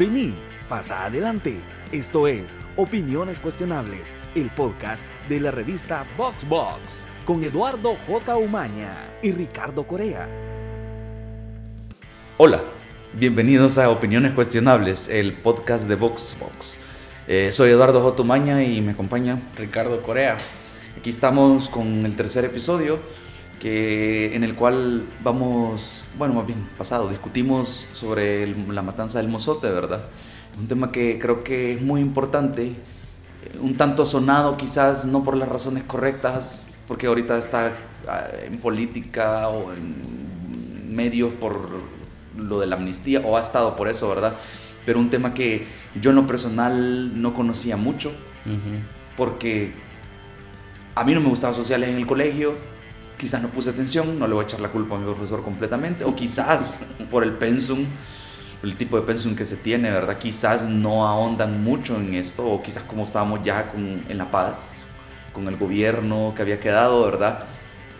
Vení, pasa adelante. Esto es Opiniones Cuestionables, el podcast de la revista VoxBox, con Eduardo J. Umaña y Ricardo Corea. Hola, bienvenidos a Opiniones Cuestionables, el podcast de VoxBox. Eh, soy Eduardo J. Umaña y me acompaña Ricardo Corea. Aquí estamos con el tercer episodio que, en el cual vamos, bueno, más bien pasado, discutimos sobre el- la matanza del mozote, ¿verdad? Un tema que creo que es muy importante, eh, un tanto sonado quizás no por las razones correctas, porque ahorita está ah, en política o en medios por lo de la amnistía, o ha estado por eso, ¿verdad? Pero un tema que yo en lo personal no conocía mucho, porque a mí no me gustaba sociales en el colegio, quizás no puse atención, no le voy a echar la culpa a mi profesor completamente, o quizás por el pensum, el tipo de pensum que se tiene, ¿verdad? Quizás no ahondan mucho en esto, o quizás como estábamos ya con, en La Paz, con el gobierno que había quedado, ¿verdad?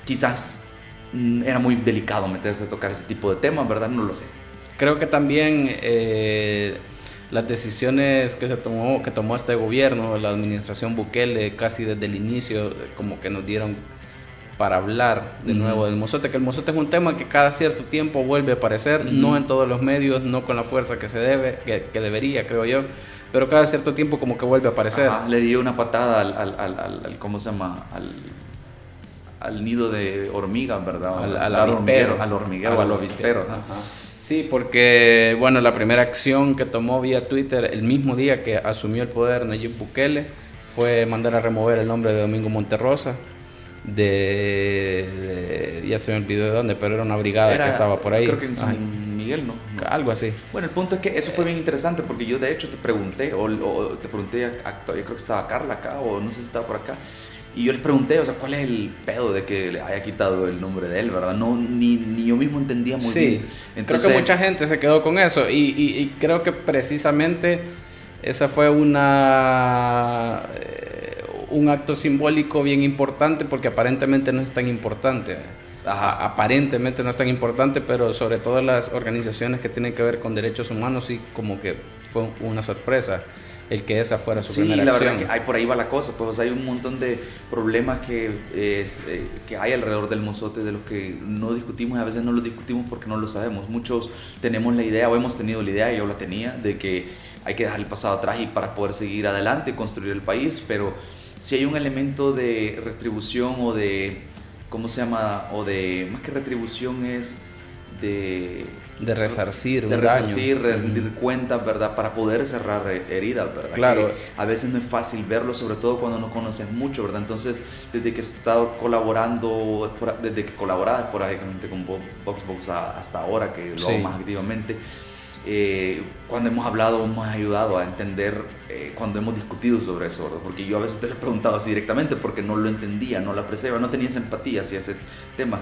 Quizás mm, era muy delicado meterse a tocar ese tipo de temas, ¿verdad? No lo sé. Creo que también eh, las decisiones que se tomó, que tomó este gobierno, la administración Bukele, casi desde el inicio, como que nos dieron para hablar de nuevo del mozote, que el mozote es un tema que cada cierto tiempo vuelve a aparecer, no en todos los medios, no con la fuerza que se debe, que, que debería, creo yo, pero cada cierto tiempo como que vuelve a aparecer. Ajá, le dio una patada al, al, al, ¿cómo se llama? Al, nido de hormigas, ¿verdad? al, al hormiguero, al hormiguero, al avispero. Ajá. Sí, porque bueno, la primera acción que tomó vía Twitter el mismo día que asumió el poder Nayib Bukele fue mandar a remover el nombre de Domingo Monterrosa de, de- ya se me olvidó de dónde, pero era una brigada Era, que estaba por ahí. Creo que en. San Miguel, ¿no? No. Algo así. Bueno, el punto es que eso fue bien interesante porque yo de hecho te pregunté, o, o te pregunté, a, yo creo que estaba Carla acá, o no sé si estaba por acá, y yo les pregunté, o sea, ¿cuál es el pedo de que le haya quitado el nombre de él, verdad? No, ni, ni yo mismo entendía muy sí, bien. creo que mucha gente se quedó con eso y, y- y creo que precisamente esa fue una un acto simbólico bien importante porque aparentemente no es tan importante. Ajá. Aparentemente no es tan importante, pero sobre todo las organizaciones que tienen que ver con derechos humanos sí como que fue una sorpresa el que esa fuera su Sí, primera la acción. verdad que hay, por ahí va la cosa, pues o sea, hay un montón de problemas que, es, eh, que hay alrededor del mozote de los que no discutimos y a veces no los discutimos porque no lo sabemos. Muchos tenemos la idea o hemos tenido la idea, yo la tenía, de que hay que dejar el pasado atrás y para poder seguir adelante y construir el país, pero si hay un elemento de retribución o de, ¿cómo se llama? O de, más que retribución es de de resarcir de un resarcir, daño. rendir cuentas, ¿verdad? Para poder cerrar heridas, ¿verdad? Claro. Que a veces no es fácil verlo, sobre todo cuando no conoces mucho, ¿verdad? Entonces, desde que he estado colaborando, desde que colaboraba esporádicamente con Vo- VoxBox hasta ahora, que lo hago Sí. más activamente, eh, cuando hemos hablado, hemos ayudado a entender eh, cuando hemos discutido sobre eso, ¿verdad? Porque yo a veces te lo he preguntado así directamente porque no lo entendía, no lo apreciaba, no tenía empatía hacia ese tema.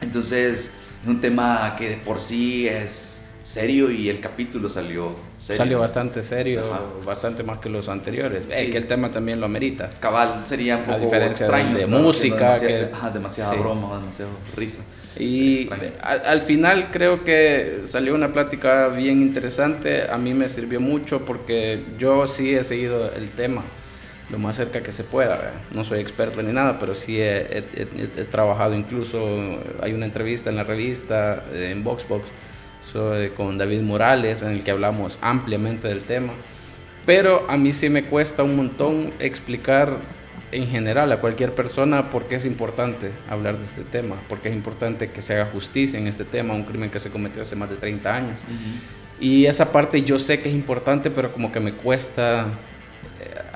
Entonces, es un tema que de por sí es serio y el capítulo salió serio. Salió bastante serio, Ajá. bastante más que los anteriores. Sí. Eh, que el tema también lo amerita. Cabal, sería un A poco diferencia extraño. de música, haciendo demasiada, que- demasiada sí. broma, demasiado risa. Y al, al final creo que salió una plática bien interesante. A mí me sirvió mucho porque yo sí he seguido el tema lo más cerca que se pueda. ¿verdad? No soy experto ni nada, pero sí he, he- he- he trabajado incluso. Hay una entrevista en la revista, eh, en VoxBox, sobre- con David Morales, en el que hablamos ampliamente del tema. Pero a mí sí me cuesta un montón explicar en general a cualquier persona por qué es importante hablar de este tema, por qué es importante que se haga justicia en este tema, un crimen que se cometió hace más de 30 años. Y esa parte yo sé que es importante, pero como que me cuesta eh,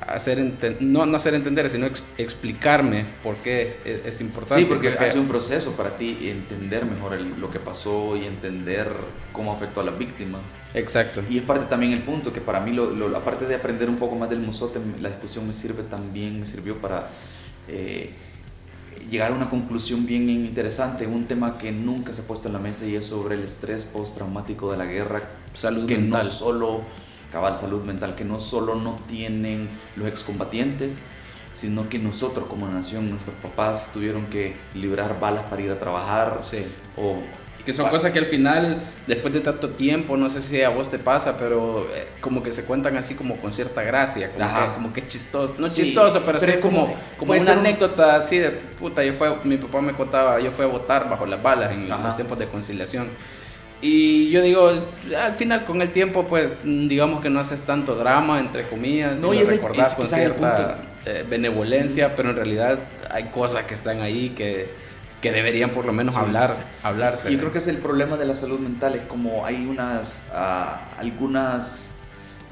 hacer no, no hacer entender, sino ex- explicarme por qué es, es- es importante. Sí, porque hace un proceso para ti entender mejor el- lo que pasó y entender cómo afectó a las víctimas. Exacto. Y es parte también el punto que para mí, lo, lo- aparte de aprender un poco más del mozote, la discusión me sirve también, me sirvió para eh, llegar a una conclusión bien interesante, un tema que nunca se ha puesto en la mesa y es sobre el estrés postraumático de la guerra, Salud que mental. no solo, cabal salud mental, que no solo no tienen los excombatientes, sino que nosotros como nación, nuestros papás tuvieron que librar balas para ir a trabajar, Sí. o Que son cosas que al final, después de tanto tiempo, no sé si a vos te pasa, pero eh, como que se cuentan así como con cierta gracia, como, que, como que, es chistoso. No es chistoso, pero, es como, como una anécdota así de, puta, yo fue, mi papá me contaba, yo fui a votar bajo las balas en los tiempos de conciliación. Y yo digo, al final con el tiempo, pues digamos que no haces tanto drama, entre comillas, no, y, lo recordás con cierta eh, benevolencia, pero en realidad hay cosas que están ahí que que deberían por lo menos hablar, hablarse. Yo creo que es el problema de la salud mental, es como hay unas, uh, algunas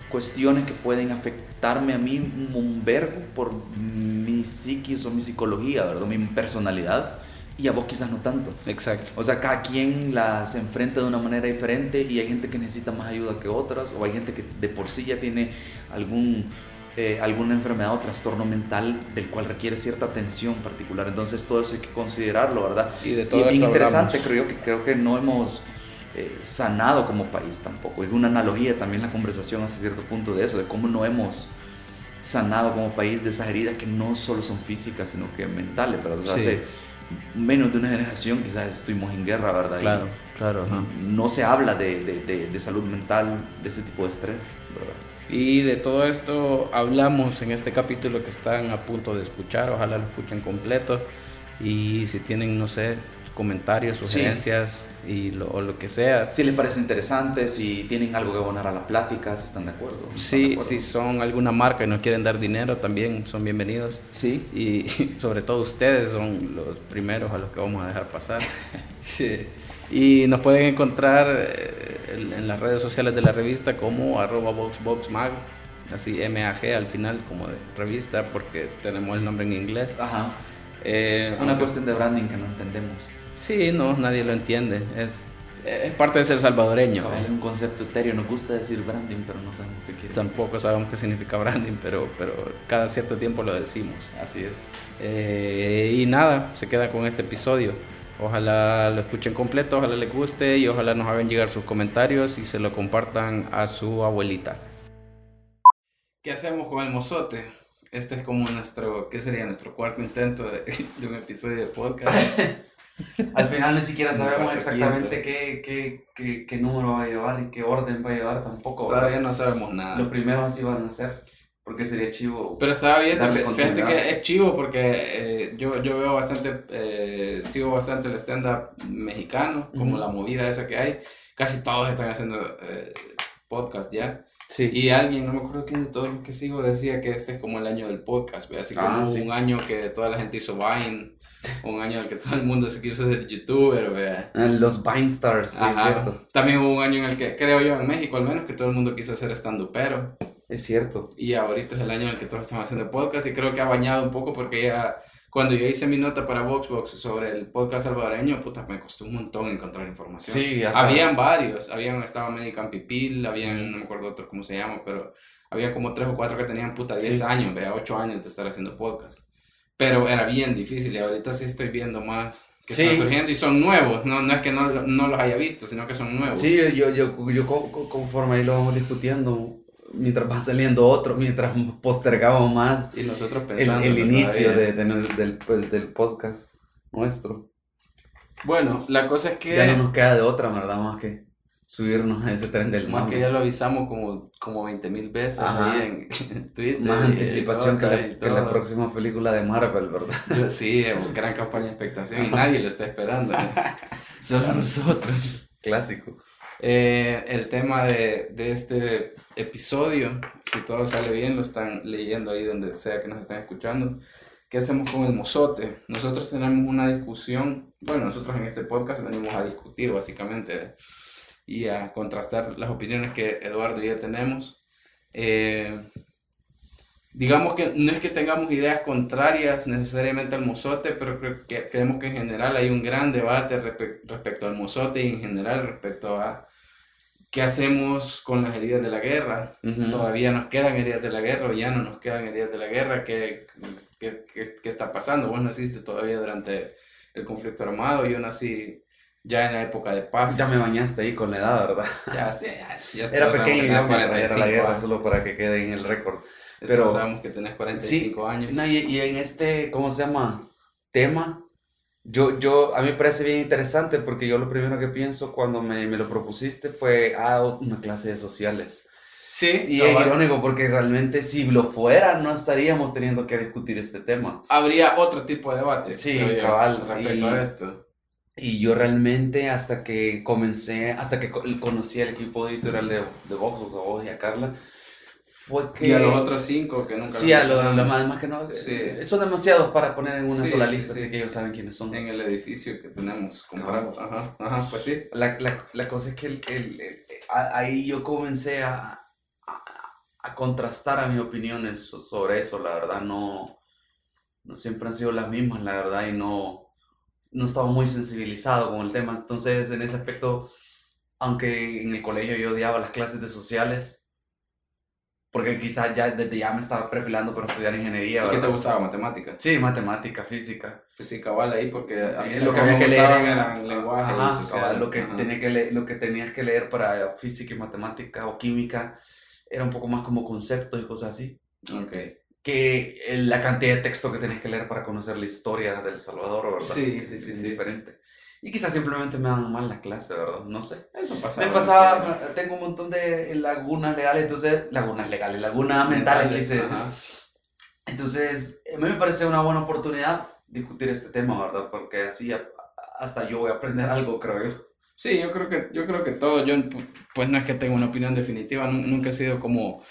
cuestiones que pueden afectarme a mí un verbo por mi psiquis o mi psicología, ¿verdad? Mi personalidad. Y a vos quizás no tanto. Exacto. O sea, cada quien las enfrenta de una manera diferente y hay gente que necesita más ayuda que otras o hay gente que de por sí ya tiene algún eh, alguna enfermedad o trastorno mental del cual requiere cierta atención particular. Entonces todo eso hay que considerarlo, ¿verdad? Y de todo y, interesante, creo que, creo que no hemos eh, sanado como país tampoco. Es una analogía también la conversación hasta cierto punto de eso, de cómo no hemos sanado como país de esas heridas que no solo son físicas, sino que mentales, ¿verdad? hace menos de una generación quizás estuvimos en guerra, ¿verdad? Claro, claro. No se habla de, de, de salud mental, de ese tipo de estrés, ¿verdad? Y de todo esto hablamos en este capítulo que están a punto de escuchar, ojalá lo escuchen completo. Y si tienen, no sé, comentarios, sugerencias y lo, o lo que sea. Si les parece interesante, si tienen algo que abonar a la plática, si están de acuerdo. sí, si son alguna marca y no quieren dar dinero, también son bienvenidos. Sí. Y sobre todo ustedes son los primeros a los que vamos a dejar pasar. sí. Y nos pueden encontrar eh, en las redes sociales de la revista como arroba boxboxmag, así MAG al final como de revista porque tenemos el nombre en inglés. Ajá. Eh, Una cuestión de branding que no entendemos. Sí, no, nadie lo entiende. Es, es parte de ser salvadoreño. Es un concepto etéreo. Nos gusta decir branding, pero no sabemos qué quiere Tampoco sabemos qué significa branding, pero, pero cada cierto tiempo lo decimos. Así es. Eh, y nada, se queda con este episodio. Ojalá lo escuchen completo, ojalá les guste y ojalá nos hagan llegar sus comentarios y se lo compartan a su abuelita. ¿Qué hacemos con el mozote? Este es como nuestro, ¿qué sería? Nuestro cuarto intento de, un episodio de podcast. Al final ni siquiera sabemos exactamente qué, qué, qué, qué, número va a llevar y qué orden va a llevar tampoco. Todavía no sabemos nada. Los primeros así van a ser. Porque sería chivo. Pero estaba bien, fíjate que es chivo porque eh, yo, yo veo bastante, eh, sigo bastante el stand-up mexicano, como la movida esa que hay. Casi todos están haciendo eh, podcast ya. Sí. Y alguien, no me acuerdo quién de todos los que sigo, decía que este es como el año del podcast, así como ah, un año que toda la gente hizo Vine, un año en el que todo el mundo se quiso ser youtuber, ¿vea? Ah, los Vine Stars, sí, es cierto. También hubo un año en el que, creo yo, en México al menos, que todo el mundo quiso ser stand-upero. Es cierto. Y ahorita es el año en el que todos estamos haciendo podcast y creo que ha bañado un poco porque ya cuando yo hice mi nota para Voxbox sobre el podcast salvadoreño, puta, me costó un montón encontrar información. Sí, Habían varios, habían, estaba American Pipil, habían, no me acuerdo otro cómo se llama, pero había como tres o cuatro que tenían puta 10 años, vea, 8 años de estar haciendo podcast. Pero era bien difícil y ahorita sí estoy viendo más que están surgiendo y son nuevos, no, no es que no, no, los haya visto, sino que son nuevos. Sí, yo, yo, yo conforme ahí lo vamos discutiendo, mientras va saliendo otro, mientras postergamos más y nosotros pensando el, inicio de, del, pues, del, podcast nuestro. Bueno, la cosa es que... Ya no nos queda de otra, ¿verdad? Más que subirnos a ese tren del Más que ya lo avisamos como, como 20 mil veces ahí en Twitter. Más anticipación que, la, próxima película de Marvel, ¿verdad? Sí, gran campaña de expectación y nadie lo está esperando. Solo nosotros. Clásico. Eh, el tema de, de, este episodio, si todo sale bien, lo están leyendo ahí donde sea que nos estén escuchando. ¿Qué hacemos con el mozote? Nosotros tenemos una discusión, bueno, nosotros en este podcast venimos a discutir básicamente y a contrastar las opiniones que Eduardo y yo tenemos. Eh, digamos que no es que tengamos ideas contrarias necesariamente al mozote, pero creo que creemos que en general hay un gran debate respecto al mozote y en general respecto a qué hacemos con las heridas de la guerra. Todavía nos quedan heridas de la guerra o ya no nos quedan heridas de la guerra. ¿Qué, qué, qué, está pasando? Vos naciste todavía durante el conflicto armado, yo nací ya en la época de paz. Ya me bañaste ahí con la edad, ¿verdad? Ya sé, ya, Era pequeño y no la guerra, solo para que quede en el récord. Pero sabemos que tenés 45 años. y, y, en este, ¿cómo se llama? Tema, Yo, yo, a mí me parece bien interesante porque yo lo primero que pienso cuando me, me lo propusiste fue, ah, una clase de sociales. Sí, Y es irónico porque realmente si lo fuera no estaríamos teniendo que discutir este tema. Habría otro tipo de debate. Sí, cabal, Respecto y- a esto. Y yo realmente hasta que comencé, hasta que co- conocí al equipo editorial de, de Vox, a vos y a Carla, fue que... Y a los otros cinco que nunca Sí, a lo, mencionamos lo más, más que no, Sí. eh, son demasiados para poner en una Sí, sola sí, lista, sí. así que ellos saben quiénes son. en el edificio que tenemos comprado. Ajá, ajá, pues sí. La, la, la cosa es que el- el- ahí yo comencé a, a, a contrastar a mis opiniones so- sobre eso, la verdad, no, no siempre han sido las mismas, la verdad, y no, no estaba muy sensibilizado con el tema. Entonces, en ese aspecto, aunque en el colegio yo odiaba las clases de sociales, porque quizás ya desde ya me estaba perfilando para estudiar ingeniería, ¿Y qué te gustaba? ¿Matemáticas? Sí, matemática, física. Pues sí, cabal ahí, porque a mí Eh, lo que había me leer eran lenguaje Ajá, cabal, lo que Ajá. tenía que leer, lo que tenías que leer para física y matemática o química era un poco más como conceptos y cosas así Ok. Que el- la cantidad de texto que tenías que leer para conocer la historia del Salvador, ¿verdad? Sí, Que sí, sí, es sí. diferente. Y quizás simplemente me dan mal la clase, ¿verdad? No sé. Eso pasaba. Me pasaba, tengo un montón de lagunas legales, entonces, lagunas legales, lagunas mentales, quise decir. Entonces, a mí me parece una buena oportunidad discutir este tema, ¿verdad? Porque así a- hasta yo voy a aprender algo, creo yo. Sí, yo creo que, yo creo que todo, yo pu- pues no es que tenga una opinión definitiva, nu- nunca he sido como,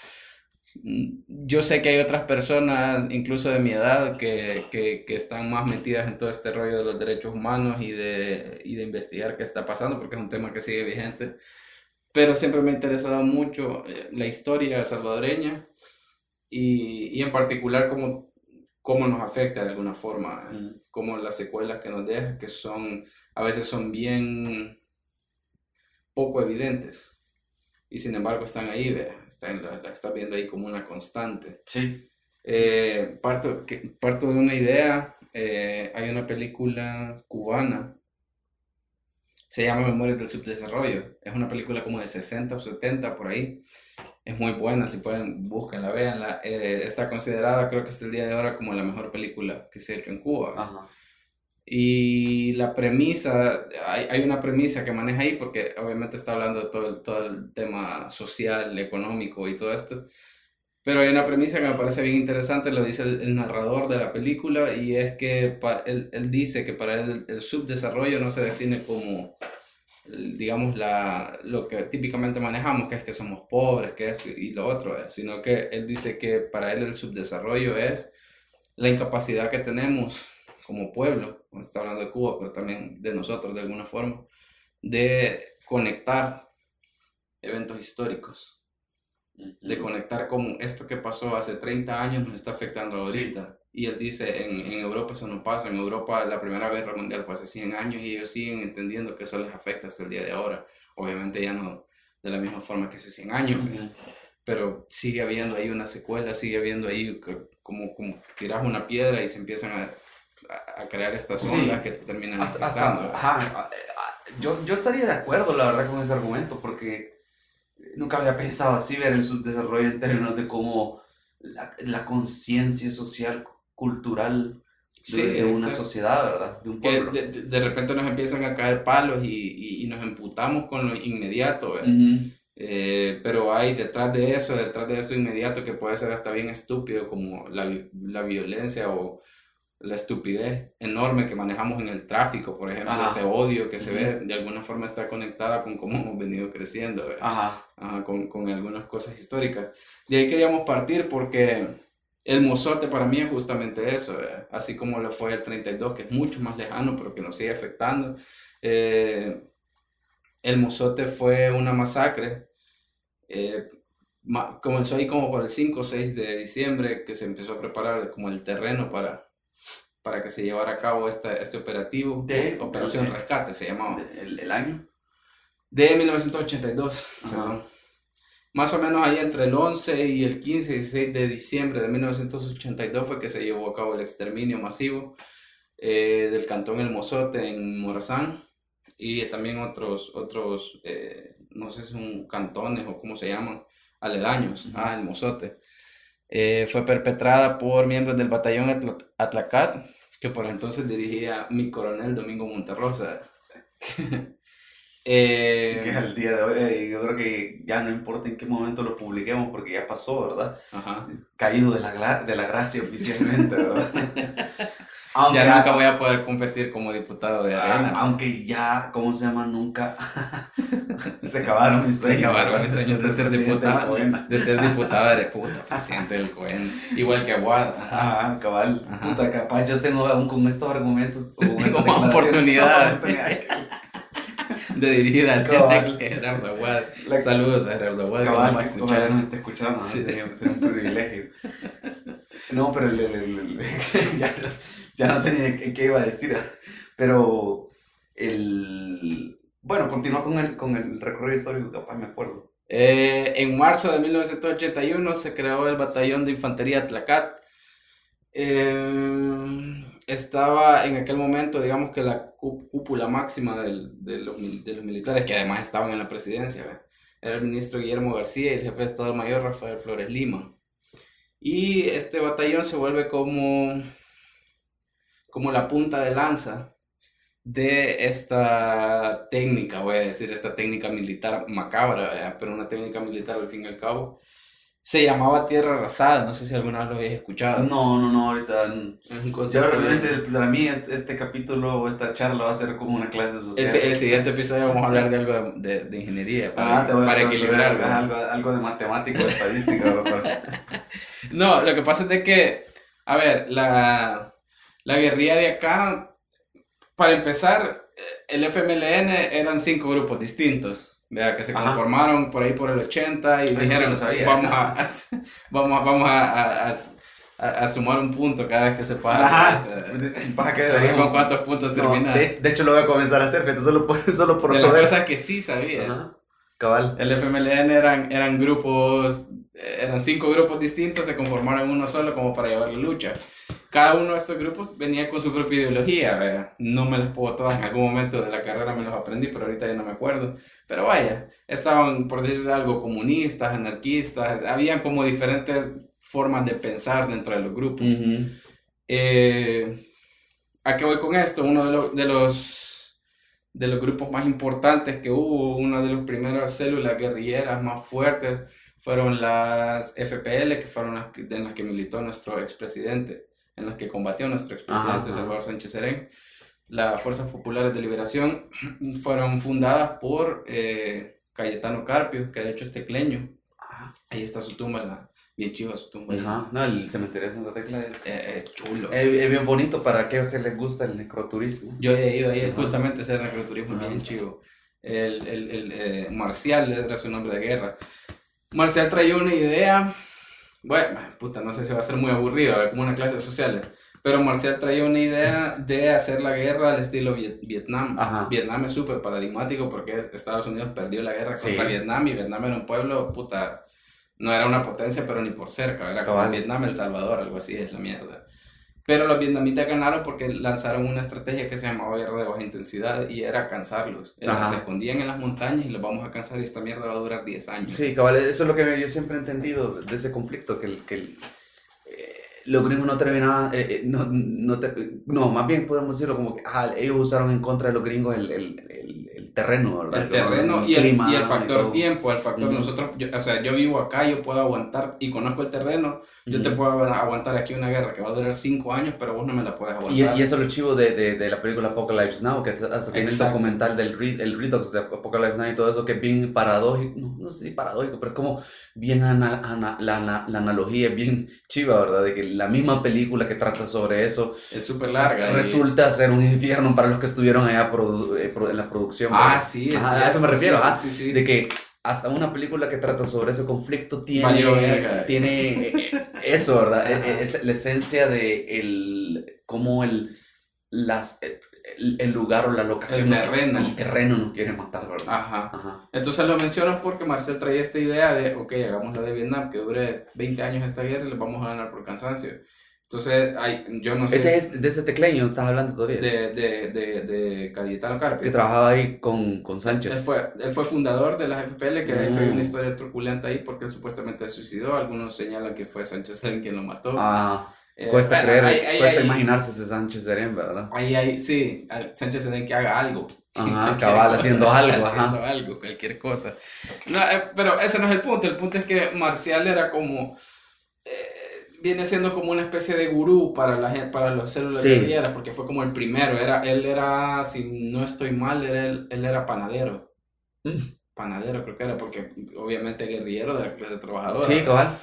yo sé que hay otras personas, incluso de mi edad, que, que, que están más metidas en todo este rollo de los derechos humanos y de, y de investigar qué está pasando, porque es un tema que sigue vigente, pero siempre me ha interesado mucho eh, la historia salvadoreña y, y en particular cómo, cómo nos afecta de alguna forma, como las secuelas que nos deja, que son, a veces son bien poco evidentes. Y sin embargo están ahí, vea, están, la, la estás viendo ahí como una constante. Sí. Eh, parto, que, parto de una idea, eh, hay una película cubana, se llama Memorias del Subdesarrollo, es una película como de 60 o 70 por ahí, es muy buena, si pueden, búsquenla, véanla, Eh, está considerada creo que hasta el día de ahora como la mejor película que se ha hecho en Cuba. Ajá. Y la premisa, hay, hay una premisa que maneja ahí porque obviamente está hablando de todo el, todo el tema social, económico y todo esto. Pero hay una premisa que me parece bien interesante, lo dice el, el narrador de la película, y es que pa- él, él dice que para él el subdesarrollo no se define como, digamos, la, lo que típicamente manejamos, que es que somos pobres, que es y lo otro, es, sino que él dice que para él el subdesarrollo es la incapacidad que tenemos como pueblo, está hablando de Cuba, pero también de nosotros de alguna forma, de conectar eventos históricos de conectar con esto que pasó hace 30 años nos está afectando ahorita. Y él dice, en, en Europa eso no pasa, en Europa la Primera Guerra Mundial fue hace 100 años y ellos siguen entendiendo que eso les afecta hasta el día de ahora. Obviamente ya no de la misma forma que hace 100 años, Ujú. pero sigue habiendo ahí una secuela, sigue habiendo ahí como, como tiras una piedra y se empiezan a, a- crear estas Sí. ondas que te terminan Hasta, afectando. hasta- ajá, yo, yo estaría de acuerdo, la verdad, con ese argumento, porque nunca había pensado así ver el subdesarrollo en términos de cómo la, la conciencia social, cultural de, Sí, de una exacto. sociedad, ¿verdad? De un que pueblo. de, de- de repente nos empiezan a caer palos y, y- y nos emputamos con lo inmediato, ¿verdad? Ujú. Eh, pero hay detrás de eso, detrás de eso inmediato que puede ser hasta bien estúpido, como la, la violencia o la estupidez enorme que manejamos en el tráfico, por ejemplo, Ajá. ese odio que se Ujú. ve de alguna forma está conectada con cómo hemos venido creciendo. Ajá. Ajá, con, con algunas cosas históricas. De ahí queríamos partir porque el mozote para mí es justamente eso, ¿verdad? así como lo fue el 32, que es mucho más lejano, pero que nos sigue afectando. Eh, el mozote fue una masacre. eh, ma- comenzó ahí como por el 5 o 6 de diciembre, que se empezó a preparar como el terreno para, para que se llevara a cabo esta, este operativo. De- Operación de- Rescate se llamaba. El, el año. De 1982, Ajá. perdón. Más o menos ahí entre el 11 y el 15 y 16 de diciembre de 1982 fue que se llevó a cabo el exterminio masivo eh, del cantón El Mozote en Morazán y también otros, otros eh, no sé si son cantones o cómo se llaman, aledaños Ujú. al Mozote. Eh, fue perpetrada por miembros del batallón Atla- Atlacat, que por entonces dirigía mi coronel Domingo Monterrosa. eh, que es el día de hoy, eh, yo creo que ya no importa en qué momento lo publiquemos porque ya pasó, ¿verdad? ajá. Caído de la, de la gracia oficialmente, ¿verdad? Aunque, Ya nunca voy a poder competir como diputado de ah, arena. aunque ya, ¿cómo se llama? Nunca se acabaron mis Se sueños. acabaron ¿verdad? mis sueños de ser diputado, de ser diputado de puta, presidente del COEN. Igual que Aguada. Ajá, cabal. Ajá. Puta, capaz yo tengo aún con estos argumentos. con Tengo más oportunidad. de dirigir al. Gerardo Aguad. La- Saludos a Gerardo Aguad. que Cabal, que ojalá no me esté escuchando. Sí. sería, sería un privilegio. No, pero el- el- el- el- ya, ya no sé ni de qué, qué iba a decir, pero el... Bueno, continúa con el, con el recorrido histórico, capaz me acuerdo. Eh, en marzo de 1981 se creó el Batallón de Infantería Tlacat. Eh, estaba en aquel momento, digamos que la cú- cúpula máxima del- de, los, de los militares, que además estaban en la presidencia, era el ministro Guillermo García y el jefe de Estado Mayor Rafael Flores Lima. Y este batallón se vuelve como, como la punta de lanza de esta técnica, voy a decir, esta técnica militar macabra, ¿verdad? pero una técnica militar al fin y al cabo. Se llamaba Tierra Arrasada, no sé si alguna vez lo habéis escuchado. No, no, no, ahorita... Es un Yo concepto realmente, bien- para mí, este, este capítulo o esta charla va a ser como una clase social. Ese- el siguiente episodio vamos a hablar de algo de, de- de ingeniería para, Ah, para equilibrar. algo, algo de matemático, de estadística. No, lo que pasa es de que, a ver, la, la guerrilla de acá, para empezar, el FMLN eran cinco grupos distintos, ¿verdad? que se Ajá. conformaron por ahí por el 80 y Eso dijeron, sabía. vamos, a, vamos, vamos a, sumar un punto cada vez que se pasa. Ajá, que ¿Con cuántos puntos No, terminar? de, de hecho, lo voy a comenzar a hacer, fíjate, solo por, solo por de las cosas que sí sabías. Ajá, Cabal. El FMLN eran, eran grupos, eh, eran cinco grupos distintos, se conformaron en uno solo como para llevar la lucha. Cada uno de estos grupos venía con su propia ideología, no me las puedo todas, en algún momento de la carrera me los aprendí, pero ahorita ya no me acuerdo. Pero vaya, estaban, por decirse algo, comunistas, anarquistas, habían como diferentes formas de pensar dentro de los grupos. Eh, ¿A qué voy con esto? Uno de, lo- de los, de los grupos más importantes que hubo, una de las primeras células guerrilleras más fuertes, fueron las FPL, que fueron las en las que militó nuestro expresidente, en las que combatió nuestro expresidente Ajá, ajá. Salvador Sánchez Serén. Las Fuerzas Populares de Liberación fueron fundadas por eh, Cayetano Carpio, que de hecho es tecleño. Ahí está su tumba, la, bien chiva su tumba. Ajá, no, el cementerio de Santa Tecla es, Eh, es chulo. es- es bien bonito para aquellos que les gusta el necroturismo. Yo he ido ahí, Ajá. justamente ese necroturismo Ajá. bien chivo. El, el, el eh, Marcial era su nombre de guerra. Marcial traía una idea, bueno, puta, no sé si va a ser muy aburrido, como una clase de sociales, pero Marcial traía una idea de hacer la guerra al estilo Viet- Vietnam. Ajá. Vietnam es súper paradigmático porque Estados Unidos perdió la guerra Sí. contra Vietnam y Vietnam era un pueblo, puta, no era una potencia, pero ni por cerca, era como. Vietnam, El Salvador, algo así, es la mierda. Pero los vietnamitas ganaron porque lanzaron una estrategia que se llamaba guerra de baja intensidad y era cansarlos. Era, Ajá. se escondían en las montañas y los vamos a cansar y esta mierda va a durar 10 años. Sí, cabal, eso es lo que yo siempre he entendido de ese conflicto, que, el- que eh, los gringos no terminaban, eh, eh, no, no, te- no, más bien podemos decirlo como que ajá, ellos usaron en contra de los gringos el, el, el, el terreno, ¿verdad? El terreno y el, clima y el factor todo. tiempo, el factor Ujú. nosotros, yo- o sea, yo vivo acá, yo puedo aguantar y conozco el terreno, yo te Ujú. puedo aguantar aquí una guerra que va a durar 5 años, pero vos no me la puedes Y, aguantar. y eso es lo chivo de, de, de la película Apocalypse Now, que hasta tiene el documental del el Redux de Apocalypse Now y todo eso, que es bien paradójico, no, no sé si paradójico, pero es como bien ana- ana- la, la, la analogía es bien chiva, ¿verdad? De que la misma película que trata sobre eso es súper larga. y- resulta ser un infierno para los que estuvieron allá eh, en la producción. Ah, sí, es Ajá, a eso me refiero, sí, ajá, sí, sí, sí. de que hasta una película que trata sobre ese conflicto tiene, verga. tiene eh, eh, eso, ¿verdad? Eh, eh, Es la esencia de el, cómo el, las, el, el lugar o la locación, El terreno. el terreno nos quiere matar, ¿verdad? Ajá. Ajá. Entonces lo menciono porque Marcel traía esta idea de, ok, hagamos la de Vietnam, que dure 20 años esta guerra y les vamos a ganar por cansancio. Entonces, hay, yo no sé Ese es de ese tecleño, estás hablando todavía. de, de, de, de Cayetano Carpio. que trabajaba ahí con, con Él Sánchez. fue, él fue fundador de las FPL, que de hecho hay Mm. una historia truculenta ahí porque él supuestamente se suicidó. Algunos señalan que fue Sánchez el quien lo mató. Ah, Eh, Cuesta bueno, creer, cuesta imaginarse ese Sánchez Serén, ¿verdad? Ahí, ahí, sí, Sánchez Serén que haga algo. Ajá, cabal, cosa, haciendo algo, ajá. Haciendo algo, cualquier cosa. No, eh, pero ese no es el punto. El punto es que Marcial era como. eh, viene siendo como una especie de gurú para, la para los células Sí. guerrilleras, porque fue como el primero. Era, él era, si no estoy mal, era, él, él era panadero. Mm. Panadero, creo que era, porque obviamente guerrillero de la clase trabajadora. Sí, cabal.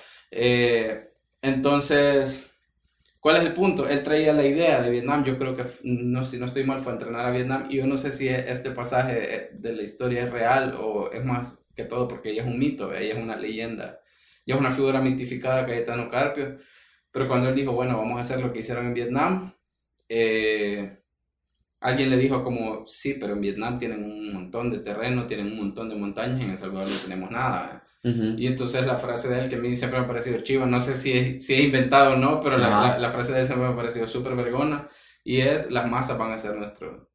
Entonces, ¿cuál es el punto? Él traía la idea de Vietnam, yo creo que, no, si no estoy mal, fue entrenar a Vietnam, y yo no sé si este pasaje eh, de la historia es real o es más que todo porque ella es un mito, ella es una leyenda, ella es una figura mitificada, Cayetano Carpio, pero cuando él dijo, bueno, vamos a hacer lo que hicieron en Vietnam, eh, alguien le dijo como, sí, pero en Vietnam tienen un montón de terreno, tienen un montón de montañas, y en El Salvador no tenemos nada. Y entonces la frase de él que a mí siempre me ha parecido chiva, no sé si es, si es inventado o no, pero la, la, la frase de él siempre me ha parecido súper vergona y es las masas van a ser nuestro,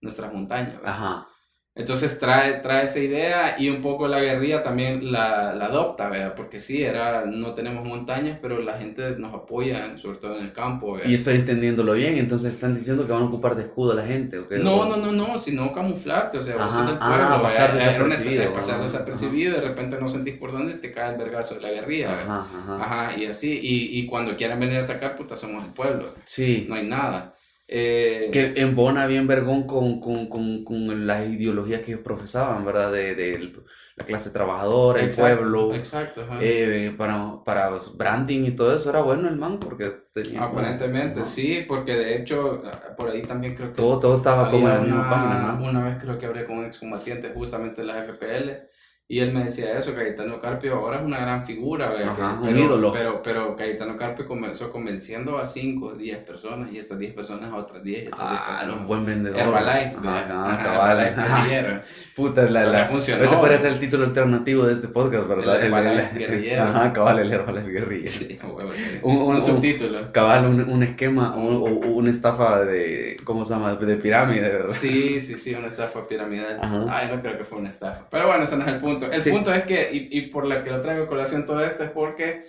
nuestras montañas. Ajá. Entonces trae, trae esa idea y un poco la guerrilla también la, la adopta, ¿verdad? Porque sí, era, no tenemos montañas, pero la gente nos apoya, sobre todo en el campo. ¿verdad? Y estoy entendiéndolo bien, entonces están diciendo que van a ocupar de escudo a la gente. ¿o qué? No, no, no, no, sino camuflarte, o sea, vos sos del ah, pueblo, pasar ¿verdad? Era una desapercibido, estrategia, pasar ajá, desapercibido, de repente no sentís por dónde te cae el vergazo de la guerrilla. ajá. Ajá, y así, y, y cuando quieran venir a atacar, puta, somos el pueblo, Sí. no hay nada. Eh, Que embona bien vergón con, con, con, con las ideologías que ellos profesaban, ¿verdad? De, de la clase trabajadora, el exacto, pueblo. Exacto, ajá. Eh, para, para branding y todo eso era bueno el man porque tenía Aparentemente, sí, porque de hecho, ah, por ahí también creo que todo, todo estaba como en la misma página ¿no? una vez creo que hablé con un excombatiente justamente de las FPL y él me decía eso, Cayetano Carpio ahora es una gran figura. Ajá, Que- un pero, ídolo. Pero, pero Cayetano Carpio comenzó convenciendo a 5 o 10 personas y estas 10 personas a otras 10 y estas 10 ah personas. un buen vendedor Herbalife. Herbalife guerrillero. puta la, la funcionó, ese podría ser el título alternativo de este podcast verdad El Herbalife guerrillero. ajá cabal el Herbalife guerrillero Sí, huevo. Un- un- Un subtítulo. cabal un, un esquema una estafa de cómo se llama de pirámide verdad Sí, sí, sí, una estafa piramidal. Ajá. Ay, no creo que fue una estafa. Pero bueno, ese no es el punto. El Sí. punto es que, y, y por la que lo traigo a colación todo esto, es porque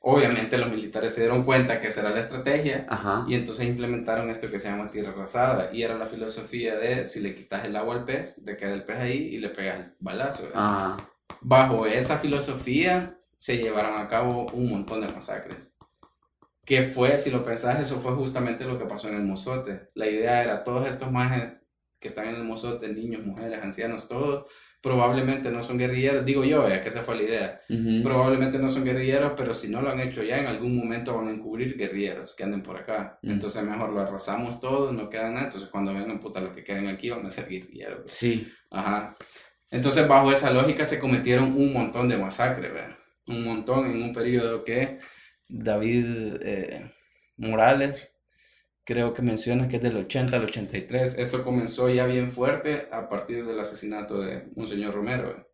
obviamente los militares se dieron cuenta que esa era la estrategia ajá y entonces implementaron esto que se llama tierra arrasada. Y era la filosofía de si le quitas el agua al pez, te queda el pez ahí y le pegas el balazo. ajá Bajo esa filosofía se llevaron a cabo un montón de masacres. Que fue, si lo pensás, eso fue justamente lo que pasó en el Mozote. La idea era todos estos majes que están en el Mozote, niños, mujeres, ancianos, todos, probablemente no son guerrilleros. Digo yo, ya que esa fue la idea. Ujú. Probablemente no son guerrilleros, pero si no lo han hecho ya, en algún momento van a encubrir guerrilleros que anden por acá. Mm. Entonces mejor lo arrasamos todo, no queda nada. Entonces cuando vengan, puta, los que queden aquí van a ser guerrilleros. sí Ajá. Entonces, bajo esa lógica se cometieron un montón de masacres, ¿verdad? Un montón en un periodo que David eh, Morales, creo que menciona que es del 80 al 83. Esto comenzó ya bien fuerte a partir del asesinato de Monseñor Romero.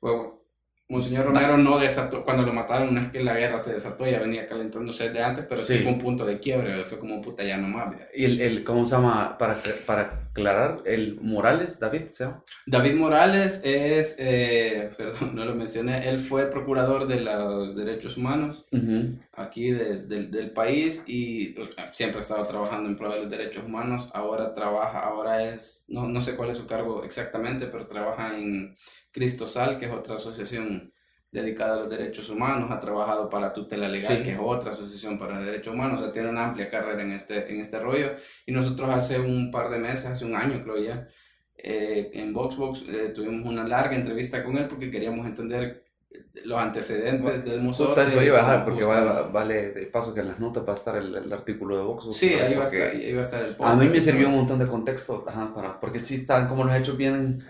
Bueno, Monseñor Romero no desató, cuando lo mataron no es que la guerra se desató, ya venía calentándose de antes, pero sí, Sí. fue un punto de quiebre, fue como puta ya no más. y el, el cómo se llama para para aclarar el Morales David se llama David Morales es, eh, perdón, no lo mencioné, él fue procurador de los derechos humanos aquí de- del- del país y siempre ha estado trabajando en pro de los derechos humanos. Ahora trabaja, ahora es, no, no sé cuál es su cargo exactamente, pero trabaja en Cristosal, que es otra asociación dedicada a los derechos humanos. Ha trabajado para Tutela Legal, Sí. que es otra asociación para derechos humanos. O sea, tiene una amplia carrera en este, en este rollo. Y nosotros hace un par de meses, hace un año creo ya, eh, en VoxBox eh, tuvimos una larga entrevista con él porque queríamos entender los antecedentes del museo. Justo eso iba, ajá, porque vale, vale de paso que en las notas va a estar el, el artículo de Vox. Sí, ahí va, estar, ahí va a estar el A mí me podcast, sirvió un montón de contexto, ajá, para, porque sí están como los hechos vienen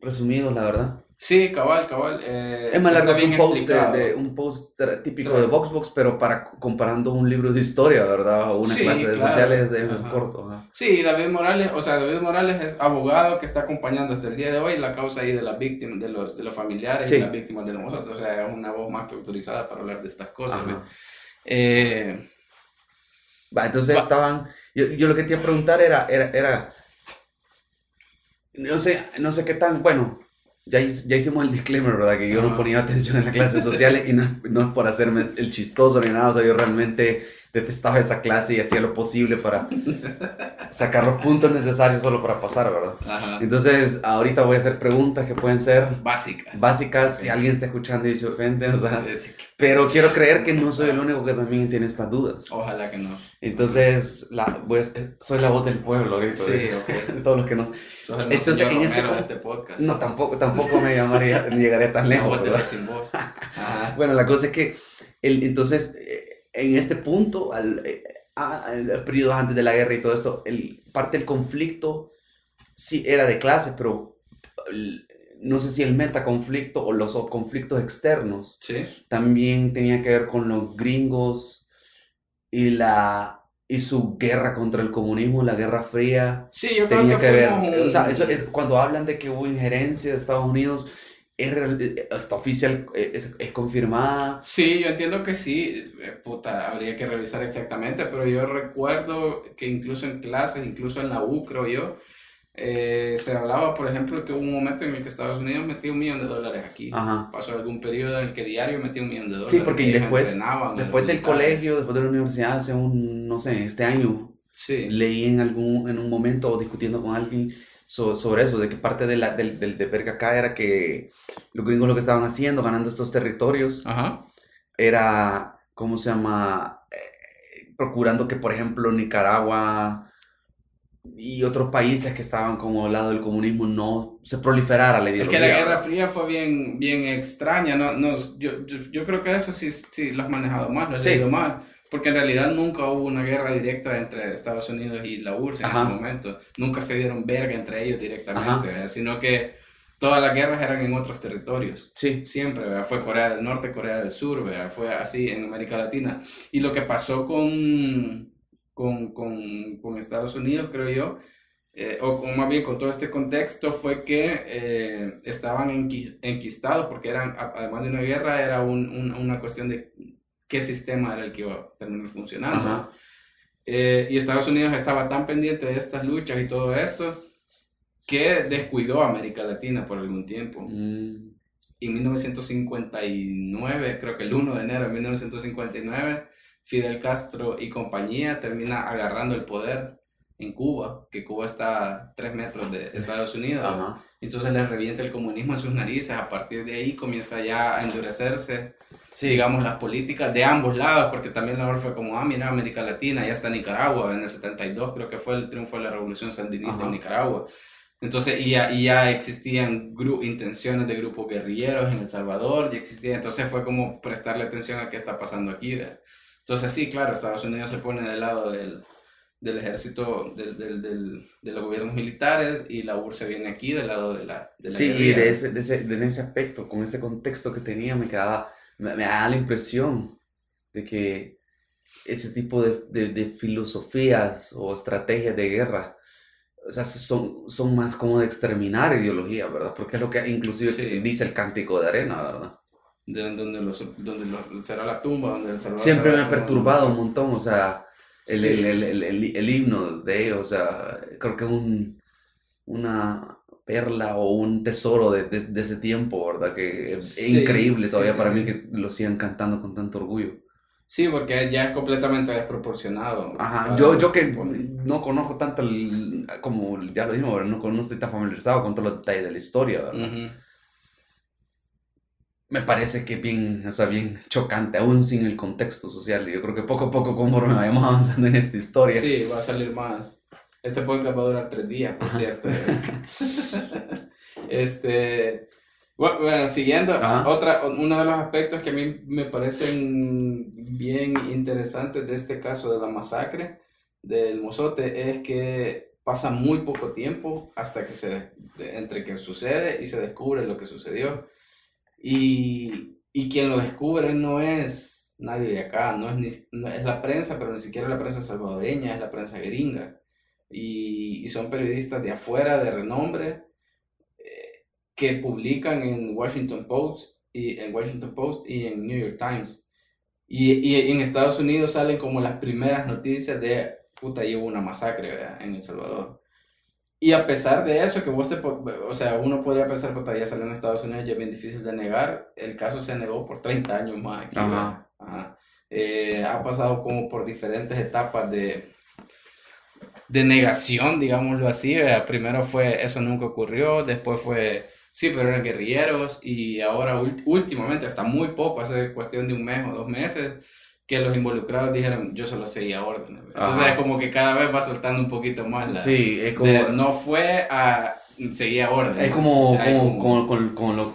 resumidos, la verdad. Sí, cabal, cabal. eh, Es más largo que un post, de, explicado. de- un post típico Claro. de Voxbox, pero para comparando un libro de historia, ¿verdad? O una Sí, clase de claro. sociales de Ajá. corto. ajá. Sí, David Morales, o sea, David Morales es abogado que está acompañando hasta el día de hoy la causa ahí de las víctimas, de los, de los familiares Sí. y las víctimas de nosotros. O sea, es una voz más que autorizada para hablar de estas cosas. Eh, Va, entonces Va. estaban. Yo, yo lo que te iba a preguntar era, era, era. No sé, no sé qué tan. Bueno, ya, ya hicimos el disclaimer, ¿verdad? Que yo no Ajá. ponía atención en las clases sociales y no, no es por hacerme el chistoso ni nada. O sea, yo realmente detestaba esa clase y hacía lo posible para sacar los puntos necesarios solo para pasar, ¿verdad? Ajá. Entonces, ahorita voy a hacer preguntas que pueden ser Básicas. básicas, si Ok. alguien está escuchando y se ofende, o sea, pero quiero creer que no soy el único que también tiene estas dudas. Ojalá que no. Entonces, la, a- soy la voz del pueblo, grito, Sí, ok. todos los que no... Sos el Entonces, señor en este de este podcast. No, tampoco, tampoco me llamaría, ni llegaría tan La lejos, voz de ¿verdad? la sin voz. Ajá. Bueno, la cosa es que, el, entonces, eh, en este punto, al, eh, a- al periodo antes de la guerra y todo esto, el, parte del conflicto sí era de clase, pero el- no sé si el metaconflicto o los conflictos externos Sí. también tenía que ver con los gringos y la y su guerra contra el comunismo, la Guerra Fría, Sí, yo creo tenía que, que ver. fuimos un- O sea, eso es cuando hablan de que hubo injerencia de Estados Unidos, es, real- está oficial, eh, es, es confirmada. Sí, yo entiendo que sí, eh, puta, habría que revisar exactamente, pero yo recuerdo que incluso en clases, incluso en la U, creo yo, eh, se hablaba, por ejemplo, que hubo un momento en el que Estados Unidos metía un millón de dólares aquí. Ajá. Pasó algún periodo en el que diario metía un millón de dólares. Sí, porque que ellos después, después del colegio, después de la universidad, hace un, no sé, este año, Sí, leí en algún en un momento o discutiendo con alguien so- sobre eso, de que parte de la, del, del de verga acá era que los gringos lo que estaban haciendo, ganando estos territorios, ajá, era, ¿cómo se llama? Eh, procurando que, por ejemplo, Nicaragua y otros países que estaban como al lado del comunismo no se proliferara la Es ideología. que la Guerra. Fría fue bien, bien extraña, no, no, yo, yo, yo creo que eso sí, sí lo has manejado más, lo has Sí. leído más, porque en realidad nunca hubo una guerra directa entre Estados Unidos y la URSS en Ajá. ese momento, nunca se dieron verga entre ellos directamente, sino que todas las guerras eran en otros territorios. Sí, Siempre, ¿verdad? fue Corea del Norte, Corea del Sur, ¿verdad? fue así en América Latina. Y lo que pasó con, con, con, con Estados Unidos, creo yo, eh, o con- más bien con todo este contexto, fue que eh, estaban enqui- enquistados, porque eran, a- además de una guerra, era un- un- una cuestión de qué sistema era el que iba a terminar funcionando. Eh, y Estados Unidos estaba tan pendiente de estas luchas y todo esto, que descuidó a América Latina por algún tiempo. Mm, en 1959, creo que el 1 de enero de 1959, Fidel Castro y compañía termina agarrando el poder en Cuba, que Cuba está a 3 metros de Estados Unidos. ajá. Entonces les revienta el comunismo en sus narices. A partir de ahí comienza ya a endurecerse, Sí, digamos, las políticas de ambos lados, porque también la fue como, ah, mira, América Latina, ya está Nicaragua. En el 72 creo que fue el triunfo de la revolución sandinista en. Nicaragua. Entonces, y ya, y ya existían intenciones de grupos guerrilleros en El Salvador, ya existía, entonces fue como prestarle atención a qué está pasando aquí. Entonces, sí, claro, Estados Unidos se pone del lado del, del ejército, del, del, del- de los gobiernos militares, y la URSS viene aquí del lado de la, de la Sí, y de ese, de ese, de ese aspecto, con ese contexto que tenía, me quedaba, me, me daba la impresión de que ese tipo de, de, de filosofías o estrategias de guerra, o sea, son, son más como de exterminar ideología, ¿verdad? Porque es lo que inclusive Sí. dice el cántico de arena, ¿verdad? de donde, los, donde los- será la tumba, donde el Siempre me ha perturbado un montón, o sea, el, Sí. el, el, el, himno de o sea, creo que un, una perla o un tesoro de, de, de ese tiempo, ¿verdad? Que es Sí, increíble todavía sí, para mí que lo sigan cantando con tanto orgullo. Sí, porque ya es completamente desproporcionado. Ajá, yo, yo que no conozco tanto, como ya lo dijimos, no, no estoy tan familiarizado con todos los detalles de la historia, ¿verdad? Ujú. Me parece que bien, o sea, bien chocante, aún sin el contexto social. y Yo creo que poco a poco, conforme vayamos avanzando en esta historia, Sí, va a salir más. Este podcast va a durar tres días, por Ajá. cierto. este, bueno, siguiendo, Ajá. otra, uno de los aspectos que a mí me parecen bien interesantes de este caso de la masacre del Mozote es que pasa muy poco tiempo hasta que se, entre que sucede y se descubre lo que sucedió. Y, y quien lo descubre no es nadie de acá, no es, ni, no es la prensa, pero ni siquiera la prensa salvadoreña, es la prensa gringa. Y, y son periodistas de afuera, de renombre, eh, que publican en Washington Post y en Washington Post y en New York Times. Y, y en Estados Unidos salen como las primeras noticias de, puta, hubo una masacre ¿verdad? en El Salvador. Y a pesar de eso, que vos te, o sea, uno podría pensar, puta, ya salió en Estados Unidos, ya es bien difícil de negar, el caso se negó por 30 años más aquí, Ajá. Ajá. eh, ha pasado como por diferentes etapas de, de negación, digámoslo así. Primero fue eso nunca ocurrió, después fue sí, pero eran guerrilleros y ahora últimamente, hasta muy poco, hace cuestión de un mes o dos meses, que los involucrados dijeron, yo solo seguía órdenes. Entonces es como que cada vez va soltando un poquito más la... Sí, es como... no fue a... seguía órdenes. Es como, como, Con, con, lo...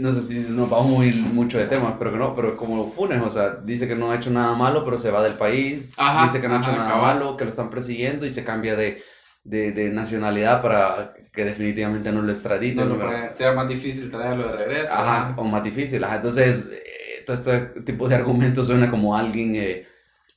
No sé si nos vamos a ir mucho de temas, pero que no, pero como los Funes, o sea, dice que no ha hecho nada malo, pero se va del país, dice que no ha hecho nada malo, que lo están persiguiendo y se cambia de, de, de nacionalidad para que definitivamente no lo extraditen. No, sea más difícil traerlo de regreso. Ajá, o más difícil. Ajá. Entonces, todo este tipo de argumentos suena como alguien, eh,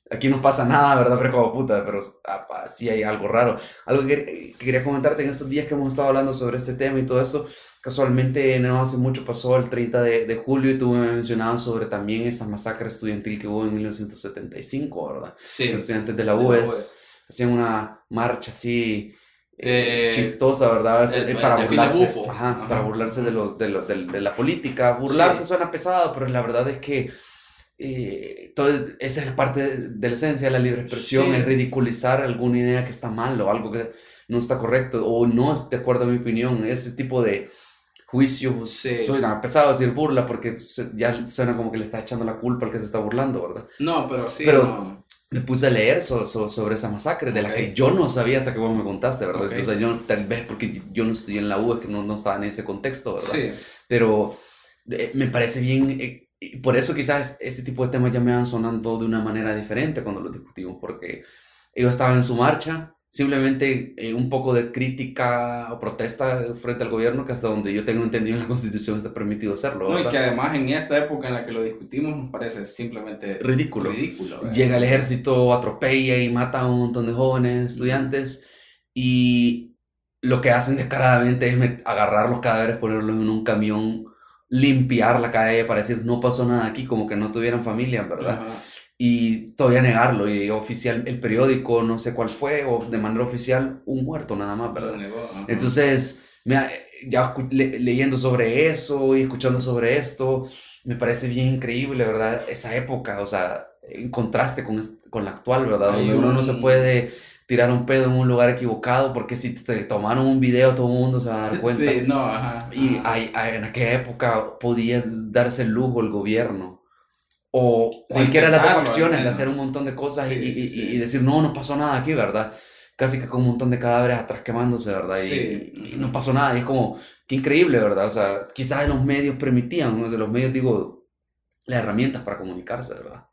aquí no pasa nada, ¿verdad? Pero como puta, pero ah, sí hay algo raro. Algo que, quería comentarte en estos días que hemos estado hablando sobre este tema y todo eso, casualmente no hace mucho pasó el 30 de, de julio y tú me mencionabas sobre también esa masacre estudiantil que hubo en 1975, ¿verdad? Sí. Los estudiantes de la UES hacían una marcha así... Eh, chistosa, ¿verdad? para, burlarse, ajá, para burlarse de, los, de, de, la política. Burlarse suena pesado, pero la verdad es que eh, todo, esa es parte de, la esencia de la libre expresión, es ridiculizar alguna idea que está mal o algo que no está correcto o no es de acuerdo a mi opinión. Ese tipo de juicio suena pesado decir burla porque ya suena como que le está echando la culpa al que se está burlando, ¿verdad? No, pero sí. Pero, me puse a leer sobre esa masacre, de la que yo no sabía hasta que vos me contaste, ¿verdad? Entonces yo tal vez porque yo no estudié en la U, que no, no estaba en ese contexto, ¿verdad? Sí. Pero eh, me parece bien, eh, y por eso quizás este tipo de temas ya me van sonando de una manera diferente cuando lo discutimos, porque ellos estaban en su marcha, simplemente eh, un poco de crítica o protesta frente al gobierno, que hasta donde yo tengo entendido en la Constitución está permitido hacerlo. No, y que además en esta época en la que lo discutimos nos parece simplemente ridículo. ridículo Llega el ejército, atropella y mata a un montón de jóvenes, estudiantes, y lo que hacen descaradamente es agarrar los cadáveres, ponerlos en un camión, limpiar la calle para decir no pasó nada aquí, como que no tuvieran familia, ¿verdad? Y todavía negarlo. Y oficial, el periódico, no sé cuál fue, o de manera oficial, un muerto nada más, ¿verdad? Entonces, ya leyendo sobre eso y escuchando sobre esto, me parece bien increíble, ¿verdad? Esa época, o sea, en contraste con, con la actual, ¿verdad? Donde uno no se puede tirar un pedo en un lugar equivocado, porque si te tomaron un video, todo el mundo se va a dar cuenta. Sí, no, ajá. Y hay, en aquella época podía darse el lujo el gobierno o cualquiera de las dos facciones de hacer un montón de cosas y, y, decir, no, no pasó nada aquí, ¿verdad? Casi que con un montón de cadáveres atrás quemándose, ¿verdad? Y, no pasó nada. Y es como, qué increíble, ¿verdad? O sea, quizás los medios permitían, ¿no? de los medios, digo, las herramientas para comunicarse, ¿verdad?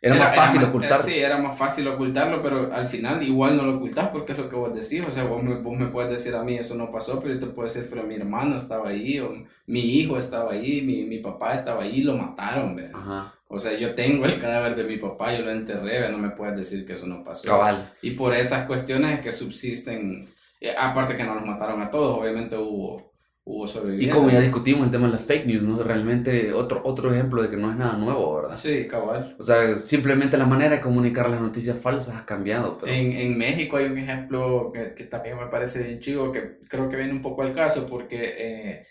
Era, más fácil ocultarlo. Sí, era más fácil ocultarlo, pero al final igual no lo ocultas porque es lo que vos decís. O sea, vos me, vos me puedes decir a mí eso no pasó, pero yo te puedo decir, pero mi hermano estaba ahí, o mi hijo estaba ahí, mi, mi papá estaba ahí, lo mataron, ¿verdad? Ajá. O sea, yo tengo el cadáver de mi papá, yo lo enterré, no me puedes decir que eso no pasó. Cabal. Y por esas cuestiones es que subsisten, eh, aparte que no los mataron a todos, obviamente hubo, hubo sobrevivientes. Y como ya discutimos el tema de las fake news, ¿no? Realmente otro, otro ejemplo de que no es nada nuevo, ¿verdad? Sí, cabal. O sea, simplemente la manera de comunicar las noticias falsas ha cambiado. Pero... En, en México hay un ejemplo que, que, también me parece bien chido, que creo que viene un poco al caso, porque... Eh,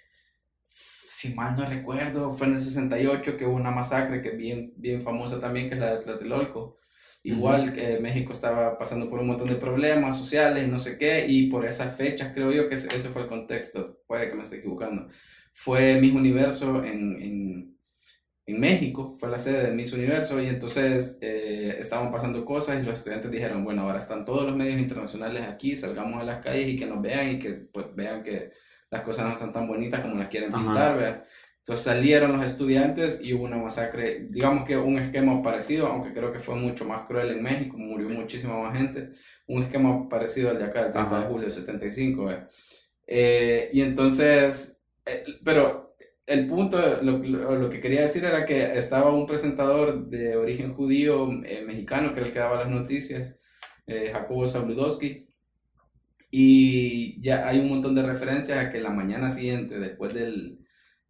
si mal no recuerdo, fue en el 68 que hubo una masacre que es bien, bien famosa también, que es la de Tlatelolco. Igual que México estaba pasando por un montón de problemas sociales no sé qué, y por esas fechas creo yo que ese, fue el contexto, puede que me esté equivocando. Fue Miss Universo en, en, en México, fue la sede de Miss Universo, y entonces eh, estaban pasando cosas y los estudiantes dijeron, bueno, ahora están todos los medios internacionales aquí, salgamos a las calles y que nos vean y que pues vean que las cosas no están tan bonitas como las quieren pintar, ¿verdad? Entonces salieron los estudiantes y hubo una masacre, digamos que un esquema parecido, aunque creo que fue mucho más cruel en México, murió muchísima más gente, un esquema parecido al de acá, el 30 de julio del 75. Eh, y entonces, eh, pero el punto, lo, lo, que quería decir era que estaba un presentador de origen judío eh, mexicano, que era el que daba las noticias, Jacobo Zabludowski, y ya hay un montón de referencias a que la mañana siguiente, después del,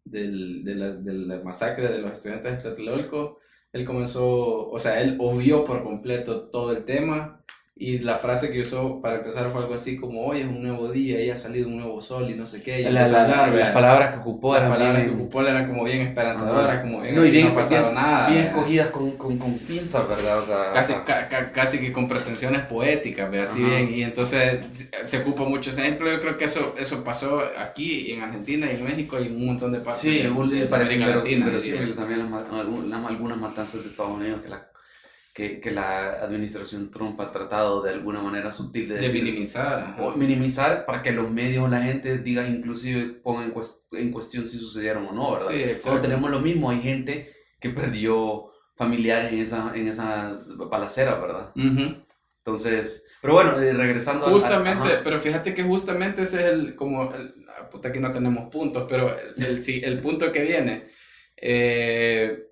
del, de, la, de, la, masacre de los estudiantes de Tlatelolco, él comenzó, o sea, él obvió por completo todo el tema Y la frase que usó para empezar fue algo así como, hoy es un nuevo día y ha salido un nuevo sol y no sé qué. Y La- empezó a la- hablar, las ¿verdad? palabras que ocupó Las eran palabras bien- que ocupó eran como bien esperanzadoras, Ajá. como bien, No, y bien, no ha pasado bien- nada. bien ¿verdad? escogidas con, con, con pinzas, ¿verdad? O sea, Casi, ca- ca- casi que con pretensiones poéticas, ¿ve? así Ajá. bien, y entonces se- ocupa mucho ese ejemplo, yo creo que eso, eso pasó aquí, en Argentina y en México y en un montón de partes Sí, de, un- de parece América Latina. pero sí, también las- algunas matanzas de Estados Unidos que la, que, que la administración Trump ha tratado de alguna manera sutil de, de decir- minimizar. o minimizar para que los medios o la gente diga, inclusive ponga en, cuest- en cuestión si sucedieron o no, ¿verdad? Sí, exacto. tenemos lo mismo, hay gente que perdió familiares en, esa, en esas balaceras, ¿verdad? Ujú. Entonces, pero bueno, eh, regresando Justamente, ajá. pero fíjate que justamente ese es el, como, el, ah, puta, aquí no tenemos puntos, pero el, el, el punto que viene, eh,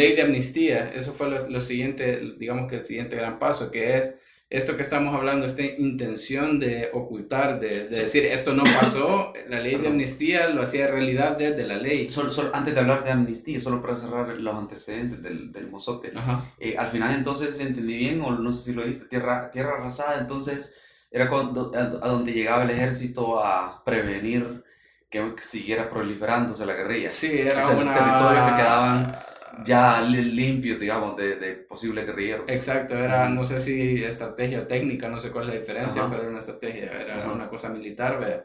ley de amnistía, eso fue lo, lo siguiente, digamos que el siguiente gran paso, que es esto que estamos hablando, esta intención de ocultar, de, de Sí. decir esto no pasó, la ley de Perdón. amnistía lo hacía realidad desde la ley. Solo, solo- antes de hablar de amnistía, solo para cerrar los antecedentes del, del mozote. Eh, al final entonces entendí bien, o no sé si lo viste, tierra, tierra arrasada, entonces era cuando, a, a donde llegaba el ejército a prevenir que siguiera proliferándose la guerrilla. Sí, era O sea, los una... territorios que quedaban Ya li- limpios, digamos, de, de posibles guerrilleros. Exacto, era, no sé si estrategia o técnica, no sé cuál es la diferencia, Ajá. pero era una estrategia, era Ajá. una cosa militar, ¿verdad?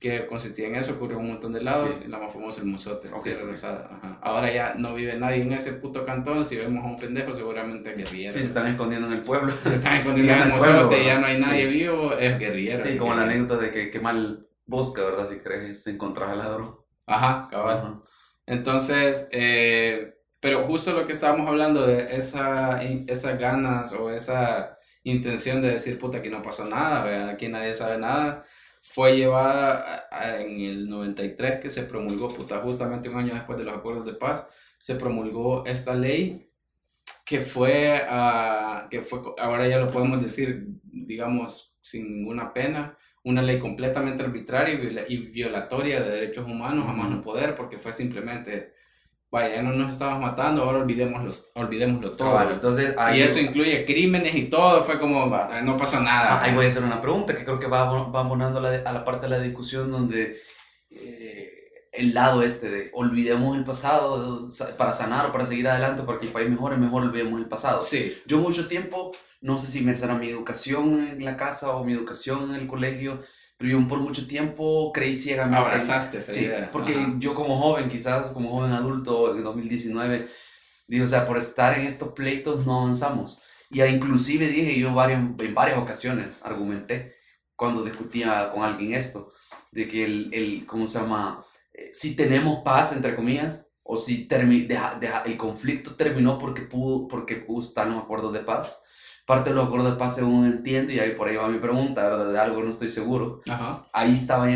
que consistía en eso, ocurrió en un montón de lados, Sí. la más famosa el Mozote, Ok, Tierra ok. Rosada. Ajá. Ahora ya no vive nadie en ese puto cantón, si vemos a un pendejo seguramente es guerrillero. Sí, se están escondiendo en el pueblo. Se están escondiendo Ya en el el pueblo, Mozote, ya ¿verdad? no hay nadie Sí. vivo, es guerrillero. Sí, como que- la anécdota de que qué mal busca, ¿verdad? Si crees encontrar al ladrón. Ajá, cabal. Ajá. Entonces, eh, pero justo lo que estábamos hablando de esa, esas ganas o esa intención de decir, puta, aquí no pasó nada, ¿verdad? aquí nadie sabe nada, fue llevada a- a- en el 93 que se promulgó, puta, justamente un año después de los acuerdos de paz, se promulgó esta ley que fue, ah, que fue, ahora ya lo podemos decir, digamos, sin ninguna pena, una ley completamente arbitraria y violatoria de derechos humanos a más no poder, porque fue simplemente, vaya, ya no nos estamos matando, ahora olvidémoslo, olvidémoslo todo. Entonces, ahí, y eso incluye crímenes y todo, fue como, Va. "Ah, no pasó nada. Ah, ahí voy a hacer una pregunta que creo que va, va abonando a la, a la parte de la discusión donde eh, el lado este de olvidemos el pasado sa- para sanar o para seguir adelante, para que el país mejore, mejor olvidemos el pasado. Sí, Yo mucho tiempo, no sé si me será mi educación en la casa o mi educación en el colegio, pero yo por mucho tiempo creí ciegamente. abrazaste esa Sí, idea. porque Ajá. yo como joven, quizás como joven adulto en 2019, digo, o sea, por estar en estos pleitos no avanzamos. Y inclusive dije yo varias, en varias ocasiones, argumenté, cuando discutía con alguien esto, de que el, el ¿cómo se llama? Eh, si tenemos paz, entre comillas, o si deja- deja- el conflicto terminó porque pudo, porque pudo estar los acuerdos de paz. Parte de los acuerdos de paz, según entiendo, y ahí por ahí va mi pregunta, ¿verdad? De algo no estoy seguro Ajá. ahí estaba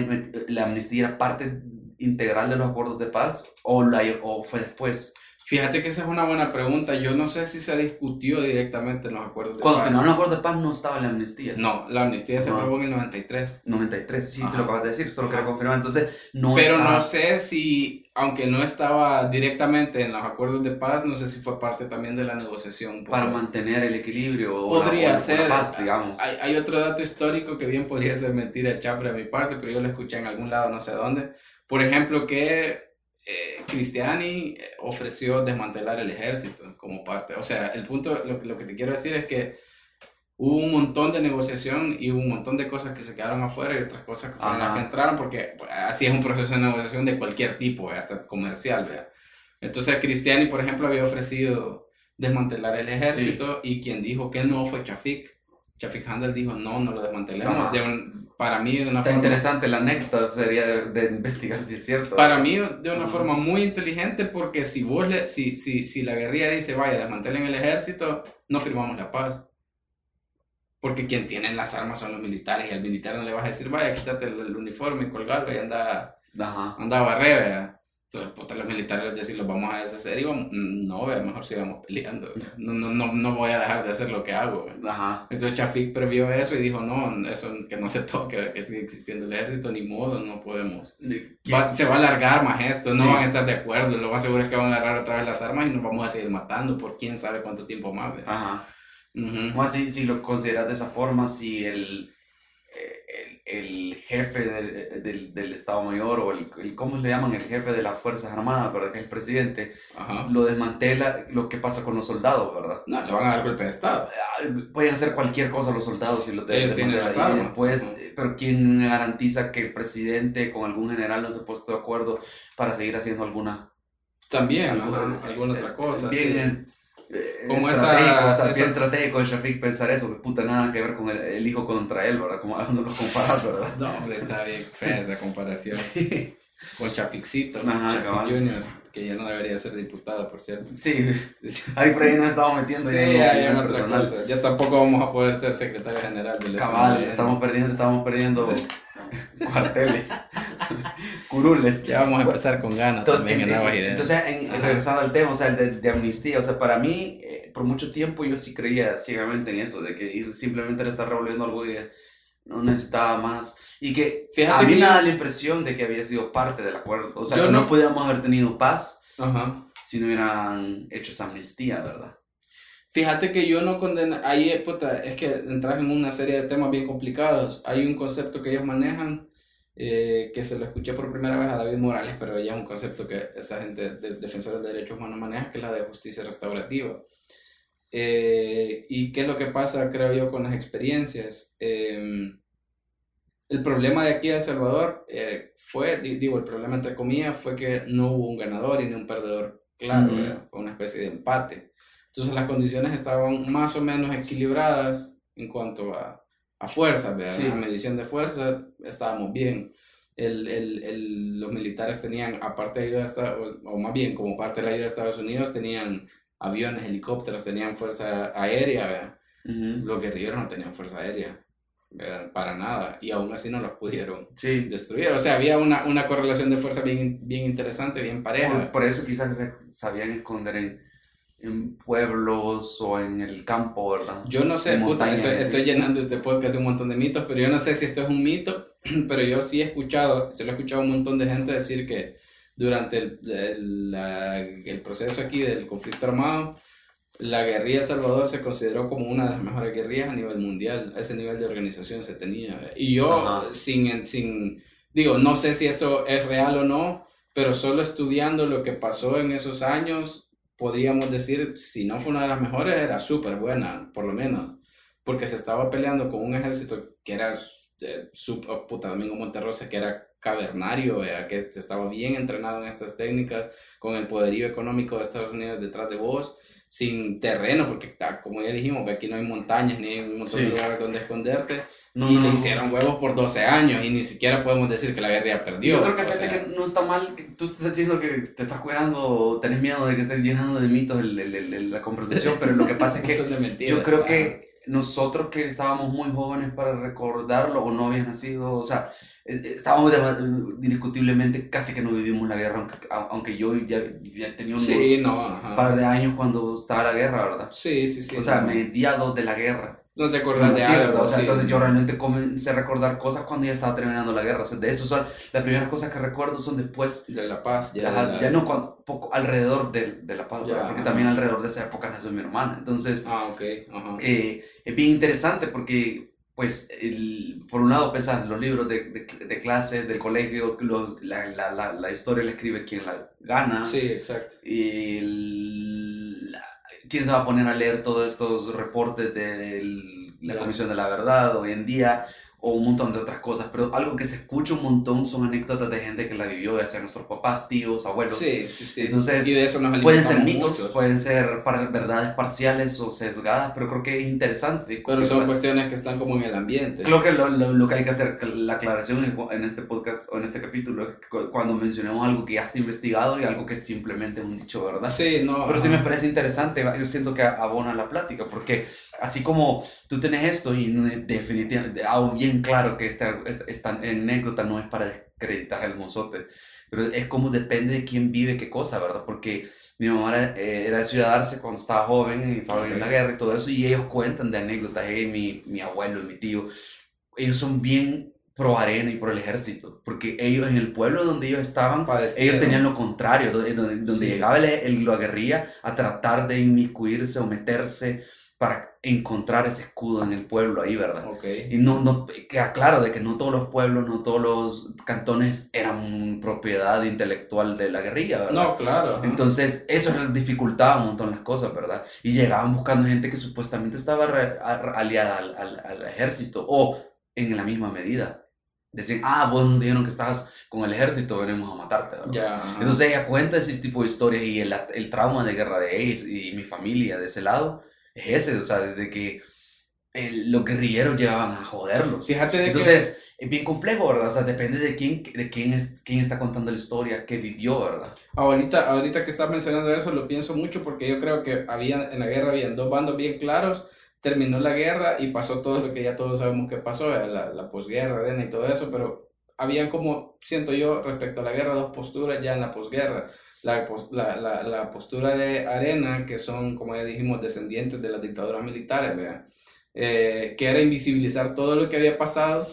la amnistía era parte integral de los acuerdos de paz o, la, o fue después Fíjate que esa es una buena pregunta. Yo no sé si se discutió directamente en los acuerdos de cuando paz. firmaron los acuerdos de paz no estaba la amnistía No, la amnistía se Ah. aprobó en el 93. 93 sí se lo acabas de decir solo Ajá. quería confirmar entonces no Pero no sé si, aunque no estaba directamente en los acuerdos de paz, no sé si fue parte también de la negociación. para mantener el equilibrio o la- Podría la, ser. paz digamos Hay, hay otro dato histórico que bien podría ser mentira chapre de mi parte, pero yo lo escuché en algún lado, no sé dónde. Por ejemplo, que eh, Cristiani eh, ofreció desmantelar el ejército como parte. O sea, el punto, lo que te quiero decir es que hubo un montón de negociación y hubo un montón de cosas que se quedaron afuera y otras cosas que fueron Ajá. las que entraron, porque pues, así es un proceso de negociación de cualquier tipo, eh, hasta comercial, ¿vea? Entonces, Cristiani, por ejemplo, había ofrecido desmantelar el ejército y quien dijo que no fue Chafik. Chafik Handel dijo, no, no lo desmantelemos. De un- para mí, de una está forma... interesante la anécdota sería de, de investigar si es cierto Para mí, de una forma muy inteligente, porque si vos le, si, si, si la guerrilla dice, vaya, desmantelen el ejército, no firmamos la paz. Porque quien tiene las armas son los militares, y al militar no le vas a decir, vaya, quítate el, el uniforme y colgarlo y anda, Ajá. anda a barrer, ¿verdad? Entonces, puta, los militares les decir, los vamos a deshacer y vamos, mm, no, ¿verdad? mejor sigamos peleando, ¿verdad? no, no, no, no voy a dejar de hacer lo que hago. Ajá. Entonces Chafik previó eso y dijo, no, eso que no se toque, que sigue existiendo el ejército, ni modo, no podemos. ¿Quién- Va- se va a alargar más esto, no Sí. van a estar de acuerdo, lo más seguro es que van a agarrar otra vez las armas y nos vamos a seguir matando por quién sabe cuánto tiempo más. ¿Verdad? Ajá. Más si, si lo consideras de esa forma, si el, el, el jefe del, del, del, Estado Mayor o el, ¿cómo le llaman? El jefe de las Fuerzas Armadas, ¿verdad? Que es el presidente, lo desmantela, lo que pasa con los soldados, ¿verdad? No, le van a dar golpe de Estado. Pueden hacer cualquier cosa los soldados si lo Ellos tienen las armas. Después, pero ¿quién garantiza que el presidente con algún general no se ha puesto de acuerdo para seguir haciendo alguna... También, alguna otra cosa. Bien, eh, como esa, o sea, bien estratégico de Shafik pensar eso, que puta nada que ver con el, hijo contra él, ¿verdad? Como cuando los comparas, ¿verdad? No, hombre, está bien fea esa comparación. Con Chaficito, Chafic Junior, que ya no debería ser diputado, por cierto. Sí, ahí por ahí nos estamos metiendo. Sí, hay una otra cosa. Ya tampoco vamos a poder ser secretario general del Cabal, estamos perdiendo, estamos perdiendo cuarteles, curules. Ya vamos a empezar con ganas entonces, también en, nuevas ideas. Entonces, en, regresando al tema, o sea, el de, amnistía, o sea, para mí, eh, por mucho tiempo yo sí creía ciegamente en eso, de que ir simplemente le estar revolviendo algo y no necesitaba más. Y que Fíjate a mí me da la impresión de que había sido parte del acuerdo. O sea, que no, podíamos haber tenido paz si no hubieran hecho esa amnistía, ¿verdad? Fíjate que yo no condeno, ahí puta, es que entras en una serie de temas bien complicados. Hay un concepto que ellos manejan, eh, que se lo escuché por primera vez a David Morales, pero ya es un concepto que esa gente de defensores de derechos humanos maneja, que es la de justicia restaurativa. Eh, ¿Y qué es lo que pasa, creo yo, con las experiencias? Em, el problema de aquí de El Salvador eh, fue, digo, el problema entre comillas, fue que no hubo un ganador y ni un perdedor claro, fue una especie de empate. Entonces las condiciones estaban más o menos equilibradas en cuanto a, a fuerza, sí. a medición de fuerza estábamos bien. El, el, el, los militares tenían, aparte de ayuda, o, más bien como parte de la ayuda de Estados Unidos, tenían aviones, helicópteros, tenían fuerza aérea, los guerrilleros no tenían fuerza aérea. para nada, y aún así no los pudieron destruir. O sea, había una, una correlación de fuerza bien, bien interesante, bien pareja. Por, por eso quizás se sabían esconder en, en pueblos o en el campo, ¿verdad? Yo no sé, puta, estoy, llenando este podcast de un montón de mitos, pero yo no sé si esto es un mito, pero yo sí he escuchado, se lo he escuchado a un montón de gente decir que durante el, el, el proceso aquí del conflicto armado, la guerrilla El Salvador se consideró como una de las mejores guerrillas a nivel mundial, ese nivel de organización se tenía. Y yo, sin, sin, digo, no sé si eso es real o no, pero solo estudiando lo que pasó en esos años, podríamos decir, si no fue una de las mejores, era súper buena, por lo menos, porque se estaba peleando con un ejército que era, eh, oh, puta, Domingo Monterrosa, que era cavernario, eh, que estaba bien entrenado en estas técnicas, con el poderío económico de Estados Unidos detrás de vos, sin terreno, porque como ya dijimos, aquí no hay montañas ni hay un montón de lugares donde esconderte. y le hicieron huevos por 12 años y ni siquiera podemos decir que la guerra perdió. Yo creo que, que no está mal que tú estés diciendo que te estás cuidando, tenés miedo de que estés llenando de mitos el, el, la conversación, pero lo que pasa es que yo creo que nosotros que estábamos muy jóvenes para recordarlo o no habían nacido, o sea, eh, eh, estábamos indiscutiblemente casi que no vivimos la guerra, aunque, aunque yo ya, ya tenía unos par de años cuando estaba la guerra, ¿verdad? Sí, sí, sí. O sea, mediados de la guerra. No te acuerdas de algo, o sea, Entonces yo realmente comencé a recordar cosas cuando ya estaba terminando la guerra. O sea, de eso son las primeras cosas que recuerdo son después de la paz. Ya, ya no, cuando, poco alrededor de, de la paz, porque también alrededor de esa época nació mi hermana. Entonces, ah, ok. Eh, es bien interesante porque pues, el, por un lado pensás los libros de, de, de clase, del colegio, los, la, la, la, historia la escribe quien la gana. Sí, exacto. Y quién se va a poner a leer todos estos reportes de la Comisión de la Verdad hoy en día o un montón de otras cosas, pero algo que se escucha un montón son anécdotas de gente que la vivió, de ser nuestros papás, tíos, abuelos. Sí, sí, sí. Entonces, y de eso nos pueden ser mitos, pueden ser verdades parciales o sesgadas, pero creo que es interesante. Pero son cuestiones que están como en el ambiente. Creo que lo, lo, que hay que hacer, la aclaración en, este podcast o en este capítulo, es cuando mencionemos algo que ya está investigado y algo que es simplemente un dicho, ¿verdad? Sí, no. Pero sí me parece interesante, yo siento que abona la plática, porque así como tú tienes esto y definitivamente hago bien claro que esta, esta, anécdota no es para desacreditar el mozote, pero es como depende de quién vive qué cosa, ¿verdad? Porque mi mamá era, eh, era de Ciudad cuando estaba joven y estaba en la guerra y todo eso, y ellos cuentan de anécdotas, hey, mi, mi abuelo, mi tío, ellos son bien pro arena y pro el ejército, porque ellos en el pueblo donde ellos estaban, ellos tenían lo contrario, donde, donde, llegaba el, la guerrilla a tratar de inmiscuirse o meterse para encontrar ese escudo en el pueblo ahí, ¿verdad? Ok. Y no, no, queda claro de que no todos los pueblos, no todos los cantones eran propiedad intelectual de la guerrilla, ¿verdad? No, claro. ajá. Entonces, eso les dificultaba un montón las cosas, ¿verdad? Y llegaban buscando gente que supuestamente estaba re- a- aliada al, al- al ejército o en la misma medida. Decían, ah, vos nos dijeron que estabas con el ejército, venimos a matarte, ¿verdad? Ajá. Entonces ella cuenta ese tipo de historias y el, el trauma de guerra de ellos y mi familia de ese lado ese, o sea, desde que el- los guerrilleros llegaban a joderlos. Fíjate de que. Entonces, es bien complejo, ¿verdad? O sea, depende de quién, de quién, es, quién está contando la historia, qué vivió, ¿verdad? Ahorita, ahorita que estás mencionando eso, lo pienso mucho porque yo creo que había, en la guerra habían dos bandos bien claros, terminó la guerra y pasó todo lo que ya todos sabemos que pasó, la, la posguerra, arena y todo eso, pero habían como, siento yo, respecto a la guerra, dos posturas ya en la posguerra. La, la, la, la postura de Arena, que son, como ya dijimos, descendientes de las dictaduras militares, ¿verdad? Eh, que era invisibilizar todo lo que había pasado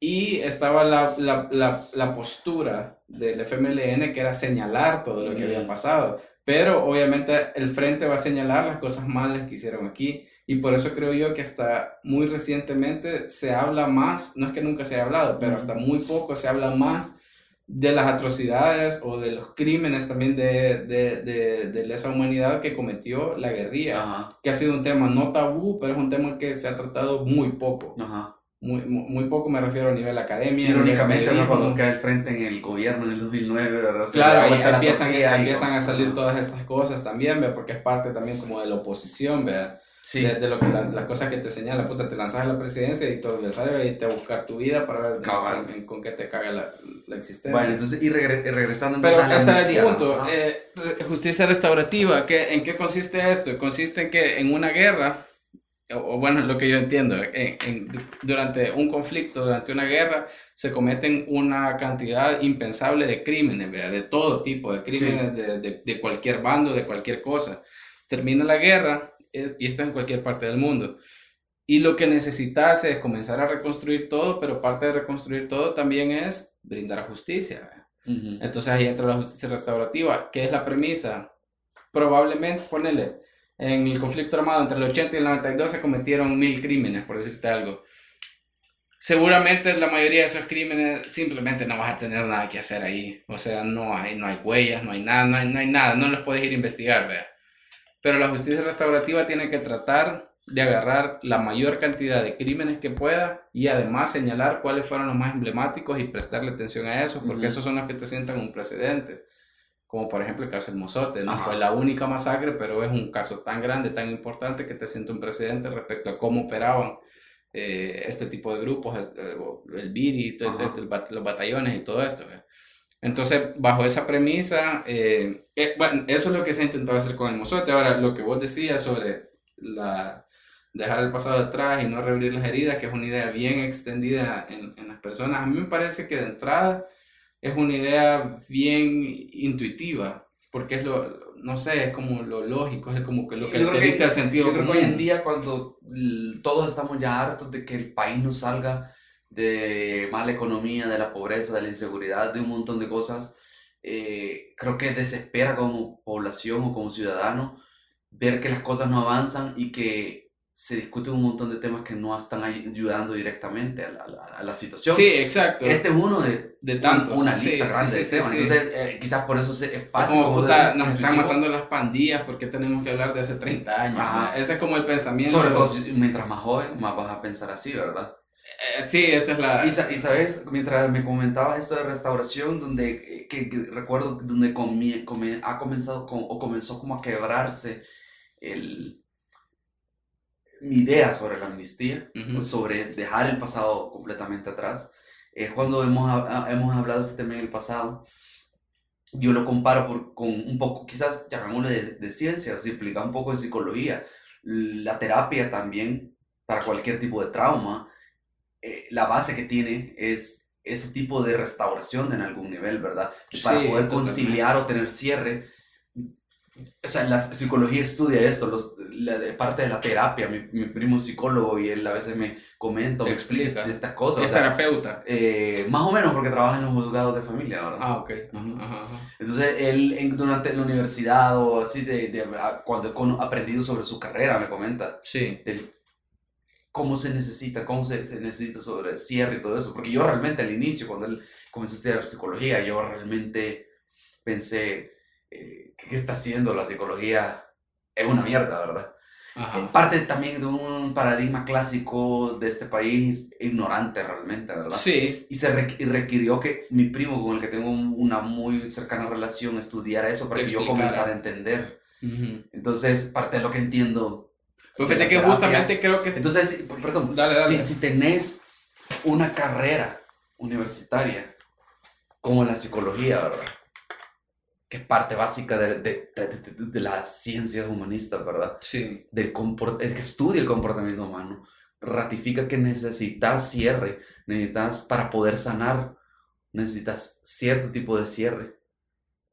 y estaba la, la, la, la postura del FMLN que era señalar todo lo que había pasado. Pero obviamente el frente va a señalar las cosas malas que hicieron aquí. Y por eso creo yo que hasta muy recientemente se habla más, no es que nunca se haya hablado, pero hasta muy poco se habla más de las atrocidades o de los crímenes también de, de, de, de lesa humanidad que cometió la guerrilla, Ajá, que ha sido un tema no tabú, pero es un tema que se ha tratado muy poco. ajá. Muy, muy, poco me refiero a nivel academia. Irónicamente, ¿no? cuando cae el frente en el gobierno en el 2009, ¿verdad? Se Claro, la empiezan, y empiezan a salir todas estas cosas también, ¿ve? porque es parte también como de la oposición, ¿ve? Sí, de, de lo que la- las cosas que te señala, puta, te lanzas a la presidencia y tu adversario va a irte a buscar tu vida para ver Cabal. en- en- con qué te caga la, la existencia. bueno, entonces, y regre- regresando Pero a la es el punto. eh, justicia restaurativa, ¿qué, ¿en qué consiste esto? Consiste en que en una guerra, o, o bueno, lo que yo entiendo, en- en- durante un conflicto, durante una guerra, se cometen una cantidad impensable de crímenes, ¿verdad? de todo tipo de crímenes, de, de- de cualquier bando, de cualquier cosa. Termina la guerra, es- y esto es en cualquier parte del mundo. Y lo que necesitas es comenzar a reconstruir todo, pero parte de reconstruir todo también es brindar justicia. ¿verdad? Ujú. Entonces ahí entra la justicia restaurativa. ¿Qué es la premisa? Probablemente, ponele, en el conflicto armado entre el 80 y el 92 se cometieron mil crímenes, por decirte algo. Seguramente la mayoría de esos crímenes simplemente no vas a tener nada que hacer ahí. O sea, no hay, no hay huellas, no hay nada, no hay, no hay nada, no los puedes ir a investigar, vea. Pero la justicia restaurativa tiene que tratar de agarrar la mayor cantidad de crímenes que pueda y además señalar cuáles fueron los más emblemáticos y prestarle atención a eso, porque Ujú. esos son los que te sientan un precedente. Como por ejemplo el caso del Mozote, no Ajá. fue la única masacre, pero es un caso tan grande, tan importante que te sienta un precedente respecto a cómo operaban eh, este tipo de grupos, eh, el BIRI, Ajá. el bat- los batallones y todo esto. Entonces, bajo esa premisa, eh, eh, bueno, eso es lo que se ha intentado hacer con el Mozote. Ahora, lo que vos decías sobre la, dejar el pasado atrás y no reabrir las heridas, que es una idea bien extendida en, en las personas, a mí me parece que de entrada es una idea bien intuitiva, porque es lo, no sé, es como lo lógico, es como que lo que el sentido yo creo que hoy en día cuando todos estamos ya hartos de que el país no salga de mala economía, de la pobreza, de la inseguridad, de un montón de cosas, eh, creo que desespera como población o como ciudadano ver que las cosas no avanzan y que se discuten un montón de temas que no están ay- ayudando directamente a la, a la- a la situación. Sí, exacto. Este es uno de, de tantos. una sí, lista sí, grande sí, de temas. Entonces, eh, quizás por eso es fácil. como, como puta, nos están intuitivo. matando las pandillas, ¿por qué tenemos que hablar de hace 30 años? Ese es como el pensamiento. Sobre todo mientras más joven, más vas a pensar así, ¿verdad? Eh, sí, esa es la... Y, y sabes, mientras me comentabas esto de restauración, donde eh, que, que recuerdo donde comie- ha comenzado con- o comenzó como a quebrarse el, mi idea sobre la amnistía, Ujú. o sobre dejar el pasado completamente atrás. Es cuando hemos, hemos hablado de este tema en el pasado. Yo lo comparo por- con un poco, quizás llamémosle de, de ciencia, o sea, implica un poco de psicología. La terapia también, para cualquier tipo de trauma, eh, la base que tiene es ese tipo de restauración en algún nivel, ¿verdad? Para Sí, poder totalmente. conciliar o tener cierre. O sea, la psicología estudia esto, los, la, de parte de la terapia. Mi, mi primo es psicólogo y él a veces me comenta o me explica explica. estas cosas. o Es sea, terapeuta. eh, más o menos porque trabaja en los juzgados de familia, ¿verdad? Ah, ok. Ujú. Ajá, ajá. Entonces, él en- durante la universidad o así, de, de- a- cuando ha aprendido sobre su carrera, me comenta Sí. del cómo se necesita, cómo se, se necesita sobre cierre y todo eso. Porque yo realmente al inicio, cuando él comenzó a estudiar psicología, yo realmente pensé, eh, ¿qué está haciendo la psicología? Es una mierda, ¿verdad? Ajá. Parte también de un paradigma clásico de este país, ignorante realmente, ¿verdad? Sí. Y se requ- y requirió que mi primo, con el que tengo un- una muy cercana relación, estudiara eso para Te que yo comenzara a entender. Ujú. Entonces, parte de lo que entiendo. Pues fíjate que terapia- justamente creo que... Entonces, si- perdón, Dale, dale. si, si tenés una carrera universitaria como la psicología, ¿verdad? Que es parte básica de, de, de- de- de las ciencias humanistas, ¿verdad? Sí. del comport- el que estudia el comportamiento humano, ratifica que necesitas cierre, necesitas para poder sanar, necesitas cierto tipo de cierre.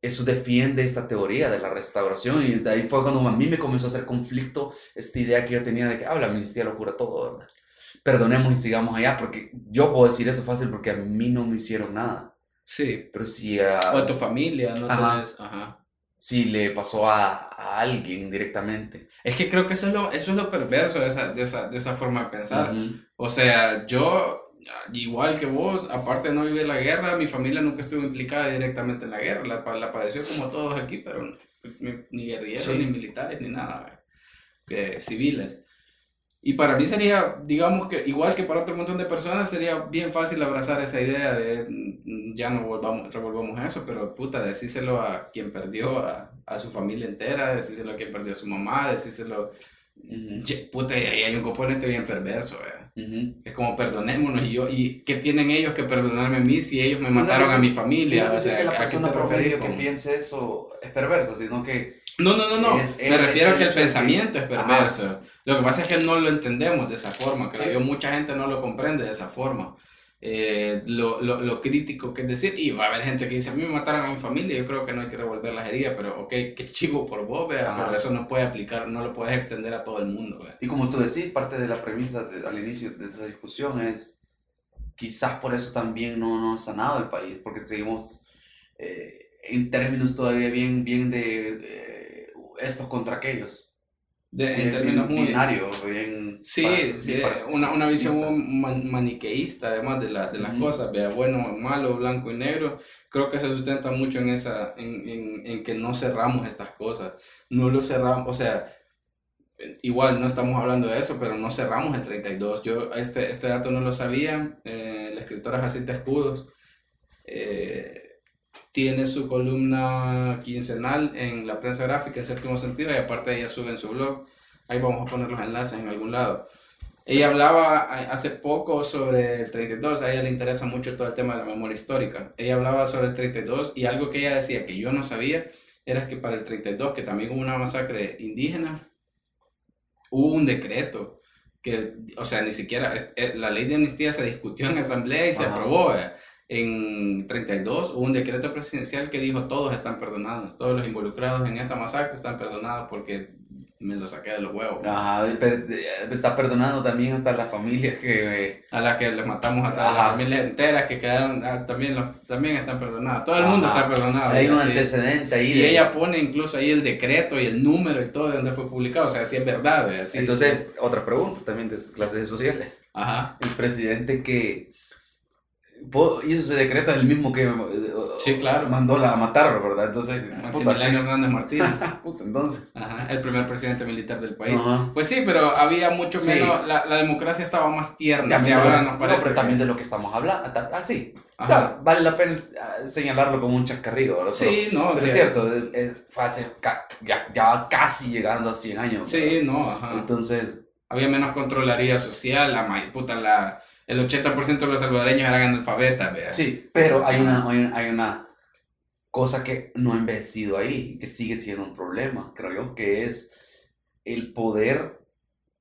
Eso defiende esa teoría de la restauración y de ahí fue cuando a mí me comenzó a hacer conflicto esta idea que yo tenía de que, ah, la amnistía lo cura todo, ¿verdad? Perdonemos y sigamos allá, porque yo puedo decir eso fácil porque a mí no me hicieron nada. Sí. Pero si, a- O a tu familia, ¿no? Ajá. Tenés... Ajá. si le pasó a, a alguien directamente. Es que creo que eso es lo, eso es lo perverso de esa, de, esa, de esa forma de pensar. Ujú. O sea, yo, igual que vos, aparte de no vivir la guerra, mi familia nunca estuvo implicada directamente en la guerra. La, la padeció como todos aquí, pero ni, ni guerrilleros, Sí. ni militares, ni nada, que civiles. Y para mí sería, digamos que, igual que para otro montón de personas, sería bien fácil abrazar esa idea de mm, ya no volvamos, revolvamos eso, pero puta, decírselo a quien perdió a, a su familia entera, decírselo a quien perdió a su mamá, decírselo. Ujú. Ye- Puta, y ahí hay un componente bien perverso, ¿verdad? Ujú. Es como perdonémonos y yo, ¿y qué tienen ellos que perdonarme a mí si ellos me No mataron es- a mi familia? no O sea, que la ¿a qué persona te que piense eso es perversa, sino que No, no, no, no. Es- Me es- refiero a que el pensamiento es perverso. Lo que pasa es que no lo entendemos de esa forma, creo Sí. yo. Mucha gente no lo comprende de esa forma. Eh, lo, lo, lo crítico que es decir, y va a haber gente que dice, a mí me mataron a mi familia, yo creo que no hay que revolver las heridas, pero ok, qué chivo por vos, vea, pero eso no puede aplicar, no lo puedes extender a todo el mundo, vea. Y como tú decís, parte de la premisa de- al inicio de esa discusión es, quizás por eso también no, no ha sanado el país, porque seguimos eh, en términos todavía bien, bien de eh, estos contra aquellos. De, en términos muy... binario, bien... Sí, para- sí, para- una, una visión man- maniqueísta además de, la, de las Ujú. cosas, vea, bueno, malo, blanco y negro, creo que se sustenta mucho en esa, en, en, en que no cerramos estas cosas, no lo cerramos, o sea, eh, igual no estamos hablando de eso, pero no cerramos el 32, yo este, este dato no lo sabía, eh, la escritora Jacinta Escudos eh, tiene su columna quincenal en la prensa gráfica en séptimo sentido y aparte ella sube en su blog, ahí vamos a poner los enlaces en algún lado. Ella hablaba hace poco sobre el 32, a ella le interesa mucho todo el tema de la memoria histórica. Ella hablaba sobre el 32 y algo que ella decía que yo no sabía era que para el 32, que también hubo una masacre indígena, hubo un decreto que, o sea, ni siquiera, eh, la ley de amnistía se discutió en asamblea y se aprobó. eh. En 32 hubo un decreto presidencial que dijo todos están perdonados, todos los involucrados en esa masacre están perdonados porque me lo saqué de los huevos. Ajá, eh, está perdonando también hasta las familias que... eh, A las que les matamos a todas las familias enteras que quedaron, ah, también, los- también están perdonados. Todo el mundo Ajá. está perdonado. hay un así. antecedente ahí. Y de- ella pone incluso ahí el decreto y el número y todo de donde fue publicado. O sea, si es verdad. así- Entonces, otra pregunta también de clases sociales. Ajá. El presidente que hizo ese decreto es el mismo que Sí, claro. mandó la a matar, ¿verdad? Entonces, Maximiliano Hernández Martínez. puta, entonces. Ajá. El primer presidente militar del país. Ajá. Pues sí, pero había mucho Sí. menos. La, la democracia estaba más tierna. También ahora nos no, parece. pero también de lo que estamos hablando. Ah, sí. Ajá. Ya, vale la pena ah, señalarlo como un chascarrillo, Sí, no, Pero sí. es cierto, es, fue hace ya, ya casi llegando a 100 años. Sí, ¿verdad? no, ajá. Entonces, había menos controlaría social, la puta, la, el 80% de los salvadoreños eran analfabetas, vea. sí, pero hay una, hay una, hay una cosa que no ha envejecido ahí que sigue siendo un problema, creo yo, que es el poder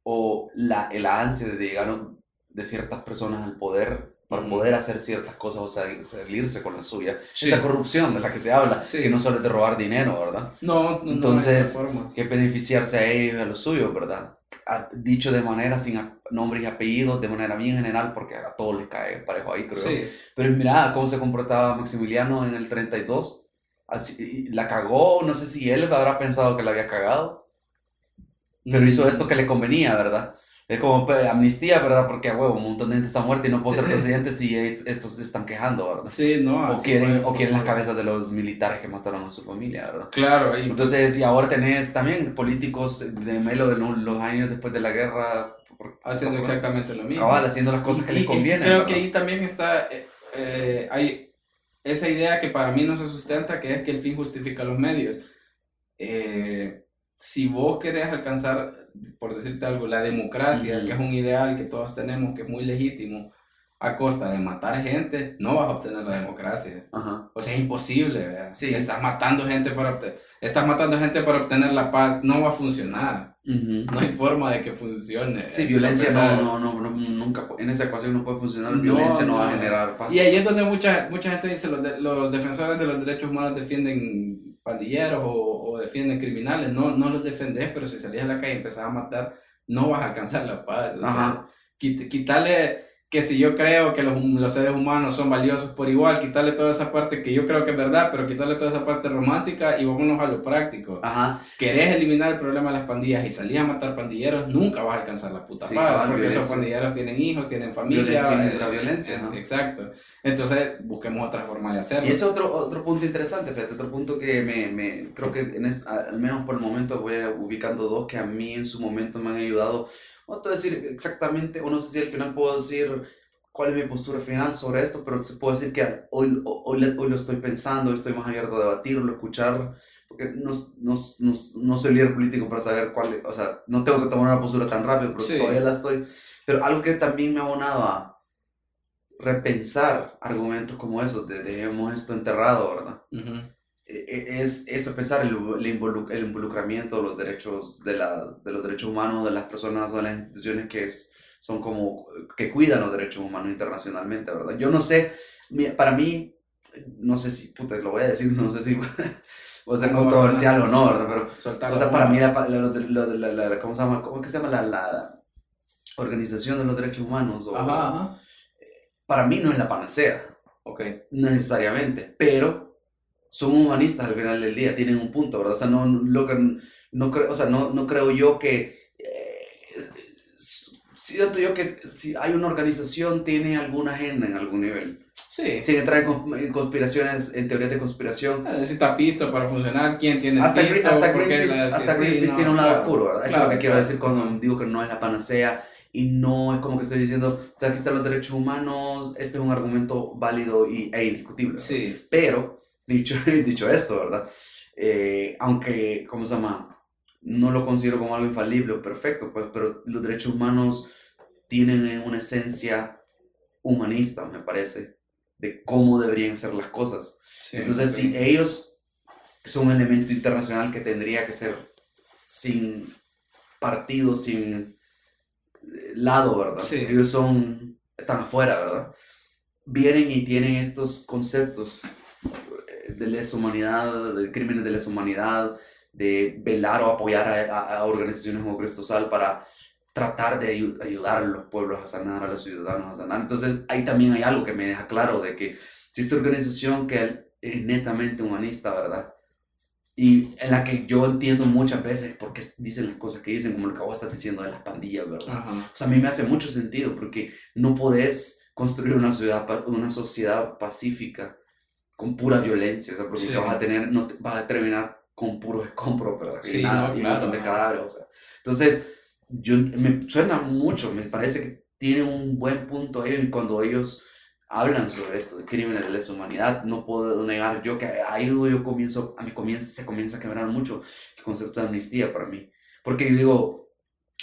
o la, el ansia de llegar de ciertas personas al poder para poder hacer ciertas cosas o sa- salirse con la suya. Sí. Esta corrupción de la que se habla, Sí. que no solo es de robar dinero, ¿verdad? No, no, Entonces, no hay. Que beneficiarse a ellos y a los suyos, ¿verdad? Ha dicho de manera sin nombres y apellidos, de manera bien general, porque a todos les cae parejo ahí, creo. Sí, Pero mira cómo se comportaba Maximiliano en el 32. Así, la cagó, no sé si él habrá pensado que la había cagado, pero Mm. hizo esto que le convenía, ¿verdad? Es como pues, amnistía, ¿verdad? Porque, a huevo, un montón de gente está muerta y no puedo ser presidente si es- estos se están quejando, ¿verdad? Sí, no, O quieren, fue, o fue quieren las por- cabezas de los militares que mataron a su familia, ¿verdad? Claro, y Entonces, y ahora tenés también políticos de Melo de lo- los años después de la guerra. Haciendo exactamente lo mismo. Cabal, haciendo las cosas que Y- les y convienen. Creo ¿verdad? que ahí también está, eh, eh, hay esa idea que para mí no se sustenta, que es que el fin justifica los medios. Eh, si vos querés alcanzar, por decirte algo, la democracia, que es un ideal que todos tenemos, que es muy legítimo, a costa de matar gente, no vas a obtener la democracia. Ajá. O sea, es imposible, ¿verdad? Sí. Estás matando gente para obtener, estás matando gente para obtener la paz, no va a funcionar. No hay forma de que funcione. Sí, Es violencia no, no, no, no, nunca, en esa ecuación no puede funcionar, No, violencia no, va a no. generar paz. Y ahí es donde mucha, mucha gente dice, los, de- los defensores de los derechos humanos defienden pandilleros o, o defienden criminales. No, no los defendés, pero si salís a la calle y empezás a matar, no vas a alcanzar la paz. O sea, quit- quitarle que si yo creo que los, los seres humanos son valiosos por igual, quitarle toda esa parte que yo creo que es verdad, pero quitarle toda esa parte romántica y vámonos a lo práctico. Ajá, Querés eliminar el problema de las pandillas y salís a matar pandilleros, nunca vas a alcanzar la puta Sí, paz, porque esos pandilleros tienen hijos, tienen familia. Violencia eh, violencia, ¿no? Exacto. Entonces, busquemos otra forma de hacerlo. y ese es otro, otro punto interesante, fíjate, otro punto que me, me creo que en es- a- al menos por el momento voy ubicando dos que a mí en su momento me han ayudado, no te voy a decir exactamente, o no sé si al final puedo decir cuál es mi postura final sobre esto, pero puedo decir que hoy, hoy, hoy lo estoy pensando, estoy más abierto a debatirlo, escuchar, porque no, no, no, no soy líder político para saber cuál, o sea, no tengo que tomar una postura tan rápido, pero Sí. todavía la estoy, pero algo que también me ha abonado a repensar argumentos como esos, de dejemos esto enterrado, ¿verdad? E- e- Es, es pensar el, el, involu- el involucramiento de los derechos de, la, de los derechos humanos de las personas o de las instituciones que es- son como que cuidan los derechos humanos internacionalmente, ¿verdad? Yo no sé, para mí, no sé si, puta, lo voy a decir, no sé si va a ser ¿Cómo va a controversial o no, ¿verdad? Pero o sea, para mí, la, la- la- la- ¿cómo se llama? ¿Cómo es que se llama la, la Organización de los Derechos Humanos? O, Ajá, ajá. Para mí no es la panacea, Ok. necesariamente, pero son humanistas al final del día, tienen un punto, ¿verdad? O sea, no, que- no, creo, o sea, no, no creo yo que... eh, siento yo que si hay una organización, tiene alguna agenda en algún nivel. Sí. Si entra en cons- en conspiraciones, en teorías de conspiración, Necesita pisto para funcionar. ¿Quién tiene hasta, pisto? Hasta Greenpeace, hasta sí, Greenpeace no, tiene un lado claro. oscuro, ¿verdad? Eso es Claro, lo que quiero claro. decir cuando digo que no es la panacea y no es como que estoy diciendo, o sea, aquí están los derechos humanos, este es un argumento válido y, e indiscutible. ¿verdad? Sí. Pero, dicho, dicho esto, ¿verdad? Eh, aunque, ¿cómo se llama? No lo considero como algo infalible o perfecto, pues, pero los derechos humanos tienen una esencia humanista, me parece, de cómo deberían ser las cosas. sí, Entonces, si ellos son un elemento internacional que tendría que ser sin partido, sin eh, lado, ¿verdad? Sí. Ellos son, están afuera, ¿verdad? Vienen y tienen estos conceptos de lesa humanidad, de crímenes de lesa humanidad, de velar o apoyar a, a- a organizaciones como Cristo Sal para tratar de ayu- ayudar a los pueblos a sanar, a los ciudadanos a sanar. Entonces, ahí también hay algo que me deja claro de que si esta organización que es netamente humanista, ¿verdad? Y en la que yo entiendo muchas veces por qué dicen las cosas que dicen, como lo que vos estás diciendo de las pandillas, ¿verdad? Ajá. O sea, a mí me hace mucho sentido porque no podés construir una, ciudad, una sociedad pacífica con pura violencia, o sea, porque Sí. vas a tener, no te- vas a terminar con puros escombros. Y, Sí, nada, no, y un claro, montón de cadáveres, o sea. Entonces, yo, me suena mucho, me parece que tiene un buen punto ellos y cuando ellos hablan sobre esto, de crímenes de lesa humanidad, no puedo negar yo que ahí yo comienzo, a mí comienza, se comienza a quebrar mucho el concepto de amnistía para mí, porque yo digo,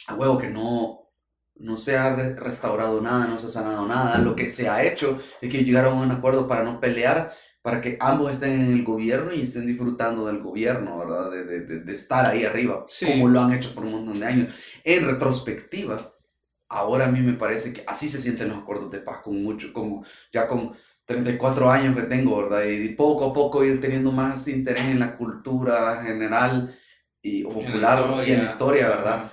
a huevo que no, no se ha re- restaurado nada, no se ha sanado nada. Lo que se ha hecho es que llegaron a un acuerdo para no pelear, para que ambos estén en el gobierno y estén disfrutando del gobierno, ¿verdad? De, de, de- estar ahí arriba, Sí. como lo han hecho por un montón de años. En retrospectiva, ahora a mí me parece que así se sienten los acuerdos de paz, con mucho, como ya con 34 años que tengo, ¿verdad? Y poco a poco ir teniendo más interés en la cultura general y popular y en la historia, ¿verdad?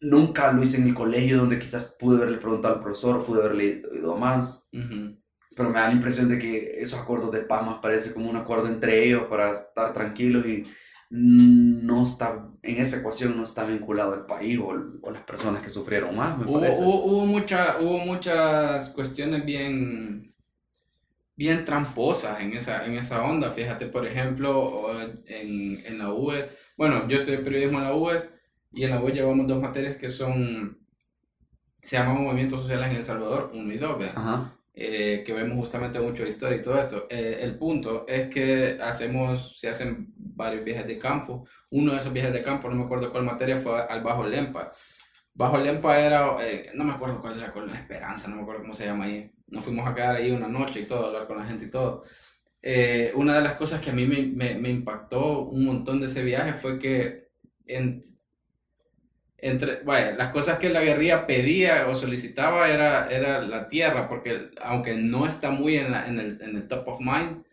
Nunca lo hice en el colegio donde quizás pude haberle preguntado al profesor, pude haberle leído más. Pero me da la impresión de que esos acuerdos de paz más parece como un acuerdo entre ellos para estar tranquilos y no está, en esa ecuación no está vinculado el país o, o las personas que sufrieron más, me hubo, parece. Hubo, hubo, mucha, hubo muchas cuestiones bien, bien tramposas en esa, en esa onda. Fíjate, por ejemplo, en, en la UES, bueno, yo estudié periodismo en la UES y en la UES llevamos dos materias que son, se llaman movimientos sociales en El Salvador, uno y dos, eh, que vemos justamente mucho de historia y todo esto. Eh, el punto es que hacemos, se hacen varios viajes de campo. Uno de esos viajes de campo, no me acuerdo cuál materia, fue al Bajo Lempa. Bajo Lempa era, eh, no me acuerdo cuál era, la Esperanza, no me acuerdo cómo se llama ahí. Nos fuimos a quedar ahí una noche y todo, a hablar con la gente y todo. una de las cosas que a mí me, me, me, impactó un montón de ese viaje fue que en, entre, las cosas que la guerrilla pedía o solicitaba era, era la tierra, porque aunque no está muy en, en, el, en el top of mind,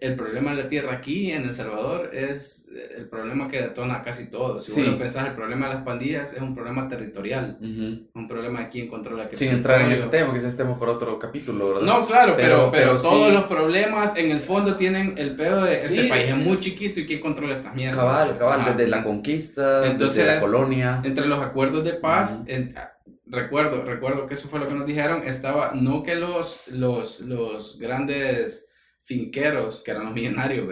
el problema de la tierra aquí en El Salvador es el problema que detona casi todo. Si vos lo pensás, el problema de las pandillas es un problema territorial, un problema de quién controla qué. Sin entrar en ese tema, que ese tema por otro capítulo, ¿verdad? No, claro, pero, pero, todos los problemas en el fondo tienen el pedo de este país es muy chiquito y quién controla estas mierdas. Cabal, cabal, desde la conquista, Entonces, desde la colonia. Entre los acuerdos de paz, recuerdo, recuerdo que eso fue lo que nos dijeron, estaba, no que los, los, los grandes finqueros, que eran los millonarios,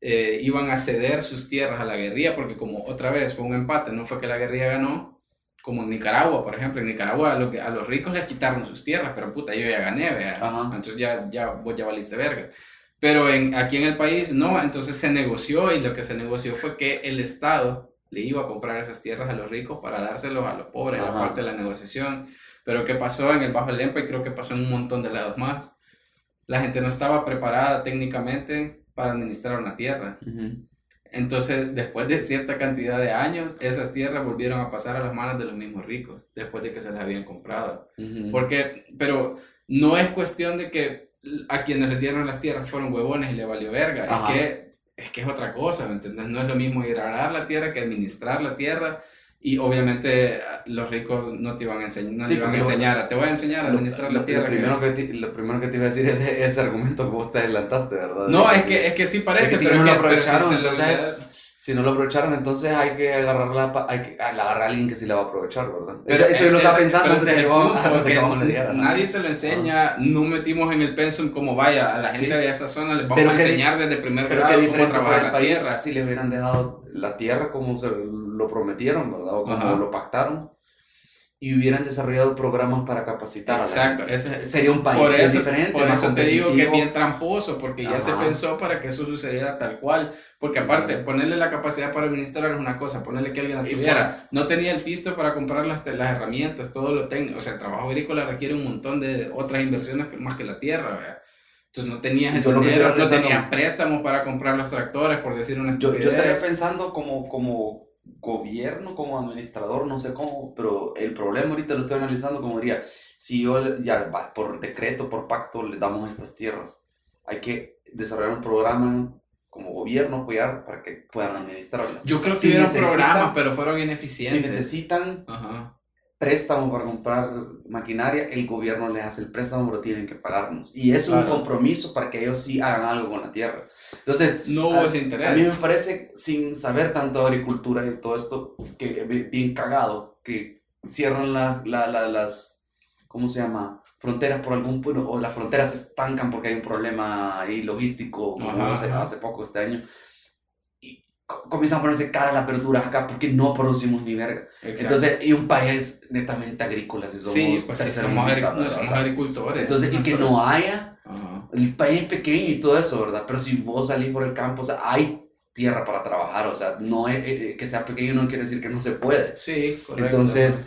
eh, iban a ceder sus tierras a la guerrilla, porque como otra vez fue un empate, no fue que la guerrilla ganó, como en Nicaragua, por ejemplo, en Nicaragua a, lo que, a los ricos les quitaron sus tierras, pero puta, yo ya gané, entonces ya, ya, vos ya valiste verga. Pero en, aquí en el país no, entonces se negoció y lo que se negoció fue que el Estado le iba a comprar esas tierras a los ricos para dárselos a los pobres, aparte de la negociación. Pero ¿qué pasó en el Bajo Lempa y creo que pasó en un montón de lados más? La gente no estaba preparada técnicamente para administrar una tierra. Entonces, después de cierta cantidad de años, esas tierras volvieron a pasar a las manos de los mismos ricos, después de que se las habían comprado. Porque, pero no es cuestión de que a quienes le dieron las tierras fueron huevones y le valió verga. Es que, es que es otra cosa, ¿me entiendes? No es lo mismo ir a arar la tierra que administrar la tierra y obviamente los ricos no te iban a, enseñar, no te iban a enseñar, te voy a enseñar a administrar la tierra. Lo primero que, te, lo primero que te iba a decir es ese argumento que vos te adelantaste, ¿verdad? No, es que, es que sí parece, pero si no lo aprovecharon, entonces... Si no lo aprovecharon, entonces hay que agarrarla, hay que agarrar a alguien que sí la va a aprovechar, ¿verdad? Pero eso, yo lo estaba pensando que Nadie te lo enseña, no metimos en el pensum como vaya, a la gente de esa zona les vamos a enseñar desde primer grado cómo trabajar la tierra. Si les hubieran dejado la tierra como se lo prometieron, ¿verdad? O como lo pactaron. Y hubieran desarrollado programas para capacitar Exacto, a la ese, sería un país por eso, diferente. Por eso te digo que es bien tramposo, porque ya se pensó para que eso sucediera tal cual. Porque aparte, ponerle la capacidad para administrar es una cosa, ponerle que alguien la tuviera. No tenía el pisto para comprar las, las herramientas, todo lo técnico. O sea, el trabajo agrícola requiere un montón de otras inversiones más que la tierra, ¿verdad? Entonces no tenía dinero, no tenía préstamos para comprar los tractores, por decir una estupidez. Yo, yo estaría pensando como, como gobierno, como administrador, no sé cómo, pero el problema ahorita lo estoy analizando como diría, si yo ya por decreto, por pacto le damos estas tierras, hay que desarrollar un programa como gobierno apoyar para que puedan administrarlas. Yo creo que si un programa, pero fueron ineficientes. Si necesitan préstamo para comprar maquinaria, el gobierno les hace el préstamo, pero tienen que pagarnos. Y es un compromiso para que ellos sí hagan algo con la tierra. Entonces, no hubo ese interés. A mí me parece, sin saber tanto de agricultura y todo esto, que bien cagado, que cierran la, la, las, ¿cómo se llama? Fronteras por algún punto, o las fronteras se estancan porque hay un problema ahí logístico, como hace, hace poco este año comienzan a ponerse cara a la apertura acá porque no producimos ni verga. Entonces, y un país netamente agrícola, si somos, sí, pues somos, agricultores. Entonces, y que no haya, el país es pequeño y todo eso, ¿verdad? Pero si vos salís por el campo, o sea, hay tierra para trabajar, o sea, no es, eh, que sea pequeño no quiere decir que no se puede. Sí, correcto. Entonces,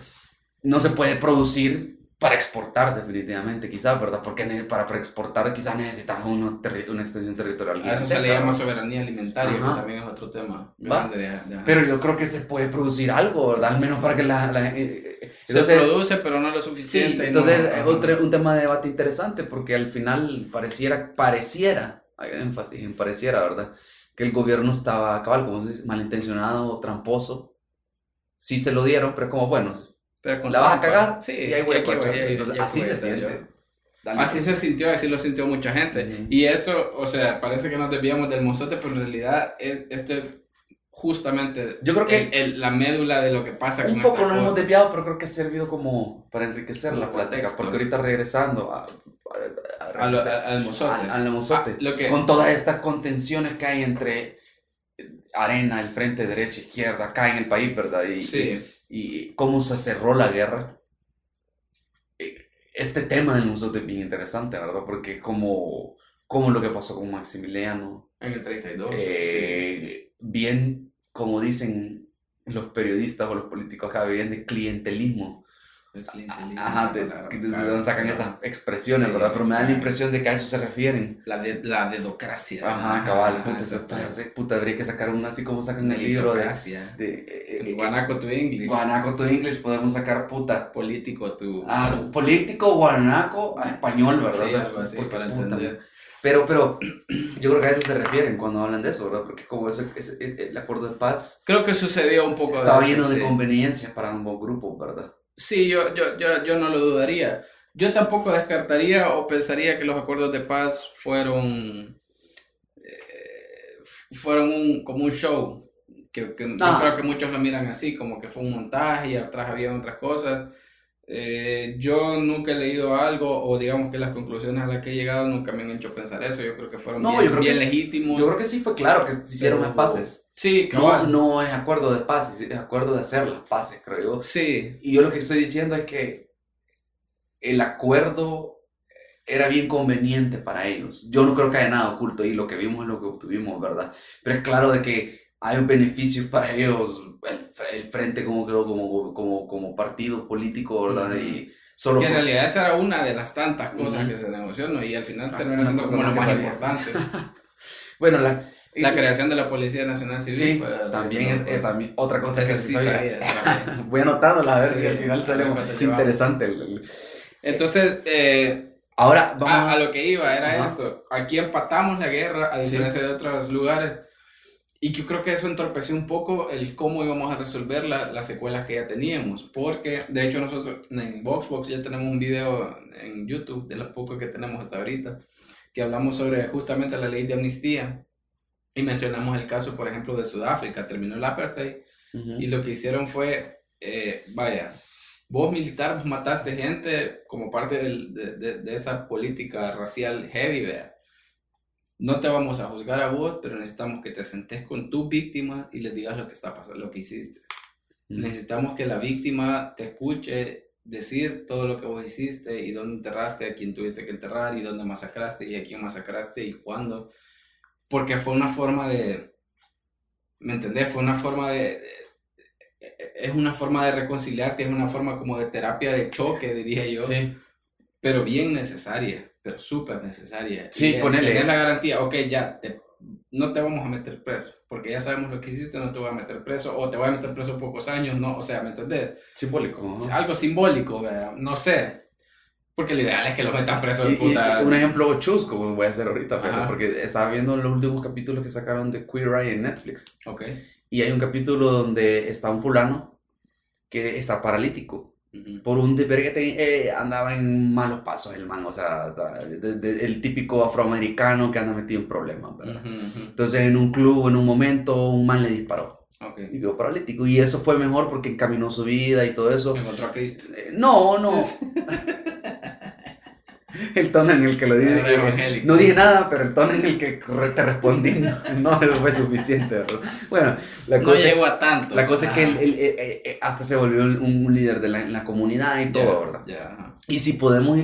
no se puede producir para exportar definitivamente, quizás, ¿verdad? Porque para, para exportar quizás necesitas uno terri- una extensión territorial. A eso se le llama soberanía alimentaria, Ajá. que también es otro tema grande de- de- Pero yo creo que se puede producir algo, ¿verdad? Al menos para que la... la- eh, eh, se produce, pero no lo suficiente. entonces no- es otro, un tema de debate interesante porque al final pareciera, pareciera, hay énfasis en pareciera, ¿verdad? Que el gobierno estaba, cabal, como malintencionado, tramposo. Sí se lo dieron, pero como, bueno, Pero con la vas a cagar Sí, y aquí ahí- Entonces, y aquí así se siente. Así se sintió, así lo sintió mucha gente. Ujú. Y eso, o sea, parece que nos desviamos del mozote, pero en realidad es, esto es justamente Yo creo que el- el- la médula de lo que pasa un con poco esta nos hemos desviado, pero creo que ha servido como para enriquecer la plática. Porque ahorita regresando a, a- a lo- al mozote. al- mozote. Ah, lo que, con todas estas contenciones que hay entre arena, el frente derecha, izquierda, acá en el país, ¿verdad? Y, sí, y, y cómo se cerró la guerra. Eh, Este tema del museo es bien interesante, ¿verdad? Porque como, como lo que pasó con Maximiliano, en el 32. sí. eh, bien, como dicen los periodistas o los políticos acá, bien de clientelismo. El clientelismo, Ajá, esa de, palabra, que desde claro, donde sacan claro. esas expresiones, Sí, ¿verdad? Pero me da la impresión de que a eso se refieren. La, de, la dedocracia. Ajá, cabal, Ajá, puta, está- pues, puta, habría que sacar un así como sacan el libro de, de eh, El eh, guanaco to English. Guanaco to English, podemos sacar puta. político tu. Ah, político guanaco a español, ¿verdad? Sí, algo así, para puta, entender. Pero, pero, yo creo que a eso se refieren cuando hablan de eso, ¿verdad? Porque como ese, ese- e, el acuerdo de paz Creo que sucedió un poco estaba de eso, lleno de sí. conveniencias para ambos grupos, ¿verdad? Sí, yo, yo, yo, yo no lo dudaría. Yo tampoco descartaría o pensaría que los acuerdos de paz fueron, eh, fueron un, como un show. Que, que Ah. Yo creo que muchos lo miran así, como que fue un montaje y atrás había otras cosas. Eh, yo nunca he leído algo, o digamos que las conclusiones a las que he llegado nunca me han hecho pensar eso. Yo creo que fueron No, bien, yo creo bien que- legítimos. Yo creo que sí fue claro que hicieron Pero- las paces. Sí, No, cabal. no es acuerdo de paz, es acuerdo de hacer las paces, creo yo. Sí, Y yo lo que estoy diciendo es que el acuerdo era bien conveniente para ellos. Yo no creo que haya nada oculto ahí, lo que vimos es lo que obtuvimos, ¿verdad? Pero es claro de que hay un beneficio para ellos, el, el frente como, como, como, como partido político, ¿verdad? Ujú. Y solo que en por- realidad esa era una de las tantas cosas Ujú. que se negoció, ¿no? Y al final Ah, terminó siendo como lo más sabía. importante. Bueno, la, La creación de la Policía Nacional Civil Sí, fue... también es eh, también otra cosa que sí sí sabía. sabía. Voy anotándola a ver Sí, si al final sale interesante. el- el- Entonces, eh, Ahora vamos a, a lo que iba era Ajá. esto. Aquí empatamos la guerra, a diferencia de otros lugares. Y yo creo que eso entorpeció un poco el cómo íbamos a resolver la- las secuelas que ya teníamos. Porque, de hecho, nosotros en Voxbox ya tenemos un video en YouTube, de los pocos que tenemos hasta ahorita, que hablamos sobre justamente la ley de amnistía. Y mencionamos el caso, por ejemplo, de Sudáfrica. Terminó el apartheid Ujú. y lo que hicieron fue, eh, vaya, vos militar, vos mataste gente como parte del- de, de- de esa política racial heavy, vea. No te vamos a juzgar a vos, pero necesitamos que te sentes con tu víctima y les digas lo que está pasando, lo que hiciste. Necesitamos que la víctima te escuche decir todo lo que vos hiciste y dónde enterraste, a quién tuviste que enterrar y dónde masacraste y a quién masacraste y cuándo. Porque fue una forma de, ¿me entendés? Fue una forma de, de- es una forma de reconciliarte, es una forma como de terapia de choque, diría yo, Sí. pero bien necesaria, pero súper necesaria. Sí, ponele. Tener la garantía, ok, ya, te- no te vamos a meter preso, porque ya sabemos lo que hiciste, no te voy a meter preso, o te voy a meter preso pocos años, no, o sea, ¿me entendés? Simbólico. ¿no? Es algo simbólico, ¿verdad? no sé. Porque lo ideal es que lo metan preso Y- de y puta. un ejemplo chusco como voy a hacer ahorita, Ajá. porque estaba viendo los últimos capítulos que sacaron de Queer Eye en Netflix. Ok. Y hay un capítulo donde está un fulano que está paralítico. Por un te- eh, andaba en malos pasos el man, o sea, de- de- el típico afroamericano que anda metido en problemas, ¿verdad? Entonces en un club, en un momento, un man le disparó y quedó paralítico. Y eso fue mejor porque encaminó su vida y todo eso. Encontró a Cristo. Eh, No, no. el tono en el que lo dije. No dije nada, pero el tono en el que te respondí no, no fue suficiente, ¿verdad? Bueno, la No cosa, llegó a tanto. la cosa es que Ajá. él, él, eh, eh, eh, hasta se volvió un, un líder de la, comunidad y todo, ¿verdad? Y si podemos,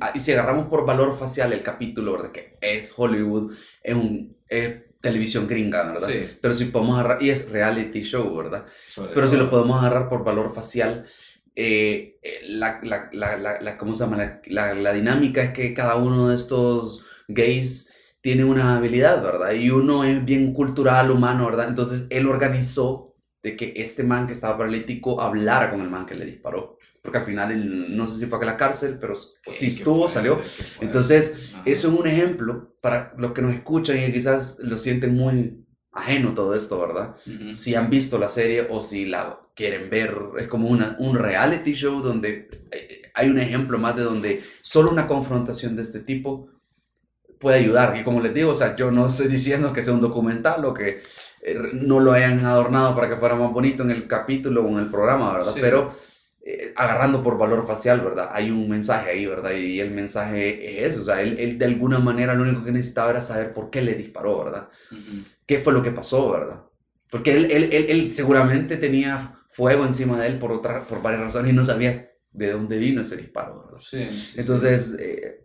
ah, y si agarramos por valor facial el capítulo, ¿verdad? Que es Hollywood, es un es televisión gringa, ¿verdad? Sí. Pero si podemos agarrar, y es reality show, ¿verdad? Pero si lo podemos agarrar por valor facial, eh, la, la, la, la, ¿cómo se llama? La, la, dinámica es que cada uno de estos gays tiene una habilidad, ¿verdad? Y uno es bien cultural, humano, ¿verdad? Entonces él organizó de que este man que estaba paralítico hablara con el man que le disparó. Porque al final, él, no sé si fue a la cárcel, pero sí estuvo, salió. Entonces, eso es un ejemplo para los que nos escuchan y quizás lo sienten muy ajeno todo esto, ¿verdad? Si han visto la serie o si la quieren ver, es como una, un reality show donde eh, hay un ejemplo más de donde solo una confrontación de este tipo puede ayudar. Y como les digo, o sea, yo no estoy diciendo que sea un documental o que eh, no lo hayan adornado para que fuera más bonito en el capítulo o en el programa, ¿verdad? Pero eh, agarrando por valor facial, ¿verdad? Hay un mensaje ahí, ¿verdad? Y el mensaje es, o sea, él, él, de alguna manera lo único que necesitaba era saber por qué le disparó, ¿verdad? ¿Qué fue lo que pasó, ¿verdad? Porque él, él, él, seguramente tenía fuego encima de él por, otra, por varias razones y no sabía de dónde vino ese disparo, ¿verdad? Sí. Entonces, eh,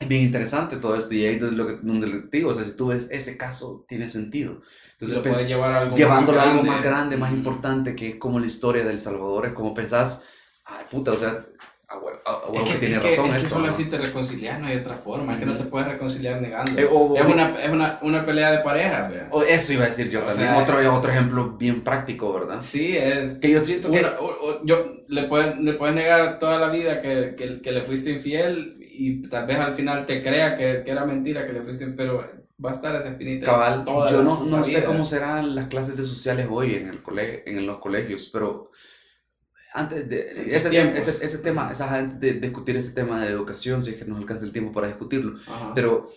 es bien interesante todo esto y ahí es lo que, donde digo, o sea, si tú ves ese caso, tiene sentido. Entonces, lo puede llevar a algo llevándolo a algo más grande, más importante, que es como la historia del Salvador, es como pensás, ay puta, o sea, a huevo, que, tiene razón es esto. Que solo así te reconcilias, no hay otra forma, es que no te puedes reconciliar negando. Eh, es, una, es una, una, pelea de pareja, O eso iba a decir yo también, otro, otro ejemplo bien práctico, ¿verdad? Sí, es... Que yo siento que... yo, le, puedes, le puedes negar toda la vida que, que, que, le fuiste infiel y tal vez al final te crea que, que era mentira que le fuiste infiel, pero va a estar esa espinita. Cabal, yo no, no sé cómo serán las clases de sociales hoy en, el colegio, en los colegios, pero antes de ese, ese, ese, tema, esa, de, discutir ese tema de educación, si es que nos alcanza el tiempo para discutirlo, pero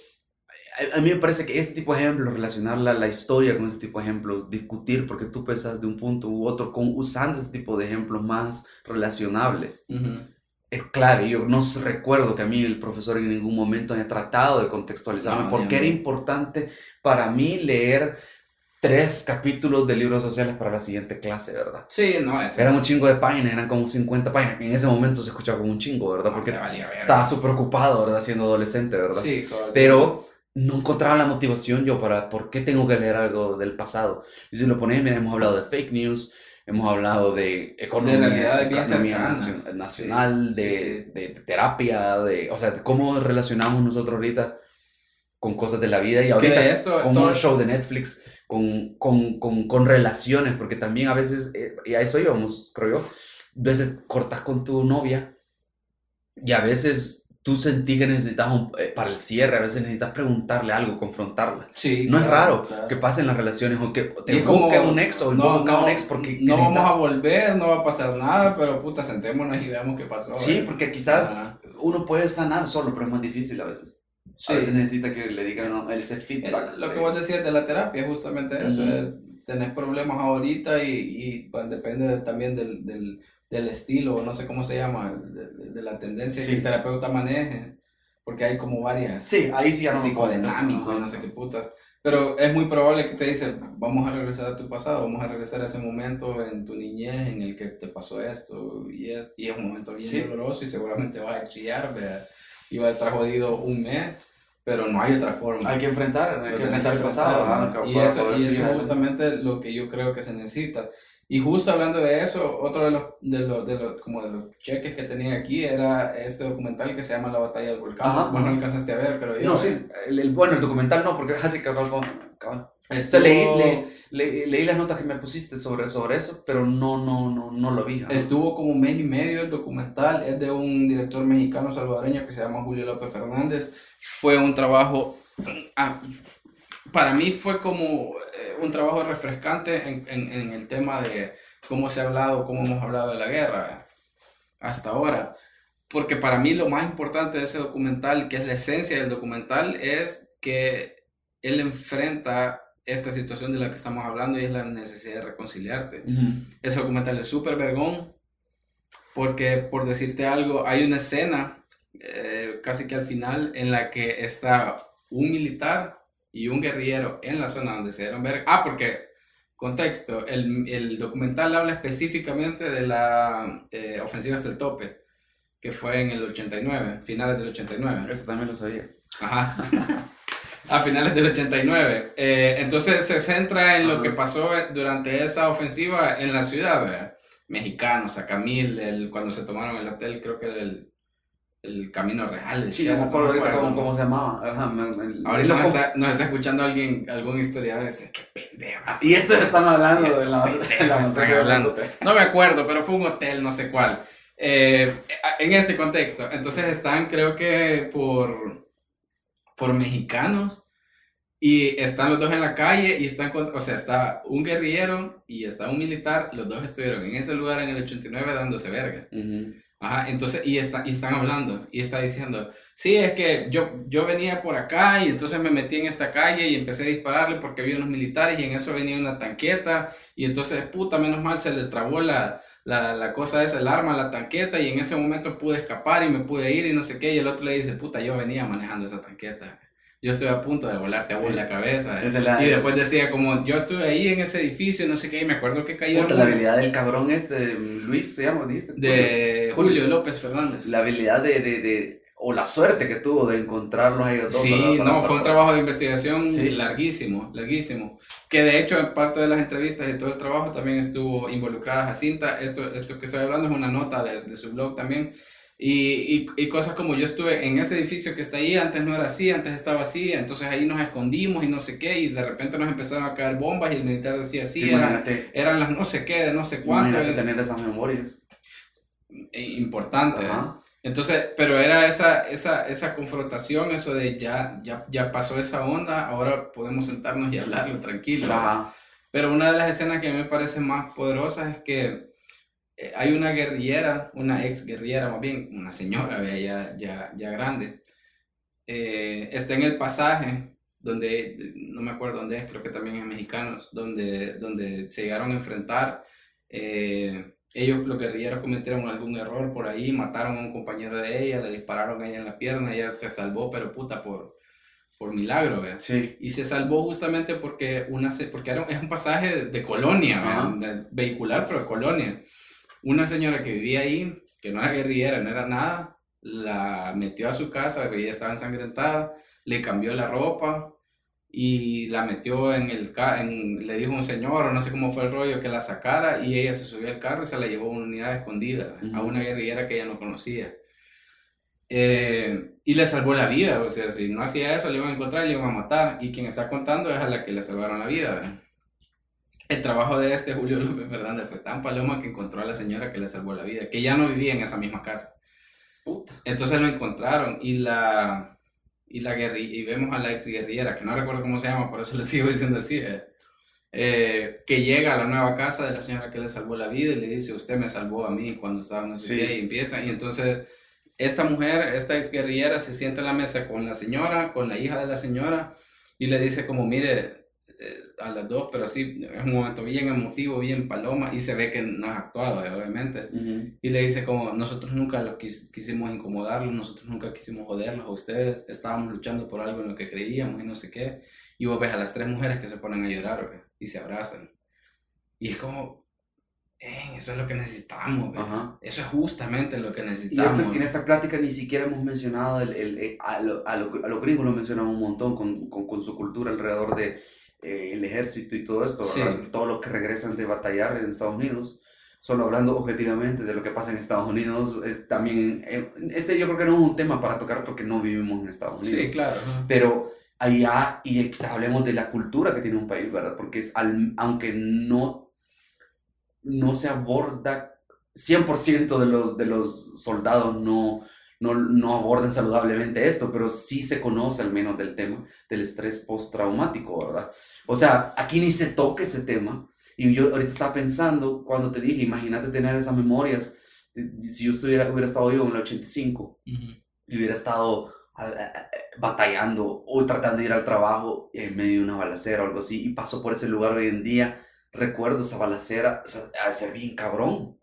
a, mí me parece que este tipo de ejemplos, relacionar la, la, historia con este tipo de ejemplos, discutir porque tú pensas de un punto u otro, con, usando este tipo de ejemplos más relacionables es clave. Yo no recuerdo que a mí el profesor en ningún momento haya tratado de contextualizarme porque era importante para mí leer tres capítulos de libros sociales para la siguiente clase, ¿verdad? Sí, no, es Eran un chingo de páginas, eran como 50 páginas. En ese momento se escuchaba como un chingo, ¿verdad? Porque estaba súper ocupado, ¿verdad? Siendo adolescente, ¿verdad? Sí, Pero no encontraba la motivación yo para por qué tengo que leer algo del pasado. Y si lo pones, mira, hemos hablado de fake news, hemos hablado de economía, de economía nacional, de, de, terapia, de, o sea, cómo relacionamos nosotros ahorita con cosas de la vida y ahorita esto, con un show de Netflix, con, con, con, con, relaciones, porque también a veces, eh, y a eso íbamos, creo yo, a veces cortas con tu novia y a veces tú sentís que necesitas, eh, para el cierre, a veces necesitas preguntarle algo, confrontarla. Sí, no es raro que pasen las relaciones o que te busque un ex o no, no, un ex porque no vamos a volver, no va a pasar nada, pero puta, sentémonos y veamos qué pasó. Sí, eh. porque quizás uno puede sanar solo, pero es más difícil a veces. A veces necesita que le digan ese feedback. lo que vos decías de la terapia, justamente eso. tenés problemas ahorita y, y pues, depende también del, del del estilo, no sé cómo se llama, de, la tendencia que el terapeuta maneje, porque hay como varias. Sí, ahí sí ya no Psicodinámico y no sé qué putas. Pero es muy probable que te dice, vamos a regresar a tu pasado, vamos a regresar a ese momento en tu niñez en el que te pasó esto, y es, y es un momento bien doloroso y seguramente vas a chillar, y vas a estar jodido un mes, pero no hay otra forma. Hay que enfrentar, hay que enfrentar el pasado. y eso, y eso es justamente lo que yo creo que se necesita. Y justo hablando de eso, otro de los, de los, de los, como de los cheques que tenía aquí era este documental que se llama La Batalla del Volcán. Ajá, bueno, no alcanzaste a ver, creo yo. No, sí, el, bueno, el documental no, porque así que Estuvo... leí, le, leí las notas que me pusiste sobre, sobre eso, pero no, no, no, no lo vi. Estuvo como un mes y medio el documental, es de un director mexicano salvadoreño que se llama Julio López Fernández. Fue un trabajo... Ah, para mí fue como eh, un trabajo refrescante en, en, en, el tema de cómo se ha hablado, cómo hemos hablado de la guerra hasta ahora. Porque para mí lo más importante de ese documental, que es la esencia del documental, es que él enfrenta esta situación de la que estamos hablando y es la necesidad de reconciliarte. Ese documental es súper vergón, porque por decirte algo, hay una escena eh, casi que al final en la que está un militar y un guerrillero en la zona donde se dieron ver. Ah, porque, contexto, el, el documental habla específicamente de la eh, ofensiva hasta el tope, que fue en el 89, finales del 89. Eso también lo sabía. Ajá. a finales del 89. Eh, entonces se centra en lo que pasó durante esa ofensiva en la ciudad, mexicanos, a Camil, el, cuando se tomaron el hotel, creo que era el, el Camino Real. el Sí, no me acuerdo ahorita cómo, cómo se llamaba. Ajá, Ahorita nos está, nos está escuchando alguien, algún historiador, y dice, qué pendejo. Y esto están hablando de la, de pendejos la están hablando. No me acuerdo, pero fue un hotel, no sé cuál. Eh, en este contexto. Entonces están, creo que por, por mexicanos. Y están los dos en la calle y están, o sea, está un guerrillero y está un militar. Los dos estuvieron en ese lugar en el 89 dándose verga. Ujú. Ajá, entonces, y, está, y están hablando, y está diciendo, sí, es que yo, yo venía por acá y entonces me metí en esta calle y empecé a dispararle porque vi unos militares y en eso venía una tanqueta y entonces, puta, menos mal se le trabó la, la, la cosa esa, el arma la tanqueta y en ese momento pude escapar y me pude ir y no sé qué, y el otro le dice, puta, yo venía manejando esa tanqueta, yo estoy a punto de volarte a vos la cabeza. Es la- Y después decía como, yo estuve ahí en ese edificio, no sé qué, y me acuerdo que cayeron Puta, la habilidad del cabrón este, Luis se llama, dijiste. de Julio. Julio López Fernández. La habilidad de, de, de, o la suerte que tuvo de encontrarlos a ellos dos. Sí, ¿verdad? Para- no, fue un para- trabajo de investigación Sí. larguísimo, larguísimo. Que de hecho en parte de las entrevistas y todo el trabajo también estuvo involucrada Jacinta. Esto, esto que estoy hablando es una nota de, de su blog también. Y, y, y cosas como yo estuve en ese edificio que está ahí, antes no era así, antes estaba así, entonces ahí nos escondimos y no sé qué, y de repente nos empezaron a caer bombas y el militar decía, sí, eran, eran las no sé qué, de no sé cuánto, eh, tener esas memorias. eh, importante. ¿eh? Entonces, pero era esa, esa, esa confrontación, eso de ya, ya, ya pasó esa onda, ahora podemos sentarnos y hablarlo tranquilo. Ajá. Pero una de las escenas que a mí me parece más poderosas es que eh, hay una guerrillera, una ex guerrillera más bien, una señora ya, ya, ya grande, eh, está en el pasaje donde, no me acuerdo dónde es, creo que también es mexicanos, donde, donde se llegaron a enfrentar. eh, ellos, los guerrilleros, cometieron algún error por ahí, mataron a un compañero de ella, le dispararon a ella en la pierna, ella se salvó, pero puta, por, por milagro, ¿vea? Sí. Y se salvó justamente porque, una, se- porque era, es un pasaje de, colonia. De- vehicular, pero colonia. Una señora que vivía ahí, que no era guerrillera, no era nada, la metió a su casa, ella estaba ensangrentada, le cambió la ropa y la metió en el ca- en, le dijo un señor, o no sé cómo fue el rollo, que la sacara y ella se subió al carro y se la llevó a una unidad escondida, a Ujú. una guerrillera que ella no conocía. Eh, y le salvó la vida, o sea, si no hacía eso, le iban a encontrar y le iban a matar. Y quien está contando es a la que le salvaron la vida. El trabajo de este Julio López Fernández fue tan paloma que encontró a la señora que le salvó la vida, que ya no vivía en esa misma casa. Puta. Entonces lo encontraron y la, y la y vemos a la ex guerrillera, que no recuerdo cómo se llama, por eso le sigo diciendo así, eh, eh, que llega a la nueva casa de la señora que le salvó la vida y le dice, usted me salvó a mí cuando estaba no sé Sí. qué, y empieza, y entonces esta mujer, esta ex guerrillera se sienta en la mesa con la señora, con la hija de la señora, y le dice como, mire, a las dos, pero sí, es un momento bien emotivo, bien paloma, y se ve que no es actuado, eh, obviamente. Ujú. Y le dice como, nosotros nunca los quis- quisimos incomodarlos, nosotros nunca quisimos joderlos a ustedes, estábamos luchando por algo en lo que creíamos y no sé qué. Y vos ves a las tres mujeres que se ponen a llorar, güey, y se abrazan. Y es como, "Eh, eso es lo que necesitamos. Eso es justamente lo que Y necesitamos. esto, en esta plática ni siquiera hemos mencionado, el, el- el- a, lo, a, lo- a los gringos lo mencionamos un montón con, con, con su cultura alrededor de eh, el ejército y todo esto, Sí. todos los que regresan de batallar en Estados Unidos. Solo hablando objetivamente de lo que pasa en Estados Unidos, es también, eh, este yo creo que no es un tema para tocar porque no vivimos en Estados Unidos. Sí, claro. pero allá, y quizás hablemos de la cultura que tiene un país, ¿verdad? Porque es, al- aunque no, no se aborda, 100% de los, de los soldados no, no, no abordan saludablemente esto, pero sí se conoce al menos del tema del estrés postraumático, ¿verdad? O sea, aquí ni se toca ese tema. Y yo ahorita estaba pensando, cuando te dije, imagínate tener esas memorias, si yo estuviera, hubiera estado yo en el 85, Ujú. y hubiera estado a- a- a- batallando o tratando de ir al trabajo en medio de una balacera o algo así y paso por ese lugar hoy en día, recuerdo esa balacera, de ser bien cabrón.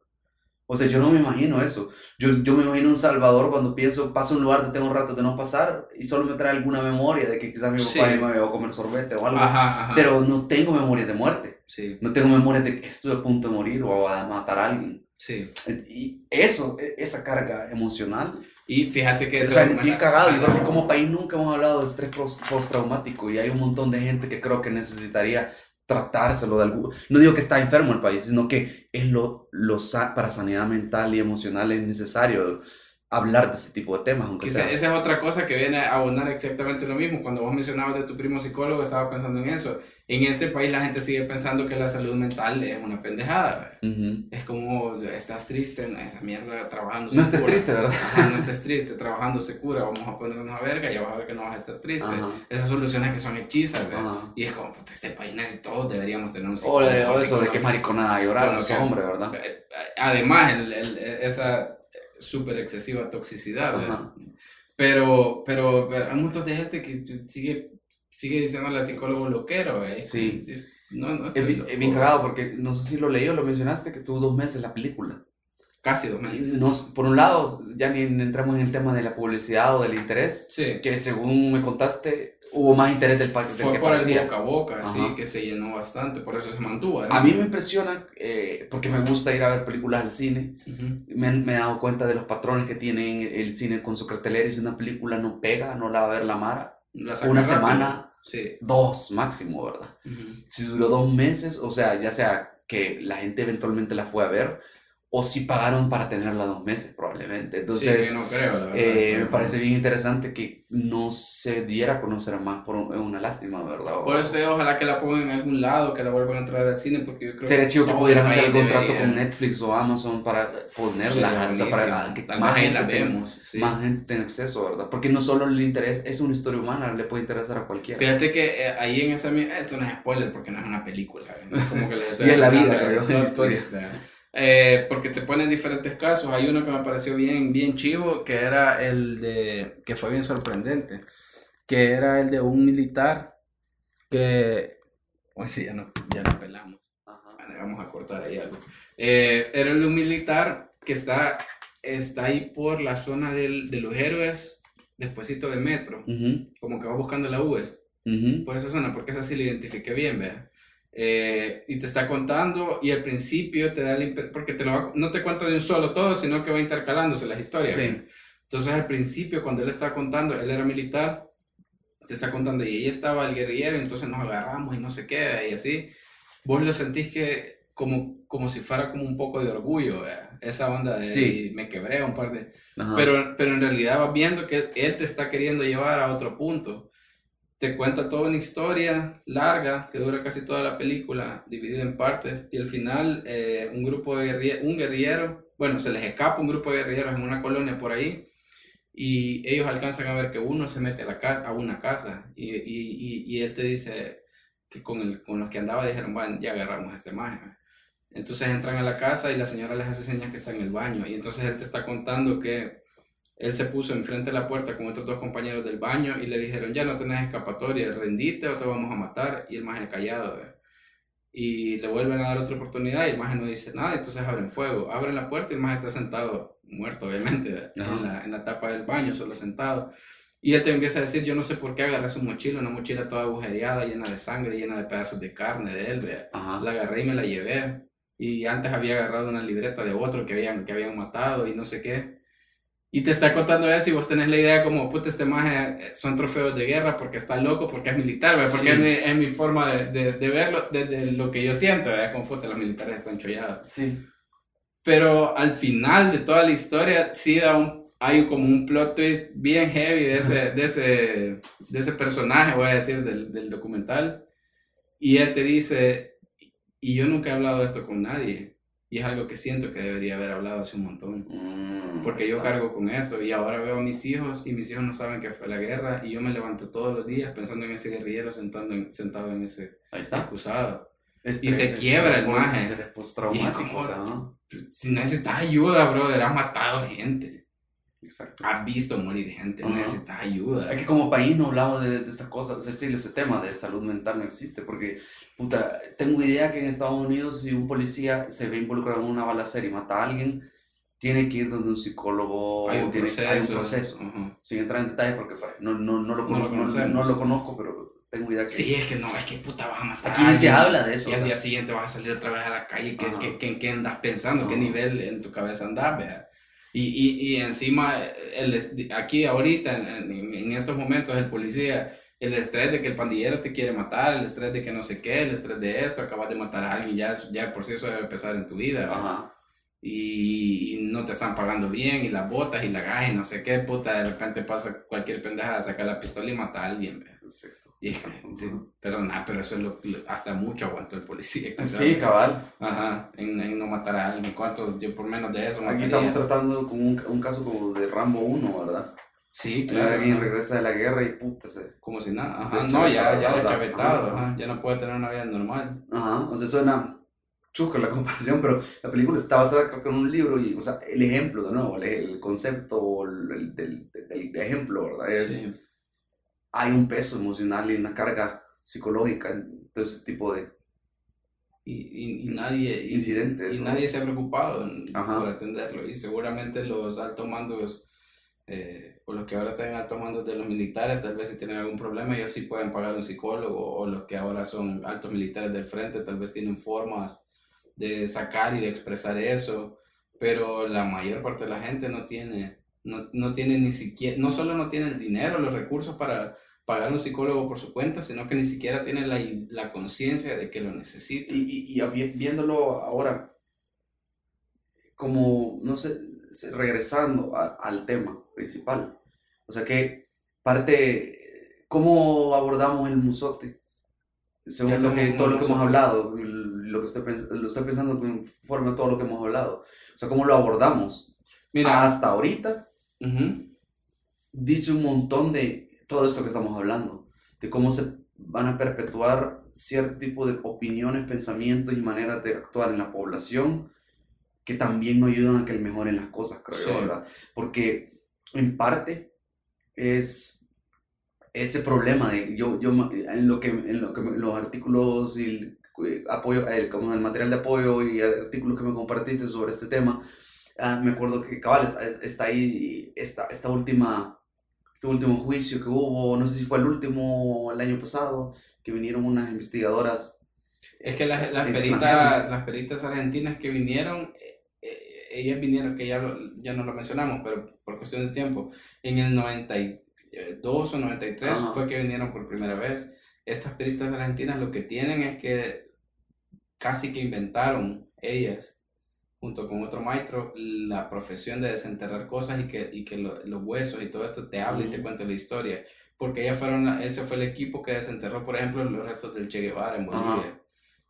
O sea, yo no me imagino eso. Yo, yo me imagino un Salvador cuando pienso, paso a un lugar tengo un rato de no pasar y solo me trae alguna memoria de que quizás mi Sí. papá me llevó a comer sorbete o algo. Ajá, ajá. Pero no tengo memoria de muerte. Sí, No tengo memoria de que estuve a punto de morir o a matar a alguien. sí. Y eso, e- esa carga emocional, Y fíjate que o eso sea, es bien cagado. Yo creo que como país nunca hemos hablado de estrés post- postraumático y hay un montón de gente que creo que necesitaría tratárselo de algún... No digo que está enfermo el país, sino que es lo, lo para sanidad mental y emocional es necesario hablar de ese tipo de temas, aunque sea. esa es otra cosa que viene a abonar exactamente lo mismo. Cuando vos mencionabas de tu primo psicólogo, estaba pensando en eso. En este país la gente sigue pensando que la salud mental es una pendejada. Ujú. Es como, estás triste, esa mierda trabajando No estés cura. triste, ¿verdad? Ajá, no estés triste, trabajando se cura, vamos a ponernos a verga y vas a ver que no vas a estar triste. Ajá. Esas soluciones que son hechizas, ¿ve? Ajá. Y es como, puta, este país todos deberíamos tener un psicólogo. o eso de que mariconada llorar, Bueno, sos que- hombre, ¿verdad? Eh, Además, el, el- esa súper excesiva toxicidad. Pero, pero, pero hay de gente que sigue, sigue diciéndole al psicólogo loquero. ¿ve? Sí. No, no Es estoy bien, loco. es bien cagado porque no sé si lo leí o lo mencionaste que estuvo dos meses la película. Casi dos meses. No, por un lado, ya ni entramos en el tema de la publicidad o del interés, Sí. que según me contaste, hubo más interés del, del Fue que por el parecía. boca a boca, sí, Ajá. que se llenó bastante, por eso se mantuvo. ¿eh? A mí me impresiona, eh, porque me gusta ir a ver películas al cine, Ujú. me, me he dado cuenta de los patrones que tiene el cine con su cartelera y si una película no pega, no la va a ver la Mara, La una rápido. semana, Sí. dos máximo, ¿verdad? Ujú. Si duró dos meses, o sea, ya sea que la gente eventualmente la fue a ver, o si pagaron para tenerla dos meses, probablemente. Entonces, sí, que no creo, la verdad. eh, me parece bien interesante que no se diera a conocer más por un- una lástima, ¿verdad? Por eso digo, ojalá que la pongan en algún lado, que la vuelvan a traer al cine, porque yo creo Sería chido que pudieran hacer el contrato debería- con Netflix o Amazon para ponerla, o sea, para que Tal más gente, la tenga, vemos. sí. más gente tenga acceso, ¿verdad? Porque no solo el interés es una historia humana, le puede interesar a cualquiera. Fíjate que eh, ahí en esa... Esto no es spoiler porque no es una película. No es como que le estoy Y es la vida, creo, eh, porque te ponen diferentes casos. Hay uno que me pareció bien, bien chivo, que era el de... que fue bien sorprendente. Que era el de un militar que... Pues sí, ya no, ya no pelamos. Bueno, vamos a cortar ahí algo. Eh, era el de un militar que está, está ahí por la zona del, de los héroes, despuésito de metro, Ujú, como que va buscando la UES, ujú. por esa zona, porque esa sí la identifiqué bien, vea. Eh, y te está contando y al principio te da la porque te lo va- no te cuenta de un solo todo, sino que va intercalándose las historias. Sí. Entonces al principio cuando él está contando, él era militar, te está contando y ahí estaba el guerrillero, entonces nos agarramos y no sé qué, y así. Vos lo sentís que como, como si fuera como un poco de orgullo, ¿vea? esa onda de Sí. "Y me quebré un par de... Ajá. Pero, pero en realidad vas viendo que él te está queriendo llevar a otro punto. Te cuenta toda una historia larga que dura casi toda la película, dividida en partes, y al final eh, un grupo de guerrilleros, un guerrillero, bueno, se les escapa un grupo de guerrilleros en una colonia por ahí, y ellos alcanzan a ver que uno se mete a, una casa, y, y, y, él te dice que con, el, con los que andaba dijeron, bueno, ya agarramos este. Entonces entran a la casa y la señora les hace señas que está en el baño, y entonces él te está contando que él se puso enfrente de la puerta con otros dos compañeros del baño y le dijeron, ya no tenés escapatoria, rendite o te vamos a matar. Y el maje callado. Y le vuelven a dar otra oportunidad y el maje no dice nada, entonces abren fuego. Abren la puerta y el maje está sentado, muerto obviamente, en la, en la tapa del baño, solo sentado. Y él te empieza a decir, yo no sé por qué agarré su mochila, una mochila toda agujereada, llena de sangre, llena de pedazos de carne de él. La agarré y me la llevé. Y antes había agarrado una libreta de otro que habían, que habían matado y no sé qué. Y te está contando eso y vos tenés la idea como, puta, este maje son trofeos de guerra porque está loco, porque es militar, ¿verdad? Porque Sí. es, mi, es mi forma de, de, de verlo, desde lo que yo siento, ¿verdad? Como, puta, los militares están chollados. Sí. Pero al final de toda la historia, sí da un, hay como un plot twist bien heavy de ese, de ese, de ese personaje, voy a decir, del, del documental. Y él te dice, y yo nunca he hablado esto con nadie. Y es algo que siento que debería haber hablado hace un montón. Mm, Porque yo está. cargo con eso y ahora veo a mis hijos y mis hijos no saben que fue la guerra y yo me levanto todos los días pensando en ese guerrillero sentado en, sentado en ese Ahí está. acusado. Este- y se este- quiebra el maje. este Y es como, ¿no? si necesitas ayuda, brother, has matado gente. Exacto. Has visto morir gente, Ajá. necesitas ayuda. Es que como país no hablamos de, de estas cosas, es decir, ese tema de salud mental no existe, porque, puta, tengo idea que en Estados Unidos si un policía se ve involucrado en una balacera y mata a alguien, tiene que ir donde un psicólogo, Hay un tiene- proceso. hay un proceso. Ajá. Sin entrar en detalles porque no, no, no, lo, No lo conozco, no, no lo conozco, pero tengo idea que... Sí, es que no, es que puta vas a matar Aquí a ni se alguien. habla de eso. Y al día siguiente vas a salir otra vez a la calle. ¿Qué, qué, qué- qué andas pensando? ¿Qué nivel en tu cabeza andas? vea? Y, y, y encima, el, aquí ahorita, en, en- en estos momentos, el policía el estrés de que el pandillero te quiere matar, el estrés de que no sé qué, el estrés de esto, acabas de matar a alguien, ya, ya por sí eso debe empezar en tu vida. Ajá. Y, y no te están pagando bien, y las botas y la gaja y no sé qué, puta, de repente pasa cualquier pendeja a sacar la pistola y mata a alguien. ¿ve? Exacto. Y, sí, perdona, pero eso es lo, hasta mucho aguantó el policía. Sí, cabal. Ajá, en, en no matar a alguien. ¿Cuánto? Yo por menos de eso Aquí mataría. estamos tratando con un, un caso como de Rambo 1, ¿verdad? Sí, Claro, alguien regresa de la guerra y puta se... Como si nada. Ajá, no, ya, ya deschavetado. Ajá. Ajá. Ya no puede tener una vida normal. Ajá, o sea, suena chusca la comparación, pero la película está basada creo que en un libro y, o sea, el ejemplo, de nuevo, el, el concepto el, el- del ejemplo, ¿verdad? Es, Sí. Hay un peso emocional y una carga psicológica en todo ese tipo de Y, y, y nadie. incidentes. Y ¿no? nadie se ha preocupado en- por atenderlo. Y seguramente los altos mandos, eh, o los que ahora están en altos mandos de los militares, tal vez si tienen algún problema, ellos sí pueden pagar un psicólogo. O los que ahora son altos militares del frente, tal vez tienen formas de sacar y de expresar eso. Pero la mayor parte de la gente no tiene, no, no tiene ni siquiera, no solo no tiene el dinero, los recursos para pagar un psicólogo por su cuenta, sino que ni siquiera tiene la, la conciencia de que lo necesita. Y, y, y vi- viéndolo ahora, como, no sé, regresando a- al tema principal, o sea que parte, ¿cómo abordamos el musote? Según ¿Qué lo que, todo lo que hemos hablado, lo que estoy, lo estoy pensando conforme a todo lo que hemos hablado, o sea, ¿cómo lo abordamos? Mira, Hasta ahorita ujú. dice un montón de todo esto que estamos hablando, de cómo se van a perpetuar cierto tipo de opiniones, pensamientos y maneras de actuar en la población que también no ayudan a que mejoren las cosas, creo yo, Sí. ¿verdad? Porque en parte es ese problema de yo, yo en lo que en lo que los artículos y el eh, apoyo el, como el material de apoyo y artículos que me compartiste sobre este tema ah, me acuerdo que cabal está, está ahí esta, esta última este último juicio que hubo no sé si fue el último el año pasado que vinieron unas investigadoras Es que las, las, peritas, las peritas argentinas que vinieron, eh, eh, ellas vinieron, que ya, lo- ya no lo mencionamos, pero por cuestión de tiempo, en el 92 o 93 Ajá. fue que vinieron por primera vez. Estas peritas argentinas lo que tienen es que casi que inventaron ellas, junto con otro maestro, la profesión de desenterrar cosas y que, y que lo- los huesos y todo esto te hable y te Ujú. cuente la historia. Porque ellas fueron, la- ese fue el equipo que desenterró, por ejemplo, los restos del Che Guevara en. Bolivia.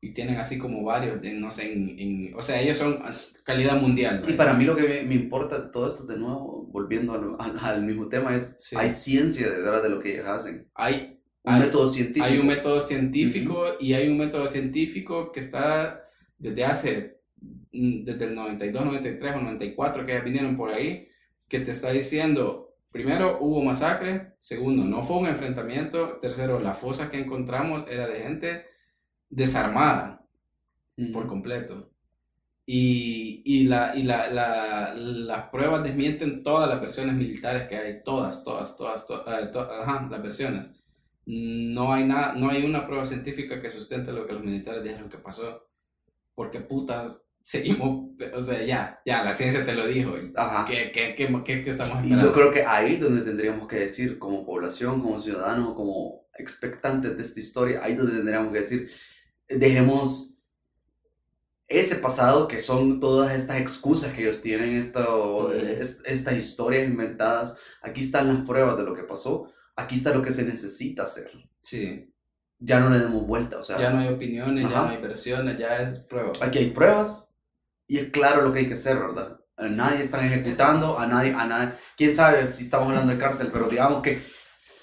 Y tienen así como varios, de, no sé, en, en- o sea, ellos son calidad mundial. y ¿verdad? para mí lo que me, me importa todo esto de nuevo volviendo al, al- al mismo tema es Sí. hay ciencia detrás de lo que ellas hacen Hay, un Hay- método científico hay un método científico y hay un método científico que está desde hace, desde el 92, 93 o 94 que vinieron por ahí, que te está diciendo, primero, hubo masacre, segundo, no fue un enfrentamiento, tercero, la fosa que encontramos era de gente desarmada Ujú. por completo. Y, y, la, y la, la- las pruebas desmienten todas las versiones militares que hay, todas, todas, todas, to- eh, to- ajá, las versiones. No hay, nada, no hay una prueba científica que sustente lo que los militares dijeron que pasó. Porque putas, seguimos, o sea, ya, ya, la ciencia te lo dijo. y Ajá. ¿Qué, qué, qué, qué- estamos Y esperando? yo creo que ahí es donde tendríamos que decir, como población, como ciudadanos, como expectantes de esta historia, ahí es donde tendríamos que decir, dejemos ese pasado que son todas estas excusas que ellos tienen, esto, Ujú. es- estas historias inventadas, aquí están las pruebas de lo que pasó, aquí está lo que se necesita hacer. Sí, Ya no le demos vuelta, o sea, ya no hay opiniones, ya Ajá. no hay versiones, ya es prueba. aquí hay pruebas y es claro lo que hay que hacer, ¿verdad? A nadie están ejecutando, a nadie, a nadie, quién sabe si estamos hablando de cárcel, pero digamos que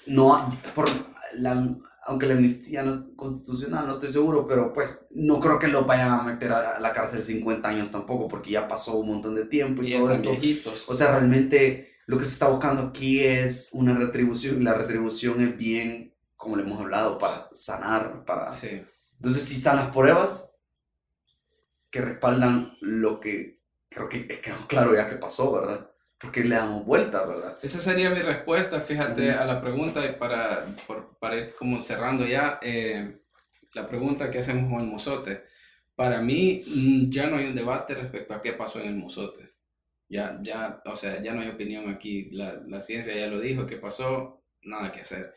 no, por la, aunque la amnistía no es constitucional, no estoy seguro, pero pues no creo que lo vayan a meter a la cárcel 50 años tampoco, porque ya pasó un montón de tiempo y, Y todo esto. viejitos. O sea, realmente lo que se está buscando aquí es una retribución, y la retribución es bien, como le hemos hablado, para sanar, para... sí. Entonces, si están las pruebas que respaldan lo que creo que quedó claro ya que pasó, ¿verdad? Porque le damos vuelta, ¿verdad? Esa sería mi respuesta, fíjate, a la pregunta y para, por- para ir como cerrando ya, eh, la pregunta que hacemos con el mozote. Para mí mm, ya no hay un debate respecto a qué pasó en el mozote. Ya, ya, o sea, ya no hay opinión aquí. La, la ciencia ya lo dijo, qué pasó, nada que hacer.